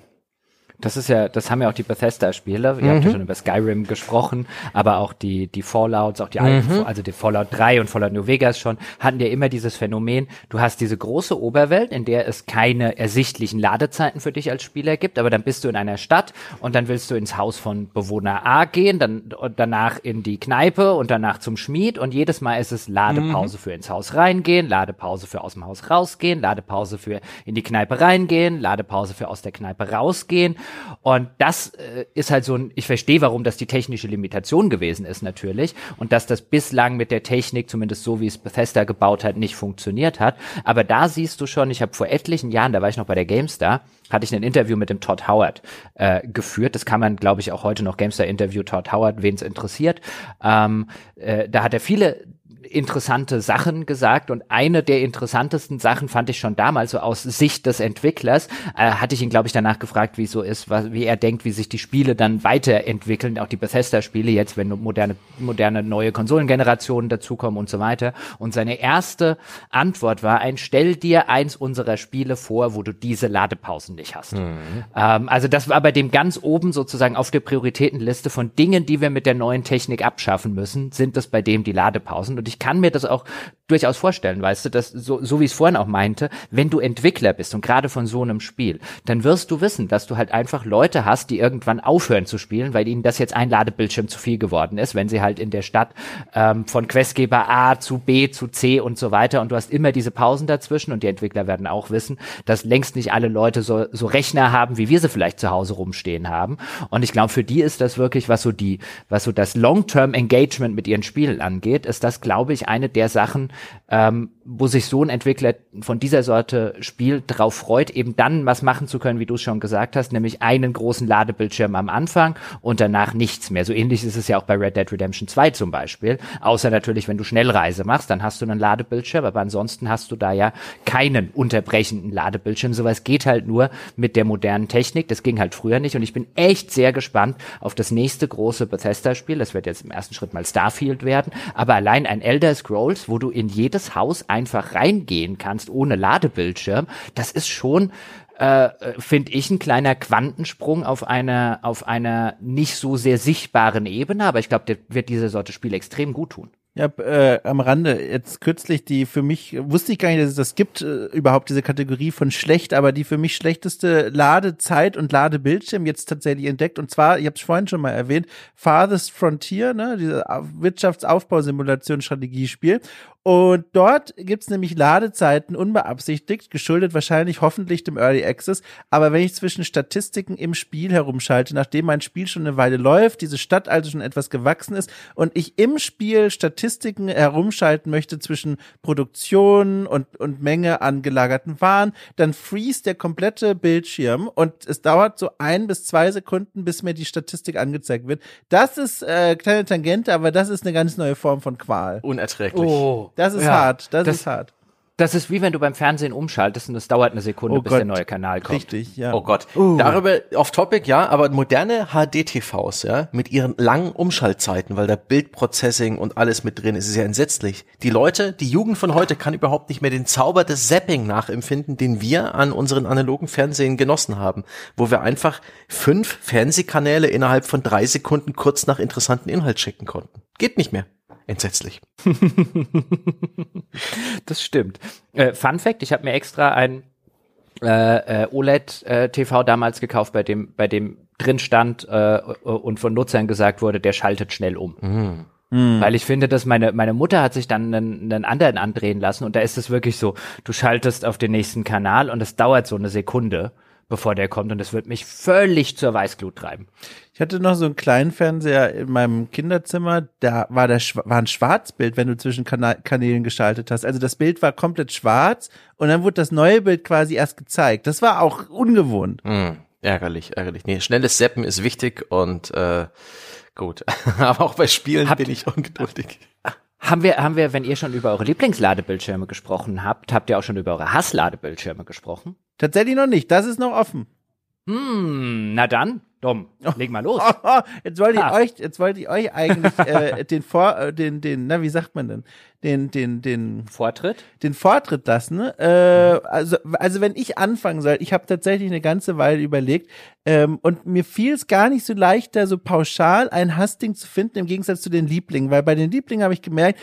Das ist ja, das haben ja auch die Bethesda-Spiele. Ihr mhm. habt ja mhm. schon über Skyrim gesprochen, aber auch die, die Fallouts, auch die alten, mhm. also die Fallout 3 und Fallout New Vegas schon, hatten ja immer dieses Phänomen, du hast diese große Oberwelt, in der es keine ersichtlichen Ladezeiten für dich als Spieler gibt, aber dann bist du in einer Stadt und dann willst du ins Haus von Bewohner A gehen, dann und danach in die Kneipe und danach zum Schmied und jedes Mal ist es Ladepause mhm. für ins Haus reingehen, Ladepause für aus dem Haus rausgehen, Ladepause für in die Kneipe reingehen, Ladepause für aus der Kneipe rausgehen und das äh, ist halt so ein, ich verstehe, warum das die technische Limitation gewesen ist natürlich und dass das bislang mit der Technik, zumindest so wie es Bethesda gebaut hat, nicht funktioniert hat. Aber da siehst du schon, ich habe vor etlichen Jahren, da war ich noch bei der GameStar, hatte ich ein Interview mit dem Todd Howard äh, geführt. Das kann man, glaube ich, auch heute noch GameStar Interview Todd Howard, wen es interessiert. Ähm, äh, da hat er viele interessante Sachen gesagt und eine der interessantesten Sachen fand ich schon damals so aus Sicht des Entwicklers äh, hatte ich ihn glaube ich danach gefragt wie so ist was, wie er denkt wie sich die Spiele dann weiterentwickeln auch die Bethesda Spiele jetzt wenn moderne moderne neue Konsolengenerationen dazukommen und so weiter. Und seine erste Antwort war ein stell dir eins unserer Spiele vor wo du diese Ladepausen nicht hast. Mhm. ähm, also das war bei dem ganz oben sozusagen auf der Prioritätenliste von Dingen die wir mit der neuen Technik abschaffen müssen sind das bei dem die Ladepausen. Und ich kann mir das auch durchaus vorstellen, weißt du, dass so, so wie ich es vorhin auch meinte, wenn du Entwickler bist und gerade von so einem Spiel, dann wirst du wissen, dass du halt einfach Leute hast, die irgendwann aufhören zu spielen, weil ihnen das jetzt ein Ladebildschirm zu viel geworden ist, wenn sie halt in der Stadt ähm, von Questgeber A zu B zu C und so weiter und du hast immer diese Pausen dazwischen und die Entwickler werden auch wissen, dass längst nicht alle Leute so, so Rechner haben, wie wir sie vielleicht zu Hause rumstehen haben. Und ich glaube, für die ist das wirklich, was so die, was so das Long-Term Engagement mit ihren Spielen angeht, ist das, glaube ich, eine der Sachen, ähm, wo sich so ein Entwickler von dieser Sorte Spiel drauf freut, eben dann was machen zu können, wie du es schon gesagt hast, nämlich einen großen Ladebildschirm am Anfang und danach nichts mehr. So ähnlich ist es ja auch bei Red Dead Redemption 2 zum Beispiel. Außer natürlich, wenn du Schnellreise machst, dann hast du einen Ladebildschirm, aber ansonsten hast du da ja keinen unterbrechenden Ladebildschirm. Sowas geht halt nur mit der modernen Technik. Das ging halt früher nicht und ich bin echt sehr gespannt auf das nächste große Bethesda-Spiel. Das wird jetzt im ersten Schritt mal Starfield werden, aber allein ein Elder Scrolls, wo du in jedes Haus einfach reingehen kannst ohne Ladebildschirm, das ist schon äh, finde ich ein kleiner Quantensprung auf einer auf einer nicht so sehr sichtbaren Ebene, aber ich glaube, der wird diese Sorte Spiel extrem gut tun. Ja, äh, am Rande, jetzt kürzlich die für mich, wusste ich gar nicht, dass es das gibt, äh, überhaupt diese Kategorie von schlecht, aber die für mich schlechteste Ladezeit und Ladebildschirm jetzt tatsächlich entdeckt. Und zwar, ich habe es vorhin schon mal erwähnt, Farthest Frontier, ne, diese Wirtschaftsaufbausimulation-Strategiespiel. Und dort gibt's nämlich Ladezeiten unbeabsichtigt, geschuldet wahrscheinlich hoffentlich dem Early Access. Aber wenn ich zwischen Statistiken im Spiel herumschalte, nachdem mein Spiel schon eine Weile läuft, diese Stadt also schon etwas gewachsen ist und ich im Spiel Statistiken herumschalten möchte zwischen Produktion und, und Menge an gelagerten Waren, dann freeze der komplette Bildschirm und es dauert so ein bis zwei Sekunden, bis mir die Statistik angezeigt wird. Das ist äh, kleine Tangente, aber das ist eine ganz neue Form von Qual. Unerträglich. Oh. Das ist ja, hart, das, das, ist hart. Das ist wie wenn du beim Fernsehen umschaltest und es dauert eine Sekunde, Oh bis Gott. der neue Kanal kommt. Richtig, ja. Oh Gott. Uh. Darüber off topic, ja, aber moderne HD-TVs, ja, mit ihren langen Umschaltzeiten, weil da Bildprocessing und alles mit drin ist, ist ja entsetzlich. Die Leute, die Jugend von heute kann überhaupt nicht mehr den Zauber des Zapping nachempfinden, den wir an unseren analogen Fernsehen genossen haben, wo wir einfach fünf Fernsehkanäle innerhalb von drei Sekunden kurz nach interessanten Inhalt checken konnten. Geht nicht mehr. Entsetzlich. Das stimmt. Äh, Fun Fact, ich habe mir extra ein äh, äh, OLED-TV damals gekauft, bei dem, bei dem drin stand äh, und von Nutzern gesagt wurde, der schaltet schnell um. Hm. Weil ich finde, dass meine, meine Mutter hat sich dann einen, einen anderen andrehen lassen und da ist es wirklich so, du schaltest auf den nächsten Kanal und es dauert so eine Sekunde, bevor der kommt und es wird mich völlig zur Weißglut treiben. Ich hatte noch so einen kleinen Fernseher in meinem Kinderzimmer, da war, der, war ein Schwarzbild, wenn du zwischen Kanälen geschaltet hast. Also das Bild war komplett schwarz und dann wurde das neue Bild quasi erst gezeigt. Das war auch ungewohnt. Hm, ärgerlich, ärgerlich. Nee, schnelles Zappen ist wichtig und äh, gut. aber auch bei Spielen Habt- bin ich ungeduldig. Haben wir, haben wir, wenn ihr schon über eure Lieblingsladebildschirme gesprochen habt, habt ihr auch schon über eure Hassladebildschirme gesprochen? Tatsächlich noch nicht, das ist noch offen. Hm, na dann, dumm, leg mal los. Jetzt wollte ich euch, jetzt wollte ich euch eigentlich äh, den Vor, äh, den, den, na wie sagt man denn, den, den, den, Vortritt? den Vortritt lassen. Ne? Äh, also, also wenn ich anfangen soll, ich habe tatsächlich eine ganze Weile überlegt ähm, und mir fiel es gar nicht so leicht, da so pauschal ein Hassding zu finden im Gegensatz zu den Lieblingen, weil bei den Lieblingen habe ich gemerkt,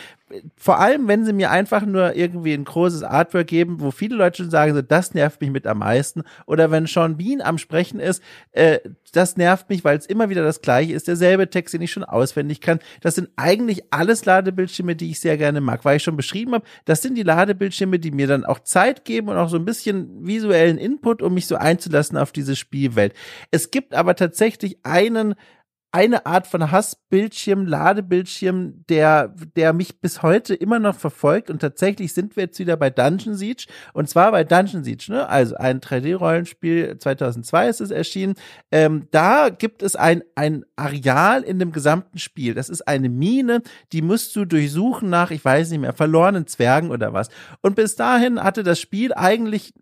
vor allem wenn sie mir einfach nur irgendwie ein großes Artwork geben, wo viele Leute schon sagen, so das nervt mich mit am meisten, oder wenn Sean Bean am Sprechen ist, äh, das nervt mich, weil es immer wieder das gleiche ist, derselbe Text, den ich schon auswendig kann. Das sind eigentlich alles Ladebildschirme, die ich sehr gerne mag, weil ich schon beschrieben habe, das sind die Ladebildschirme, die mir dann auch Zeit geben und auch so ein bisschen visuellen Input, um mich so einzulassen auf diese Spielwelt. Es gibt aber tatsächlich einen eine Art von Hassbildschirm, Ladebildschirm, der, der mich bis heute immer noch verfolgt. Und tatsächlich sind wir jetzt wieder bei Dungeon Siege. Und zwar bei Dungeon Siege, ne? Also ein 3D-Rollenspiel, 2002 ist es erschienen. Ähm, da gibt es ein, ein Areal in dem gesamten Spiel. Das ist eine Mine, die musst du durchsuchen nach, ich weiß nicht mehr, verlorenen Zwergen oder was. Und bis dahin hatte das Spiel eigentlich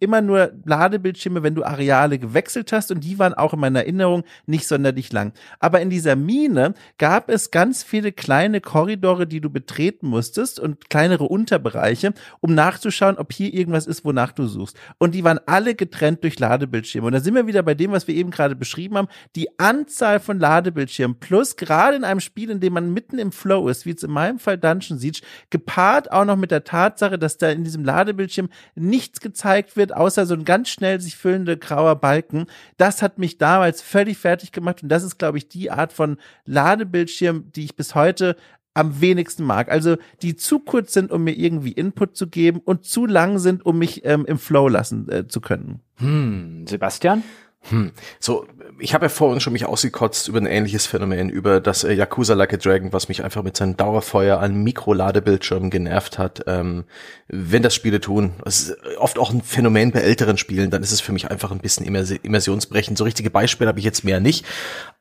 immer nur Ladebildschirme, wenn du Areale gewechselt hast und die waren auch in meiner Erinnerung nicht sonderlich lang. Aber in dieser Mine gab es ganz viele kleine Korridore, die du betreten musstest und kleinere Unterbereiche, um nachzuschauen, ob hier irgendwas ist, wonach du suchst. Und die waren alle getrennt durch Ladebildschirme. Und da sind wir wieder bei dem, was wir eben gerade beschrieben haben. Die Anzahl von Ladebildschirmen plus gerade in einem Spiel, in dem man mitten im Flow ist, wie jetzt in meinem Fall Dungeon Siege, gepaart auch noch mit der Tatsache, dass da in diesem Ladebildschirm nichts gezeigt wird, außer so ein ganz schnell sich füllender grauer Balken. Das hat mich damals völlig fertig gemacht und das ist, glaube ich, die Art von Ladebildschirm, die ich bis heute am wenigsten mag. Also die zu kurz sind, um mir irgendwie Input zu geben und zu lang sind, um mich ähm, im Flow lassen äh, zu können. Hm, Sebastian? Hm. So, ich habe ja vorhin schon mich ausgekotzt über ein ähnliches Phänomen, über das äh, Yakuza Like a Dragon, was mich einfach mit seinem Dauerfeuer an Mikroladebildschirmen genervt hat. Ähm, wenn das Spiele tun, das ist oft auch ein Phänomen bei älteren Spielen, dann ist es für mich einfach ein bisschen immersi- immersionsbrechend. So richtige Beispiele habe ich jetzt mehr nicht,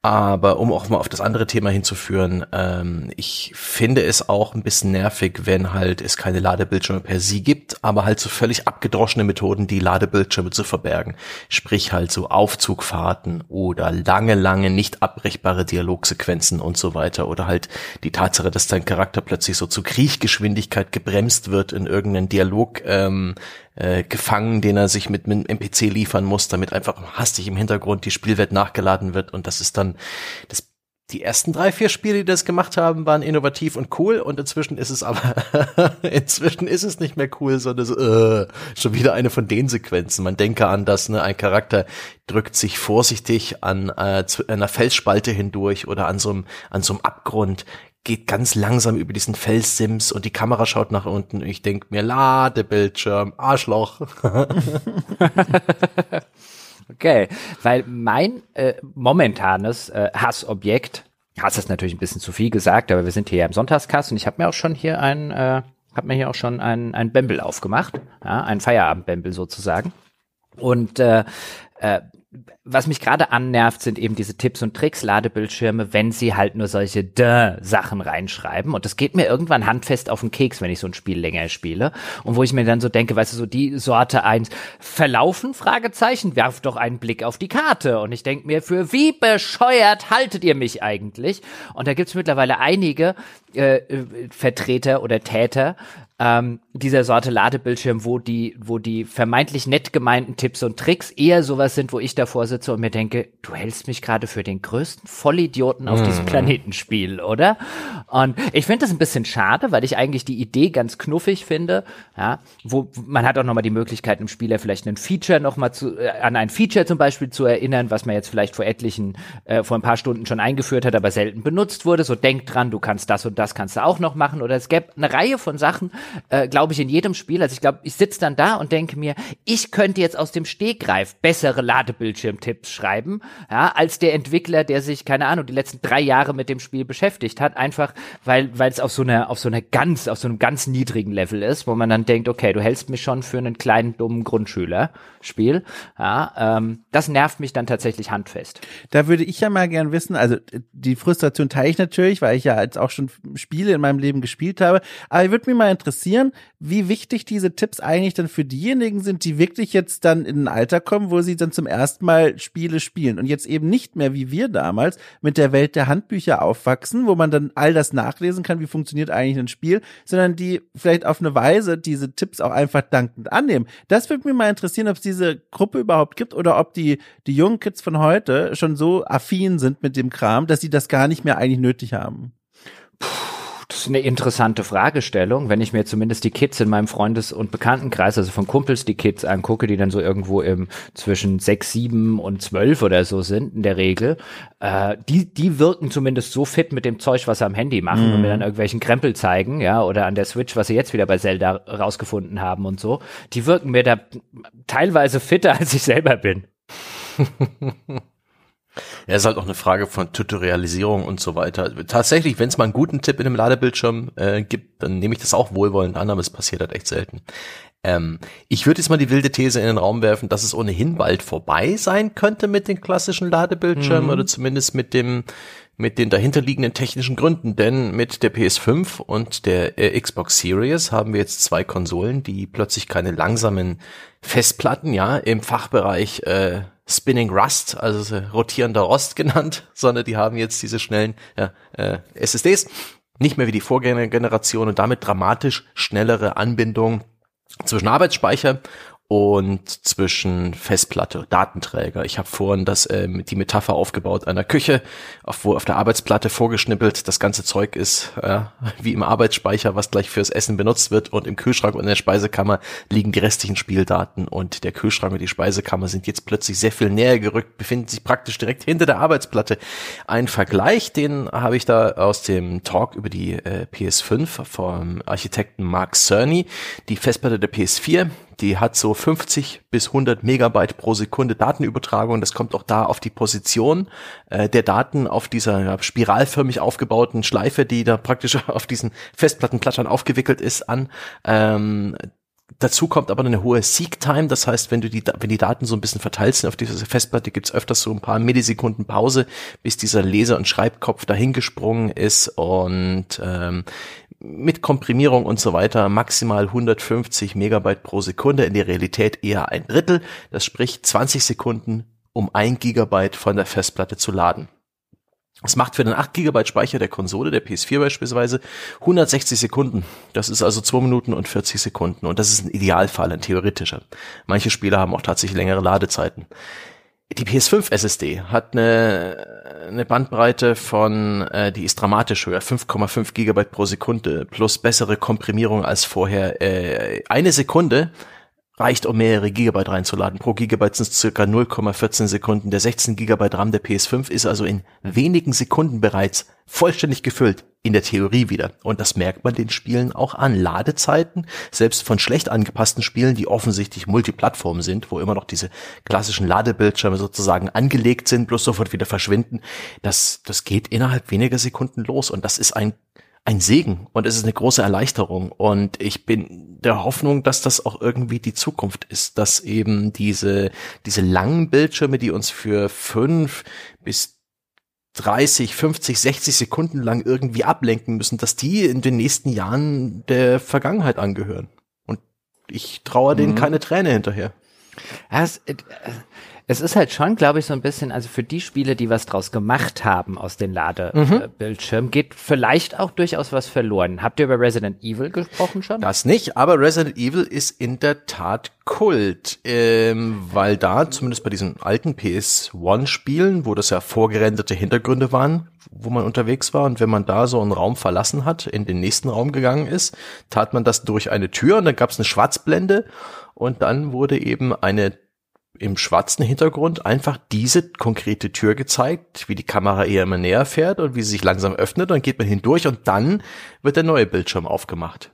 aber um auch mal auf das andere Thema hinzuführen, ähm, ich finde es auch ein bisschen nervig, wenn halt es keine Ladebildschirme per se gibt, aber halt so völlig abgedroschene Methoden, die Ladebildschirme zu verbergen. Sprich halt so Aufzugfahrten oder lange, lange nicht abbrechbare Dialogsequenzen und so weiter. Oder halt die Tatsache, dass dein Charakter plötzlich so zu Kriechgeschwindigkeit gebremst wird in irgendeinen Dialog ähm, äh, gefangen, den er sich mit, mit einem NPC liefern muss, damit einfach hastig im Hintergrund die Spielwelt nachgeladen wird. Und das ist dann das die ersten drei, vier Spiele, die das gemacht haben, waren innovativ und cool und inzwischen ist es aber, inzwischen ist es nicht mehr cool, sondern so, äh, schon wieder eine von den Sequenzen. Man denke an das, ne, ein Charakter drückt sich vorsichtig an äh, einer Felsspalte hindurch oder an so einem, Abgrund, geht ganz langsam über diesen Felssims und die Kamera schaut nach unten und ich denk mir, Ladebildschirm, Arschloch. Okay, weil mein äh, momentanes äh, Hassobjekt, Hass ist natürlich ein bisschen zu viel gesagt, aber wir sind hier ja im Sonntagskast und ich habe mir auch schon hier ein, äh, habe mir hier auch schon ein, ein Bembel aufgemacht, ja, ein Feierabendbembel sozusagen. Und äh, äh, was mich gerade annervt, sind eben diese Tipps und Tricks Ladebildschirme, wenn sie halt nur solche Dö Sachen reinschreiben. Und das geht mir irgendwann handfest auf den Keks, wenn ich so ein Spiel länger spiele. Und wo ich mir dann so denke, weißt du, so die Sorte eins verlaufen, Fragezeichen, werft doch einen Blick auf die Karte. Und ich denke mir, für wie bescheuert haltet ihr mich eigentlich? Und da gibt's mittlerweile einige äh, äh Vertreter oder Täter, ähm, dieser Sorte Ladebildschirm, wo die, wo die vermeintlich nett gemeinten Tipps und Tricks eher sowas sind, wo ich davor sitze und mir denke, du hältst mich gerade für den größten Vollidioten auf mm. diesem mhm. Planetenspiel, oder? Und ich finde das ein bisschen schade, weil ich eigentlich die Idee ganz knuffig finde, ja, wo man hat auch nochmal die Möglichkeit, einem Spieler vielleicht ein Feature nochmal zu, äh, an ein Feature zum Beispiel zu erinnern, was man jetzt vielleicht vor etlichen, äh, vor ein paar Stunden schon eingeführt hat, aber selten benutzt wurde. So denk dran, du kannst das und das kannst du auch noch machen. Oder es gäbe eine Reihe von Sachen, äh, glaube ich, in jedem Spiel. Also ich glaube, ich sitze dann da und denke mir, ich könnte jetzt aus dem Stegreif bessere Ladebildschirmtipps schreiben, ja, als der Entwickler, der sich, keine Ahnung, die letzten drei Jahre mit dem Spiel beschäftigt hat, einfach weil es auf so einer auf so einer ganz auf so einem ganz niedrigen Level ist, wo man dann denkt, okay, du hältst mich schon für einen kleinen dummen Grundschüler. Spiel. Ja, ähm, das nervt mich dann tatsächlich handfest. Da würde ich ja mal gern wissen, also die Frustration teile ich natürlich, weil ich ja jetzt auch schon Spiele in meinem Leben gespielt habe. Aber ich würde mich mal interessieren, wie wichtig diese Tipps eigentlich dann für diejenigen sind, die wirklich jetzt dann in ein Alter kommen, wo sie dann zum ersten Mal Spiele spielen und jetzt eben nicht mehr wie wir damals mit der Welt der Handbücher aufwachsen, wo man dann all das nachlesen kann, wie funktioniert eigentlich ein Spiel, sondern die vielleicht auf eine Weise diese Tipps auch einfach dankend annehmen. Das würde mich mal interessieren, ob es diese Gruppe überhaupt gibt oder ob die, die jungen Kids von heute schon so affin sind mit dem Kram, dass sie das gar nicht mehr eigentlich nötig haben. Ist eine interessante Fragestellung, wenn ich mir zumindest die Kids in meinem Freundes- und Bekanntenkreis, also von Kumpels die Kids angucke, die dann so irgendwo im zwischen sechs, sieben und zwölf oder so sind in der Regel, äh, die, die wirken zumindest so fit mit dem Zeug, was sie am Handy machen mhm. und mir dann irgendwelchen Krempel zeigen, ja, oder an der Switch, was sie jetzt wieder bei Zelda rausgefunden haben und so. Die wirken mir da teilweise fitter, als ich selber bin. Ja, ist halt auch eine Frage von Tutorialisierung und so weiter. Tatsächlich, wenn es mal einen guten Tipp in einem Ladebildschirm äh, gibt, dann nehme ich das auch wohlwollend an, aber es passiert halt echt selten. Ähm, ich würde jetzt mal die wilde These in den Raum werfen, dass es ohnehin bald vorbei sein könnte mit den klassischen Ladebildschirmen mhm. oder zumindest mit dem mit den dahinterliegenden technischen Gründen, denn mit der PS5 und der äh, Xbox Series haben wir jetzt zwei Konsolen, die plötzlich keine langsamen Festplatten, ja, im Fachbereich äh, Spinning Rust, also rotierender Rost genannt, sondern die haben jetzt diese schnellen ja, äh, SSDs, nicht mehr wie die Vorgängergeneration und damit dramatisch schnellere Anbindung zwischen Arbeitsspeicher und zwischen Festplatte, Datenträger. Ich habe vorhin das äh, die Metapher aufgebaut einer Küche, auf, wo auf der Arbeitsplatte vorgeschnippelt das ganze Zeug ist, äh, wie im Arbeitsspeicher, was gleich fürs Essen benutzt wird und im Kühlschrank und in der Speisekammer liegen die restlichen Spieldaten und der Kühlschrank und die Speisekammer sind jetzt plötzlich sehr viel näher gerückt, befinden sich praktisch direkt hinter der Arbeitsplatte. Ein Vergleich, den habe ich da aus dem Talk über die äh, PS5 vom Architekten Mark Cerny, die Festplatte der PS4, die hat so 50 bis 100 Megabyte pro Sekunde Datenübertragung. Das kommt auch da auf die Position äh, der Daten auf dieser ja, spiralförmig aufgebauten Schleife, die da praktisch auf diesen Festplattenplattern aufgewickelt ist, an. Ähm, Dazu kommt aber eine hohe Seek-Time, das heißt, wenn du die, wenn die Daten so ein bisschen verteilt sind auf dieser Festplatte, gibt's öfters so ein paar Millisekunden Pause, bis dieser Leser- und Schreibkopf dahingesprungen ist und ähm, mit Komprimierung und so weiter maximal 150 Megabyte pro Sekunde, in der Realität eher ein Drittel. Das spricht 20 Sekunden, um ein Gigabyte von der Festplatte zu laden. Das macht für den 8 Gigabyte Speicher der Konsole, der PS4 beispielsweise, 160 Sekunden. Das ist also 2 Minuten und 40 Sekunden. Und das ist ein Idealfall, ein theoretischer. Manche Spieler haben auch tatsächlich längere Ladezeiten. Die PS5 SSD hat eine, eine Bandbreite von, äh, die ist dramatisch höher, 5,5 Gigabyte pro Sekunde plus bessere Komprimierung als vorher. Äh, eine Sekunde reicht, um mehrere Gigabyte reinzuladen. Pro Gigabyte sind es circa 0,14 Sekunden. Der 16 Gigabyte RAM der PS5 ist also in wenigen Sekunden bereits vollständig gefüllt. In der Theorie wieder. Und das merkt man den Spielen auch an. Ladezeiten, selbst von schlecht angepassten Spielen, die offensichtlich Multiplattform sind, wo immer noch diese klassischen Ladebildschirme sozusagen angelegt sind, bloß sofort wieder verschwinden. Das, das geht innerhalb weniger Sekunden los. Und das ist ein ein Segen und es ist eine große Erleichterung. Und ich bin der Hoffnung, dass das auch irgendwie die Zukunft ist, dass eben diese, diese langen Bildschirme, die uns für fünf bis 30, 50, 60 Sekunden lang irgendwie ablenken müssen, dass die in den nächsten Jahren der Vergangenheit angehören. Und ich traue denen mhm. keine Träne hinterher. Ja, es, ist halt schon, glaube ich, so ein bisschen, also für die Spiele, die was draus gemacht haben aus den Ladebildschirmen, mhm. geht vielleicht auch durchaus was verloren. Habt ihr über Resident Evil gesprochen schon? Das nicht, aber Resident Evil ist in der Tat Kult, ähm, weil da, zumindest bei diesen alten PS1-Spielen, wo das ja vorgerenderte Hintergründe waren, wo man unterwegs war und wenn man da so einen Raum verlassen hat, in den nächsten Raum gegangen ist, tat man das durch eine Tür und dann gab es eine Schwarzblende und dann wurde eben eine im schwarzen Hintergrund einfach diese konkrete Tür gezeigt, wie die Kamera eher immer näher fährt und wie sie sich langsam öffnet, dann geht man hindurch und dann wird der neue Bildschirm aufgemacht.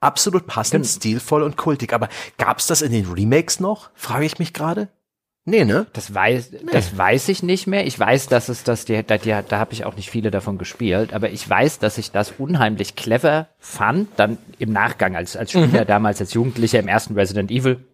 Absolut passend, stilvoll und kultig. Aber gab's das in den Remakes noch? Frage ich mich gerade. Nee, ne? Das weiß, nee. das weiß ich nicht mehr. Ich weiß, dass es das, die, da, die, da habe ich auch nicht viele davon gespielt, aber ich weiß, dass ich das unheimlich clever fand, dann im Nachgang als, als Spieler mhm. damals, als Jugendlicher im ersten Resident Evil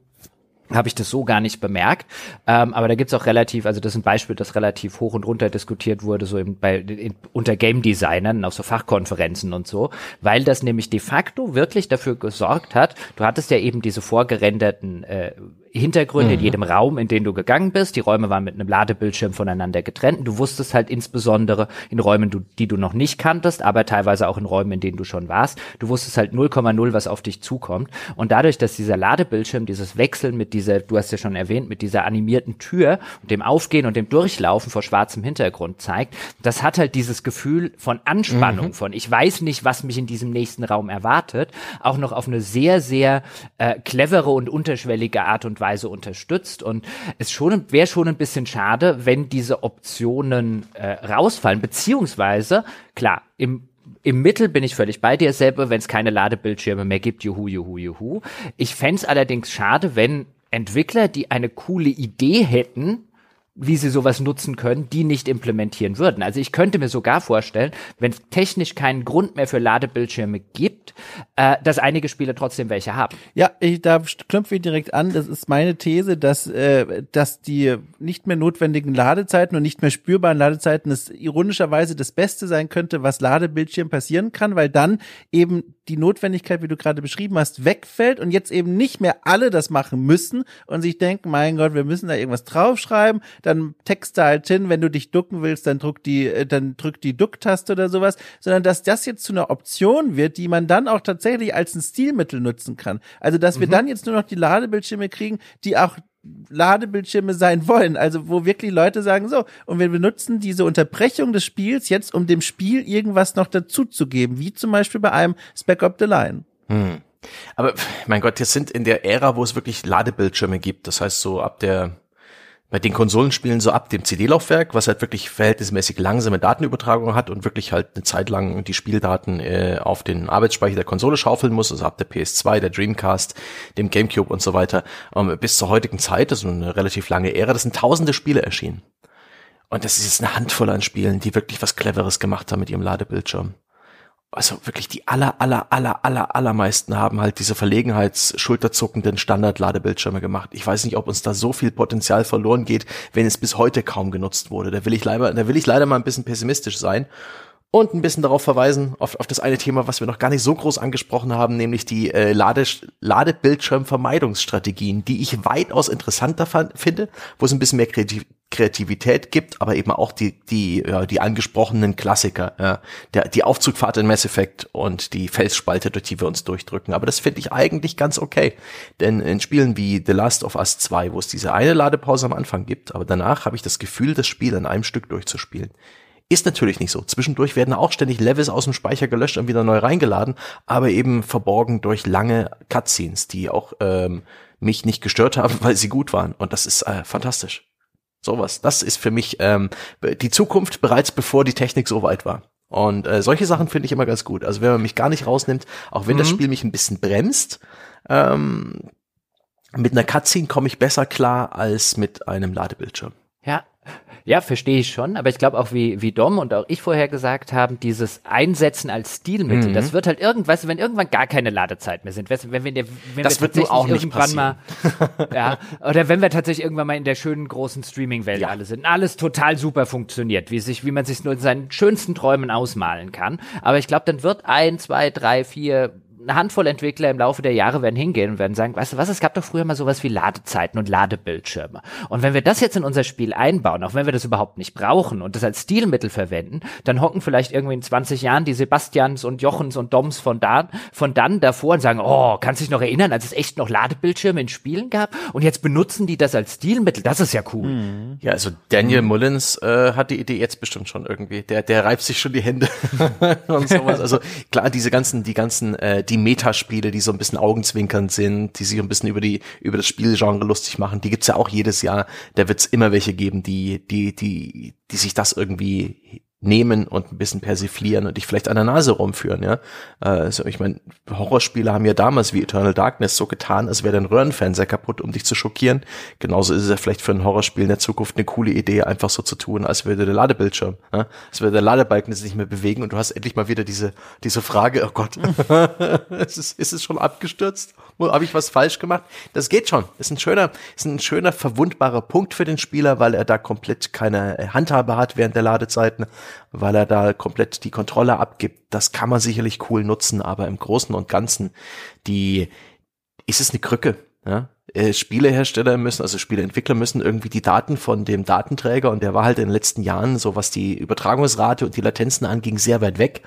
habe ich das so gar nicht bemerkt. Ähm, aber da gibt's auch relativ, also das ist ein Beispiel, das relativ hoch und runter diskutiert wurde, so im, bei, in, unter Game Designern auf so Fachkonferenzen und so, weil das nämlich de facto wirklich dafür gesorgt hat, du hattest ja eben diese vorgerenderten äh, Hintergründe mhm. in jedem Raum, in den du gegangen bist. Die Räume waren mit einem Ladebildschirm voneinander getrennt. Du wusstest halt insbesondere in Räumen, die du noch nicht kanntest, aber teilweise auch in Räumen, in denen du schon warst. Du wusstest halt 0,0, was auf dich zukommt. Und dadurch, dass dieser Ladebildschirm, dieses Wechseln mit dieser, du hast ja schon erwähnt, mit dieser animierten Tür und dem Aufgehen und dem Durchlaufen vor schwarzem Hintergrund zeigt, das hat halt dieses Gefühl von Anspannung, mhm. von ich weiß nicht, was mich in diesem nächsten Raum erwartet, auch noch auf eine sehr, sehr äh, clevere und unterschwellige Art und Weise unterstützt. Und es schon wäre schon ein bisschen schade, wenn diese Optionen äh, rausfallen. Beziehungsweise, klar, im im Mittel bin ich völlig bei dir selber, wenn es keine Ladebildschirme mehr gibt, juhu, juhu, juhu. Ich fände allerdings schade, wenn Entwickler, die eine coole Idee hätten, wie sie sowas nutzen können, die nicht implementieren würden. Also ich könnte mir sogar vorstellen, wenn es technisch keinen Grund mehr für Ladebildschirme gibt, äh, dass einige Spiele trotzdem welche haben. Ja, ich, da knüpfe ich direkt an. Das ist meine These, dass, äh, dass die nicht mehr notwendigen Ladezeiten und nicht mehr spürbaren Ladezeiten es ironischerweise das Beste sein könnte, was Ladebildschirm passieren kann, weil dann eben die Notwendigkeit, wie du gerade beschrieben hast, wegfällt und jetzt eben nicht mehr alle das machen müssen und sich denken, mein Gott, wir müssen da irgendwas draufschreiben, dann texte halt hin, wenn du dich ducken willst, dann drück die, äh, dann drück die Ducktaste oder sowas, sondern dass das jetzt zu einer Option wird, die man dann auch tatsächlich als ein Stilmittel nutzen kann. Also, dass wir mhm. dann jetzt nur noch die Ladebildschirme kriegen, die auch Ladebildschirme sein wollen. Also wo wirklich Leute sagen, so, und wir benutzen diese Unterbrechung des Spiels jetzt, um dem Spiel irgendwas noch dazuzugeben, wie zum Beispiel bei einem Spec of the Line. Hm. Aber mein Gott, wir sind in der Ära, wo es wirklich Ladebildschirme gibt. Das heißt, so ab der bei den Konsolenspielen so ab dem CD-Laufwerk, was halt wirklich verhältnismäßig langsame Datenübertragung hat und wirklich halt eine Zeit lang die Spieldaten äh, auf den Arbeitsspeicher der Konsole schaufeln muss, also ab der PS2, der Dreamcast, dem GameCube und so weiter, ähm, bis zur heutigen Zeit, das ist eine relativ lange Ära, das sind tausende Spiele erschienen. Und das ist jetzt eine Handvoll an Spielen, die wirklich was Cleveres gemacht haben mit ihrem Ladebildschirm also wirklich die aller, aller, aller, aller, allermeisten haben halt diese verlegenheitsschulterzuckenden Standard-Ladebildschirme gemacht. Ich weiß nicht, ob uns da so viel Potenzial verloren geht, wenn es bis heute kaum genutzt wurde. Da will ich leider, da will ich leider mal ein bisschen pessimistisch sein und ein bisschen darauf verweisen, auf, auf das eine Thema, was wir noch gar nicht so groß angesprochen haben, nämlich die äh, Lade, Ladebildschirmvermeidungsstrategien, die ich weitaus interessanter finde, wo es ein bisschen mehr Kreativ Kreativität gibt, aber eben auch die, die, ja, die angesprochenen Klassiker, ja, der, die Aufzugfahrt in Mass Effect und die Felsspalte, durch die wir uns durchdrücken. Aber das finde ich eigentlich ganz okay. Denn in Spielen wie The Last of Us 2, wo es diese eine Ladepause am Anfang gibt, aber danach habe ich das Gefühl, das Spiel in einem Stück durchzuspielen. Ist natürlich nicht so. Zwischendurch werden auch ständig Levels aus dem Speicher gelöscht und wieder neu reingeladen, aber eben verborgen durch lange Cutscenes, die auch ähm, mich nicht gestört haben, weil sie gut waren. Und das ist äh, fantastisch. Sowas. Das ist für mich ähm, die Zukunft bereits bevor die Technik so weit war. Und äh, solche Sachen finde ich immer ganz gut. Also wenn man mich gar nicht rausnimmt, auch wenn mhm. das Spiel mich ein bisschen bremst, ähm, mit einer Cutscene komme ich besser klar als mit einem Ladebildschirm. Ja, verstehe ich schon, aber ich glaube auch, wie, wie Dom und auch ich vorher gesagt haben, dieses Einsetzen als Stilmittel, mhm. das wird halt irgendwas, wenn irgendwann gar keine Ladezeit mehr sind, wenn, wenn, wir, wenn das wir wird nur auch nicht irgendwann mal, ja, oder wenn wir tatsächlich irgendwann mal in der schönen großen Streaming-Welt ja. alle sind, alles total super funktioniert, wie sich, wie man sich nur in seinen schönsten Träumen ausmalen kann. Aber ich glaube, dann wird ein, zwei, drei, vier eine Handvoll Entwickler im Laufe der Jahre werden hingehen und werden sagen, weißt du was, es gab doch früher mal sowas wie Ladezeiten und Ladebildschirme. Und wenn wir das jetzt in unser Spiel einbauen, auch wenn wir das überhaupt nicht brauchen und das als Stilmittel verwenden, dann hocken vielleicht irgendwie in 20 Jahren die Sebastians und Jochens und Doms von da, von dann davor und sagen, oh, kannst du dich noch erinnern, als es echt noch Ladebildschirme in Spielen gab? Und jetzt benutzen die das als Stilmittel. Das ist ja cool. Mhm. Ja, also Daniel mhm. Mullins äh, hat die Idee jetzt bestimmt schon irgendwie. Der, der reibt sich schon die Hände und sowas. Also klar, diese ganzen, die ganzen äh, die Metaspiele, die so ein bisschen augenzwinkernd sind, die sich ein bisschen über die über das Spielgenre lustig machen, die gibt's ja auch jedes Jahr. Da wird's immer welche geben, die die die die sich das irgendwie nehmen und ein bisschen persiflieren und dich vielleicht an der Nase rumführen, ja. Also ich meine, Horrorspiele haben ja damals wie Eternal Darkness so getan, als wäre dein Röhrenfernseher kaputt, um dich zu schockieren. Genauso ist es ja vielleicht für ein Horrorspiel in der Zukunft eine coole Idee, einfach so zu tun, als würde der Ladebildschirm, ja? als würde der Ladebalken sich nicht mehr bewegen und du hast endlich mal wieder diese, diese Frage, oh Gott, ist, es, ist es schon abgestürzt? Habe ich was falsch gemacht? Das geht schon. Ist ein schöner, ist ein schöner verwundbarer Punkt für den Spieler, weil er da komplett keine Handhabe hat während der Ladezeiten weil er da komplett die Kontrolle abgibt. Das kann man sicherlich cool nutzen, aber im Großen und Ganzen, die, ist es eine Krücke. Ja? Äh, Spielehersteller müssen, also Spieleentwickler müssen irgendwie die Daten von dem Datenträger und der war halt in den letzten Jahren, so was die Übertragungsrate und die Latenzen anging, sehr weit weg,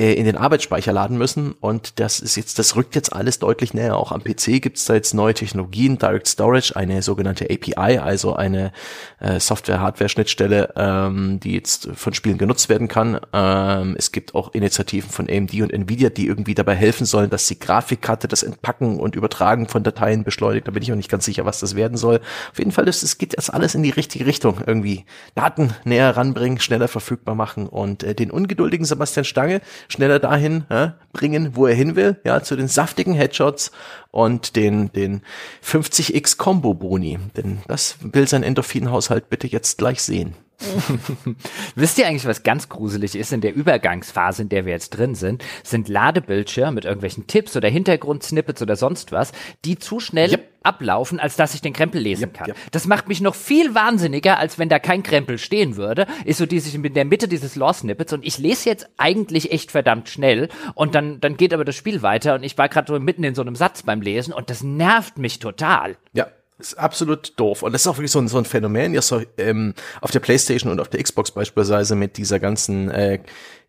äh, in den Arbeitsspeicher laden müssen und das ist jetzt, das rückt jetzt alles deutlich näher. Auch am PC gibt es da jetzt neue Technologien, Direct Storage, eine sogenannte API, also eine äh, Software-Hardware-Schnittstelle, ähm, die jetzt von Spielen genutzt werden kann. Ähm, es gibt auch Initiativen von AMD und Nvidia, die irgendwie dabei helfen sollen, dass die Grafikkarte das Entpacken und Übertragen von Dateien beschleunigt, bin ich noch nicht ganz sicher, was das werden soll. Auf jeden Fall, es geht jetzt alles in die richtige Richtung. Irgendwie Daten näher ranbringen, schneller verfügbar machen und äh, den ungeduldigen Sebastian Stange schneller dahin ja, bringen, wo er hin will, ja, zu den saftigen Headshots und den, den 50x Combo Boni. Denn das will sein Endorphinhaushalt bitte jetzt gleich sehen. Wisst ihr eigentlich, was ganz gruselig ist in der Übergangsphase, in der wir jetzt drin sind? Sind Ladebildschirme mit irgendwelchen Tipps oder Hintergrundsnippets oder sonst was, die zu schnell yep. ablaufen, als dass ich den Krempel lesen yep, kann. Yep. Das macht mich noch viel wahnsinniger, als wenn da kein Krempel stehen würde. Ist so die sich in der Mitte dieses Law-Snippets und ich lese jetzt eigentlich echt verdammt schnell und dann, dann geht aber das Spiel weiter und ich war gerade so mitten in so einem Satz beim Lesen und das nervt mich total. Ja, ist absolut doof. Und das ist auch wirklich so ein, so ein Phänomen, ja, so, ähm, auf der Playstation und auf der Xbox beispielsweise mit dieser ganzen äh,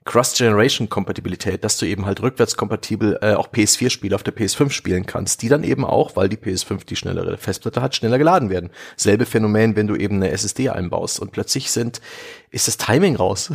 Cross-Generation-Kompatibilität, dass du eben halt rückwärtskompatibel äh, auch PS4-Spiele auf der PS5 spielen kannst, die dann eben auch, weil die PS5 die schnellere Festplatte hat, schneller geladen werden. Selbe Phänomen, wenn du eben eine SSD einbaust und plötzlich sind, ist das Timing raus.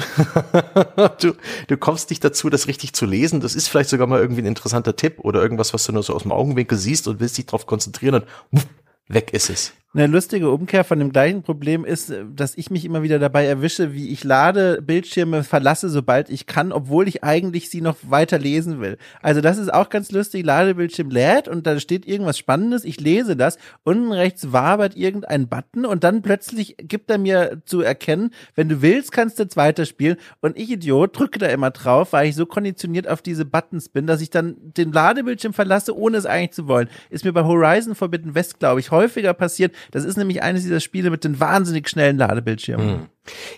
du, du kommst nicht dazu, das richtig zu lesen. Das ist vielleicht sogar mal irgendwie ein interessanter Tipp oder irgendwas, was du nur so aus dem Augenwinkel siehst und willst dich darauf konzentrieren und weg ist es. Eine lustige Umkehr von dem gleichen Problem ist, dass ich mich immer wieder dabei erwische, wie ich lade Bildschirme verlasse, sobald ich kann, obwohl ich eigentlich sie noch weiter lesen will. Also das ist auch ganz lustig. Ladebildschirm lädt und da steht irgendwas Spannendes. Ich lese das. Unten rechts wabert irgendein Button und dann plötzlich gibt er mir zu erkennen, wenn du willst, kannst du jetzt weiterspielen. Und ich Idiot drücke da immer drauf, weil ich so konditioniert auf diese Buttons bin, dass ich dann den Ladebildschirm verlasse, ohne es eigentlich zu wollen. Ist mir bei Horizon Forbidden West, glaube ich, häufiger passiert, das ist nämlich eines dieser Spiele mit den wahnsinnig schnellen Ladebildschirmen. Hm.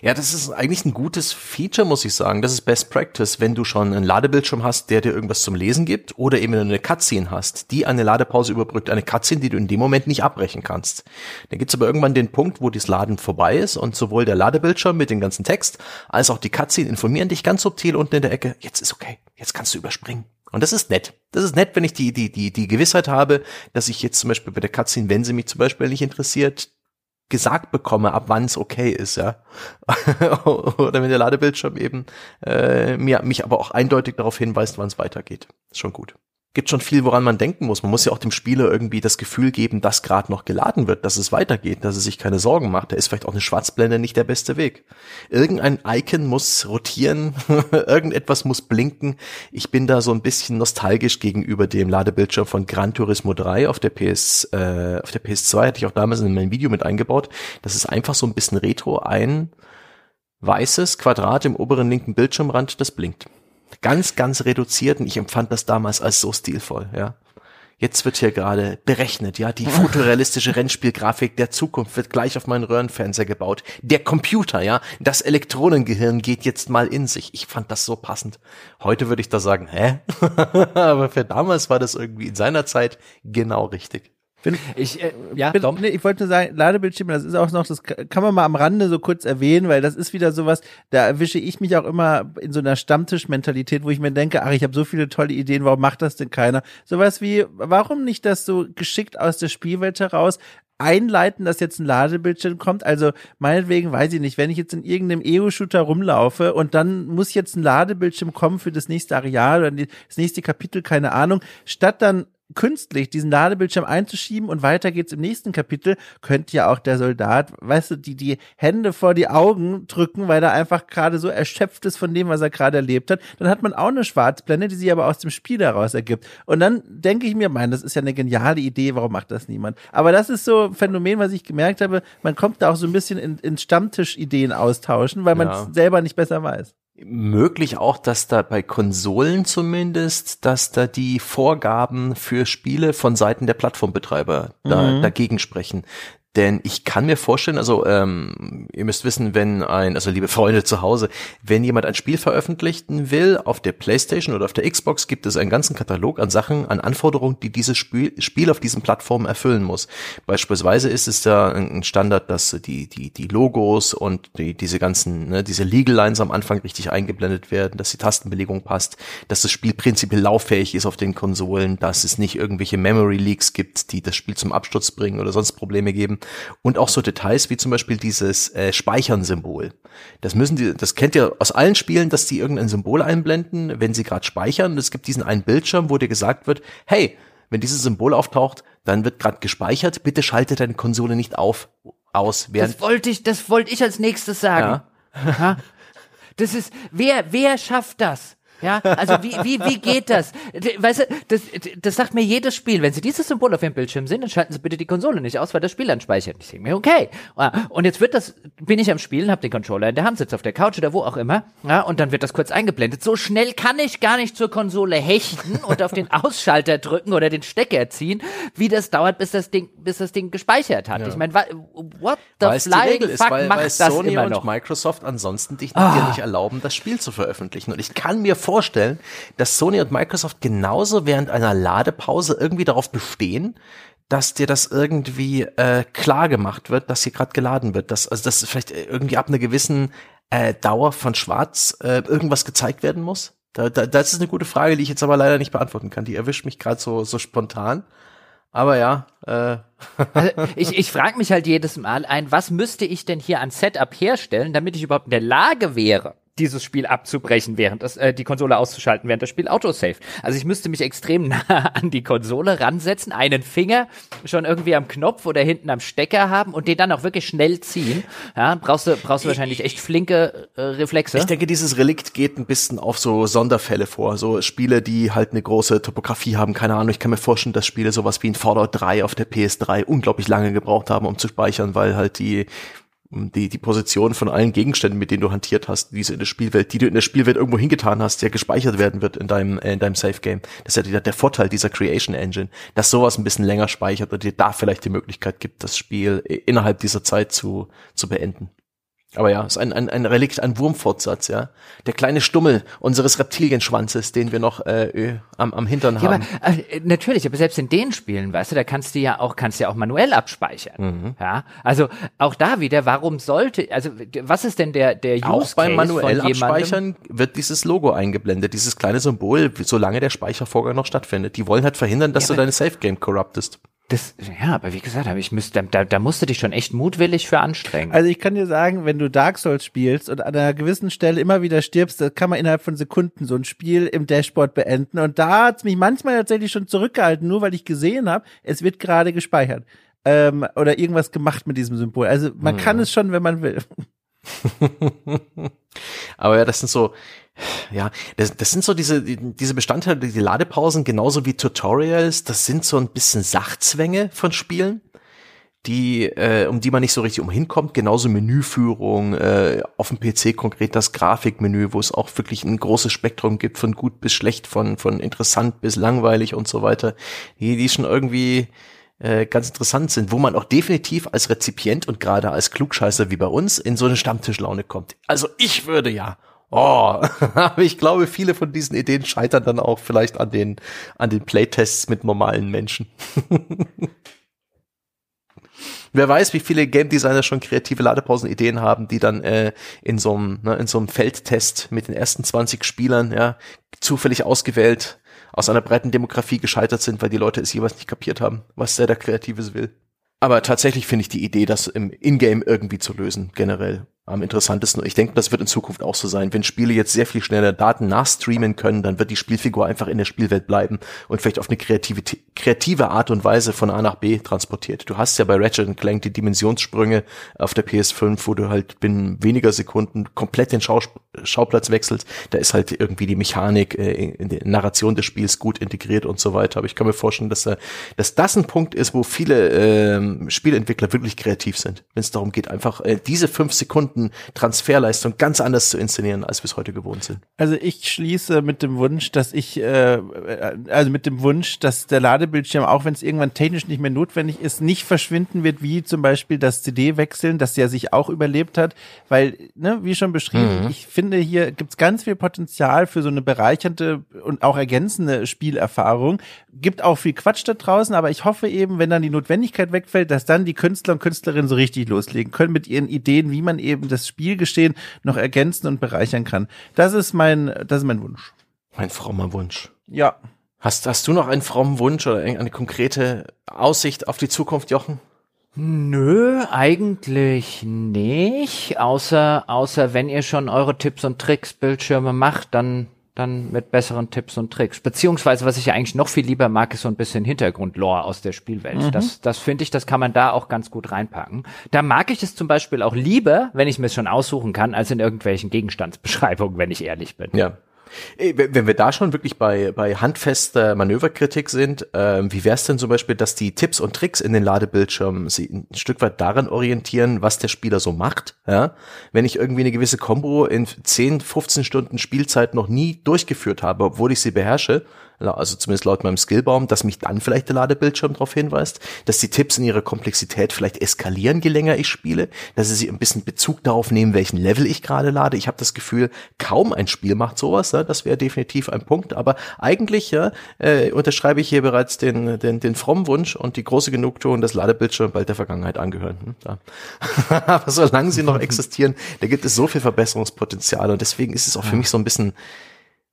Ja, das ist eigentlich ein gutes Feature, muss ich sagen. Das ist Best Practice, wenn du schon einen Ladebildschirm hast, der dir irgendwas zum Lesen gibt oder eben eine Cutscene hast, die eine Ladepause überbrückt, eine Cutscene, die du in dem Moment nicht abbrechen kannst. Dann gibt's aber irgendwann den Punkt, wo das Laden vorbei ist und sowohl der Ladebildschirm mit dem ganzen Text als auch die Cutscene informieren dich ganz subtil unten in der Ecke, jetzt ist okay, jetzt kannst du überspringen. Und das ist nett. Das ist nett, wenn ich die, die, die, die Gewissheit habe, dass ich jetzt zum Beispiel bei der Cutscene, wenn sie mich zum Beispiel nicht interessiert, gesagt bekomme, ab wann es okay ist, ja. Oder wenn der Ladebildschirm eben äh, mir, mich aber auch eindeutig darauf hinweist, wann es weitergeht. Ist schon gut. Gibt schon viel, woran man denken muss. Man muss ja auch dem Spieler irgendwie das Gefühl geben, dass gerade noch geladen wird, dass es weitergeht, dass er sich keine Sorgen macht. Da ist vielleicht auch eine Schwarzblende nicht der beste Weg. Irgendein Icon muss rotieren, irgendetwas muss blinken. Ich bin da so ein bisschen nostalgisch gegenüber dem Ladebildschirm von Gran Turismo 3 auf der PS, äh, auf der PS2 hatte ich auch damals in mein Video mit eingebaut. Das ist einfach so ein bisschen retro, ein weißes Quadrat im oberen linken Bildschirmrand, das blinkt ganz, ganz reduziert und ich empfand das damals als so stilvoll, ja. Jetzt wird hier gerade berechnet, ja, die fotorealistische Rennspielgrafik der Zukunft wird gleich auf meinen Röhrenfernseher gebaut. Der Computer, ja, das Elektronengehirn geht jetzt mal in sich. Ich fand das so passend. Heute würde ich da sagen, hä? Aber für damals war das irgendwie in seiner Zeit genau richtig. Bin, ich, äh, ja, bin, nee, ich wollte nur sagen, Ladebildschirme, das ist auch noch, das kann man mal am Rande so kurz erwähnen, weil das ist wieder sowas, da erwische ich mich auch immer in so einer Stammtischmentalität, wo ich mir denke, ach, ich habe so viele tolle Ideen, warum macht das denn keiner? Sowas wie, warum nicht das so geschickt aus der Spielwelt heraus einleiten, dass jetzt ein Ladebildschirm kommt. Also meinetwegen, weiß ich nicht, wenn ich jetzt in irgendeinem EU-Shooter rumlaufe und dann muss jetzt ein Ladebildschirm kommen für das nächste Areal oder das nächste Kapitel, keine Ahnung, statt dann künstlich diesen Ladebildschirm einzuschieben und weiter geht's im nächsten Kapitel, könnte ja auch der Soldat, weißt du, die die Hände vor die Augen drücken, weil er einfach gerade so erschöpft ist von dem, was er gerade erlebt hat. Dann hat man auch eine Schwarzblende, die sich aber aus dem Spiel daraus ergibt. Und dann denke ich mir, mein, das ist ja eine geniale Idee, warum macht das niemand? Aber das ist so ein Phänomen, was ich gemerkt habe, man kommt da auch so ein bisschen in, in Stammtisch-Ideen austauschen, weil man ja. selber nicht besser weiß möglich auch, dass da bei Konsolen zumindest, dass da die Vorgaben für Spiele von Seiten der Plattformbetreiber da, mhm. dagegen sprechen. Denn ich kann mir vorstellen, also ähm, ihr müsst wissen, wenn ein, also liebe Freunde zu Hause, wenn jemand ein Spiel veröffentlichen will auf der PlayStation oder auf der Xbox, gibt es einen ganzen Katalog an Sachen, an Anforderungen, die dieses Spiel, Spiel auf diesen Plattformen erfüllen muss. Beispielsweise ist es da ein Standard, dass die die die Logos und die, diese ganzen ne, diese Legal Lines am Anfang richtig eingeblendet werden, dass die Tastenbelegung passt, dass das Spiel prinzipiell lauffähig ist auf den Konsolen, dass es nicht irgendwelche Memory Leaks gibt, die das Spiel zum Absturz bringen oder sonst Probleme geben und auch so Details wie zum Beispiel dieses äh, Speichern-Symbol. Das müssen die, das kennt ihr aus allen Spielen, dass die irgendein Symbol einblenden, wenn sie gerade speichern. es gibt diesen einen Bildschirm, wo dir gesagt wird, hey, wenn dieses Symbol auftaucht, dann wird gerade gespeichert. Bitte schalte deine Konsole nicht auf aus. Während das wollte ich, das wollte ich als nächstes sagen. Ja. das ist, wer, wer schafft das? Ja, also wie, wie, wie geht das? Weißt du, das, das sagt mir jedes Spiel. Wenn Sie dieses Symbol auf Ihrem Bildschirm sehen, dann schalten Sie bitte die Konsole nicht aus, weil das Spiel dann speichert. Ich denke mir, okay. Und jetzt wird das, bin ich am Spielen, habe den Controller in der Hand, sitze auf der Couch oder wo auch immer, ja, und dann wird das kurz eingeblendet. So schnell kann ich gar nicht zur Konsole hechten und auf den Ausschalter drücken oder den Stecker ziehen, wie das dauert, bis das Ding, bis das Ding gespeichert hat. Ja. Ich meine, what the weil flying fuck ist, weil, macht weil das Sony immer noch? und Microsoft ansonsten dich ah. dir nicht erlauben, das Spiel zu veröffentlichen. Und ich kann mir vorstellen, dass Sony und Microsoft genauso während einer Ladepause irgendwie darauf bestehen, dass dir das irgendwie äh, klar gemacht wird, dass hier gerade geladen wird. Dass, also dass vielleicht irgendwie ab einer gewissen äh, Dauer von Schwarz äh, irgendwas gezeigt werden muss? Da, da, das ist eine gute Frage, die ich jetzt aber leider nicht beantworten kann. Die erwischt mich gerade so, so spontan. Aber ja, äh. also ich, ich frage mich halt jedes Mal ein, was müsste ich denn hier an Setup herstellen, damit ich überhaupt in der Lage wäre, dieses Spiel abzubrechen, während das, äh, die Konsole auszuschalten, während das Spiel Autosave. Also ich müsste mich extrem nah an die Konsole ransetzen, einen Finger schon irgendwie am Knopf oder hinten am Stecker haben und den dann auch wirklich schnell ziehen. Ja, brauchst du, brauchst du wahrscheinlich echt flinke äh, Reflexe. Ich denke, dieses Relikt geht ein bisschen auf so Sonderfälle vor. So Spiele, die halt eine große Topografie haben. Keine Ahnung, ich kann mir vorstellen, dass Spiele sowas wie ein Fallout 3 auf der PS3 unglaublich lange gebraucht haben, um zu speichern, weil halt die die, die Position von allen Gegenständen, mit denen du hantiert hast, diese in der Spielwelt, die du in der Spielwelt irgendwo hingetan hast, ja gespeichert werden wird in deinem, äh, in deinem Safe Game. Das ist ja der, Vorteil dieser Creation Engine, dass sowas ein bisschen länger speichert und dir da vielleicht die Möglichkeit gibt, das Spiel innerhalb dieser Zeit zu, zu beenden. Aber ja, ist ein, ein, ein Relikt, ein Wurmfortsatz, ja. Der kleine Stummel unseres Reptilienschwanzes, den wir noch äh, am, am Hintern haben. Ja, aber, äh, natürlich, aber selbst in den Spielen, weißt du, da kannst du ja auch, kannst ja auch manuell abspeichern. Mhm. Ja, also auch da wieder, warum sollte, also was ist denn der, der Use Auch beim manuell abspeichern wird dieses Logo eingeblendet, dieses kleine Symbol, solange der Speichervorgang noch stattfindet. Die wollen halt verhindern, dass ja, du deine Safe Game corruptest. Das, ja, aber wie gesagt, ich müsste, da, da musst du dich schon echt mutwillig für anstrengen. Also ich kann dir sagen, wenn du Dark Souls spielst und an einer gewissen Stelle immer wieder stirbst, dann kann man innerhalb von Sekunden so ein Spiel im Dashboard beenden. Und da hat's mich manchmal tatsächlich schon zurückgehalten, nur weil ich gesehen habe, es wird gerade gespeichert. Ähm, oder irgendwas gemacht mit diesem Symbol. Also man hm. kann es schon, wenn man will. Aber ja, das sind so, ja, das, das sind so diese, diese Bestandteile, die Ladepausen, genauso wie Tutorials, das sind so ein bisschen Sachzwänge von Spielen, die, äh, um die man nicht so richtig umhinkommt, genauso Menüführung, äh, auf dem PC konkret das Grafikmenü, wo es auch wirklich ein großes Spektrum gibt, von gut bis schlecht, von, von interessant bis langweilig und so weiter, die, die schon irgendwie äh, ganz interessant sind, wo man auch definitiv als Rezipient und gerade als Klugscheißer wie bei uns in so eine Stammtischlaune kommt. Also ich würde ja. Oh, aber ich glaube, viele von diesen Ideen scheitern dann auch vielleicht an den, an den Playtests mit normalen Menschen. Wer weiß, wie viele Game Designer schon kreative Ladepausen-Ideen haben, die dann äh, in so einem ne, in so einem Feldtest mit den ersten 20 Spielern ja zufällig ausgewählt aus einer breiten Demografie gescheitert sind, weil die Leute es jeweils nicht kapiert haben, was der da Kreatives will. Aber tatsächlich finde ich die Idee, das im Ingame irgendwie zu lösen, generell am interessantesten. Ich denke, das wird in Zukunft auch so sein. Wenn Spiele jetzt sehr viel schneller Daten nachstreamen können, dann wird die Spielfigur einfach in der Spielwelt bleiben und vielleicht auf eine kreative, kreative Art und Weise von A nach B transportiert. Du hast ja bei Ratchet Clank die Dimensionssprünge auf der PS5, wo du halt binnen weniger Sekunden komplett den Schau Schauplatz wechselst. Da ist halt irgendwie die Mechanik äh, in der Narration des Spiels gut integriert und so weiter. Aber ich kann mir vorstellen, dass, äh, dass das ein Punkt ist, wo viele äh, Spielentwickler wirklich kreativ sind, wenn es darum geht, einfach äh, diese fünf Sekunden Minuten Transferleistung ganz anders zu inszenieren, als wir es heute gewohnt sind. Also ich schließe mit dem Wunsch, dass ich, äh, also mit dem Wunsch, dass der Ladebildschirm, auch wenn es irgendwann technisch nicht mehr notwendig ist, nicht verschwinden wird, wie zum Beispiel das CD-Wechseln, das ja sich auch überlebt hat, weil, ne, wie schon beschrieben, mhm. ich finde, hier gibt's ganz viel Potenzial für so eine bereichernde und auch ergänzende Spielerfahrung. Gibt auch viel Quatsch da draußen, aber ich hoffe eben, wenn dann die Notwendigkeit wegfällt, dass dann die Künstler und Künstlerinnen so richtig loslegen können mit ihren Ideen, wie man eben das Spielgeschehen noch ergänzen und bereichern kann. Das ist mein, das ist mein Wunsch. Mein frommer Wunsch. Ja. Hast, hast du noch einen frommen Wunsch oder irgendeine konkrete Aussicht auf die Zukunft, Jochen? Nö, eigentlich nicht. Außer, außer wenn ihr schon eure Tipps und Tricks Bildschirme macht, dann dann mit besseren Tipps und Tricks. Beziehungsweise, was ich ja eigentlich noch viel lieber mag, ist so ein bisschen Hintergrundlore aus der Spielwelt. Mhm. Das, das finde ich, das kann man da auch ganz gut reinpacken. Da mag ich es zum Beispiel auch lieber, wenn ich mir es schon aussuchen kann, als in irgendwelchen Gegenstandsbeschreibungen, wenn ich ehrlich bin. Ja, wenn wir da schon wirklich bei, bei handfester Manöverkritik sind, ähm, wie wäre es denn zum Beispiel, dass die Tipps und Tricks in den Ladebildschirmen sie ein Stück weit daran orientieren, was der Spieler so macht? Ja? Wenn ich irgendwie eine gewisse Combo in 10, 15 Stunden Spielzeit noch nie durchgeführt habe, obwohl ich sie beherrsche, also zumindest laut meinem Skillbaum, dass mich dann vielleicht der Ladebildschirm darauf hinweist, dass die Tipps in ihrer Komplexität vielleicht eskalieren, je länger ich spiele, dass sie ein bisschen Bezug darauf nehmen, welchen Level ich gerade lade. Ich habe das Gefühl, kaum ein Spiel macht sowas. Ja? Das wäre definitiv ein Punkt. Aber eigentlich ja, äh, unterschreibe ich hier bereits den, den, den frommen Wunsch und die große Genugtuung, dass Ladebildschirme bald der Vergangenheit angehören. Hm? Ja. Aber solange sie noch existieren, da gibt es so viel Verbesserungspotenzial und deswegen ist es auch für mich so ein bisschen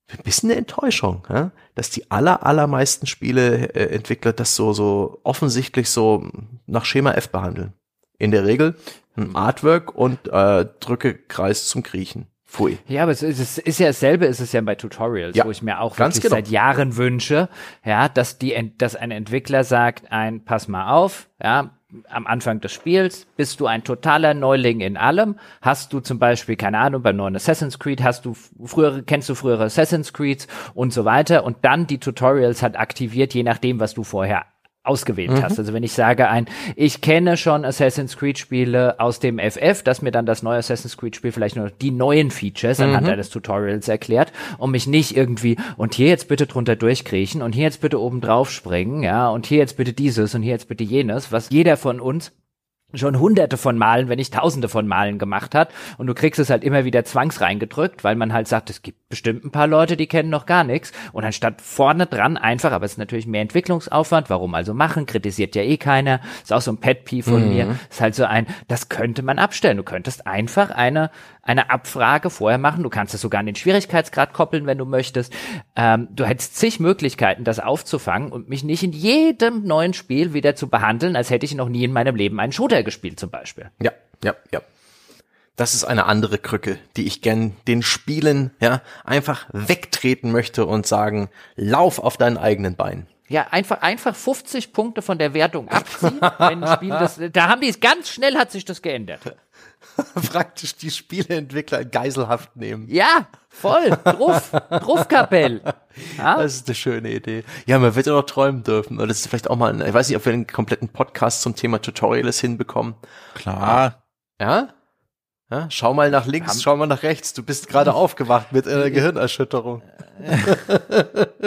ein bisschen eine Enttäuschung, ja? dass die aller, allermeisten Spieleentwickler äh, das so, so offensichtlich so nach Schema F behandeln. In der Regel ein Artwork und äh, drücke Kreis zum Kriechen. Pfui. Ja, aber es ist, es ist ja dasselbe, ist es ja bei Tutorials, ja, wo ich mir auch wirklich genau. seit Jahren wünsche, ja, dass die, dass ein Entwickler sagt, ein, pass mal auf, ja, am Anfang des Spiels bist du ein totaler Neuling in allem. Hast du zum Beispiel, keine Ahnung, beim neuen Assassin's Creed hast du frühere, kennst du frühere Assassin's Creeds und so weiter und dann die Tutorials hat aktiviert, je nachdem, was du vorher ausgewählt mhm. hast. Also wenn ich sage ein, ich kenne schon Assassin's Creed Spiele aus dem FF, dass mir dann das neue Assassin's Creed Spiel vielleicht nur die neuen Features anhand mhm. eines Tutorials erklärt und mich nicht irgendwie und hier jetzt bitte drunter durchkriechen und hier jetzt bitte oben drauf springen, ja, und hier jetzt bitte dieses und hier jetzt bitte jenes, was jeder von uns schon hunderte von Malen, wenn nicht tausende von Malen gemacht hat und du kriegst es halt immer wieder zwangsreingedrückt, weil man halt sagt, es gibt bestimmt ein paar Leute, die kennen noch gar nichts. Und dann stand vorne dran einfach, aber es ist natürlich mehr Entwicklungsaufwand. Warum also machen? Kritisiert ja eh keiner. Ist auch so ein Pet P von mhm. mir. Ist halt so ein, das könnte man abstellen. Du könntest einfach eine, eine Abfrage vorher machen. Du kannst es sogar an den Schwierigkeitsgrad koppeln, wenn du möchtest. Ähm, du hättest zig Möglichkeiten, das aufzufangen und mich nicht in jedem neuen Spiel wieder zu behandeln, als hätte ich noch nie in meinem Leben einen Shooter gespielt zum Beispiel. Ja, ja, ja das ist eine andere Krücke, die ich gern den Spielen, ja, einfach wegtreten möchte und sagen, lauf auf deinen eigenen Beinen. Ja, einfach, einfach 50 Punkte von der Wertung abziehen, wenn ein Spiel das, da haben die es ganz schnell hat sich das geändert. Praktisch die Spieleentwickler Geiselhaft nehmen. Ja, voll. Druff, Druffkapell. Ja? Das ist eine schöne Idee. Ja, man wird ja noch träumen dürfen. Und das ist vielleicht auch mal, ein, ich weiß nicht, ob wir einen kompletten Podcast zum Thema Tutorials hinbekommen. Klar. Ja? Ja, schau mal nach links, Haben schau mal nach rechts. Du bist gerade aufgewacht mit einer Gehirnerschütterung.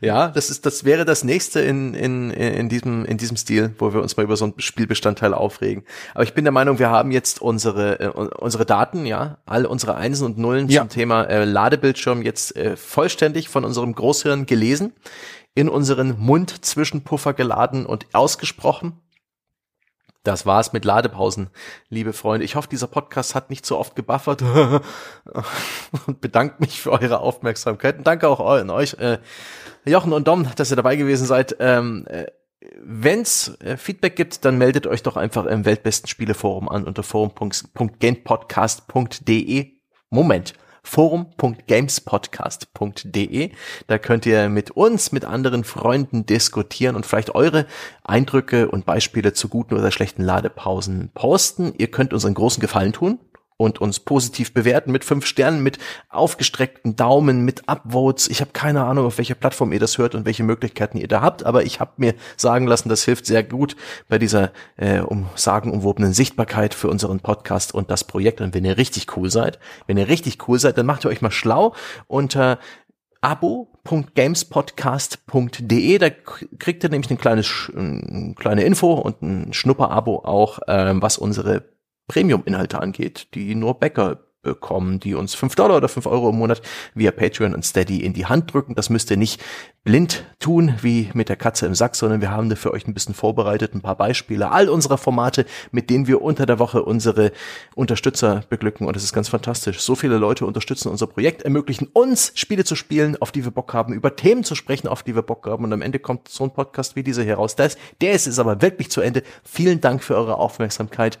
ja, das ist, das wäre das nächste in, in, in diesem, in diesem Stil, wo wir uns mal über so einen Spielbestandteil aufregen. Aber ich bin der Meinung, wir haben jetzt unsere, äh, unsere Daten, ja, all unsere Einsen und Nullen ja. zum Thema äh, Ladebildschirm jetzt äh, vollständig von unserem Großhirn gelesen, in unseren Mund Zwischenpuffer geladen und ausgesprochen. Das war's mit Ladepausen, liebe Freunde. Ich hoffe, dieser Podcast hat nicht so oft gebuffert und bedanke mich für eure Aufmerksamkeit. Und danke auch an euch, äh, Jochen und Dom, dass ihr dabei gewesen seid. Ähm, äh, Wenn's äh, Feedback gibt, dann meldet euch doch einfach im Weltbesten Spieleforum an unter forum.gamepodcast.de. Moment forum.gamespodcast.de. Da könnt ihr mit uns, mit anderen Freunden diskutieren und vielleicht eure Eindrücke und Beispiele zu guten oder schlechten Ladepausen posten. Ihr könnt uns einen großen Gefallen tun und uns positiv bewerten mit fünf Sternen, mit aufgestreckten Daumen, mit Upvotes. Ich habe keine Ahnung, auf welcher Plattform ihr das hört und welche Möglichkeiten ihr da habt, aber ich habe mir sagen lassen, das hilft sehr gut bei dieser äh, um sagenumwobenen Sichtbarkeit für unseren Podcast und das Projekt. Und wenn ihr richtig cool seid, wenn ihr richtig cool seid, dann macht ihr euch mal schlau unter abo.gamespodcast.de. Da kriegt ihr nämlich ein kleines, eine kleine Info und ein Schnupper-Abo auch, ähm, was unsere Premium-Inhalte angeht, die nur Bäcker bekommen, die uns fünf Dollar oder fünf Euro im Monat via Patreon und Steady in die Hand drücken. Das müsst ihr nicht blind tun, wie mit der Katze im Sack, sondern wir haben da für euch ein bisschen vorbereitet, ein paar Beispiele all unserer Formate, mit denen wir unter der Woche unsere Unterstützer beglücken. Und es ist ganz fantastisch. So viele Leute unterstützen unser Projekt, ermöglichen uns, Spiele zu spielen, auf die wir Bock haben, über Themen zu sprechen, auf die wir Bock haben. Und am Ende kommt so ein Podcast wie dieser hier raus. Der ist, der ist, ist aber wirklich zu Ende. Vielen Dank für eure Aufmerksamkeit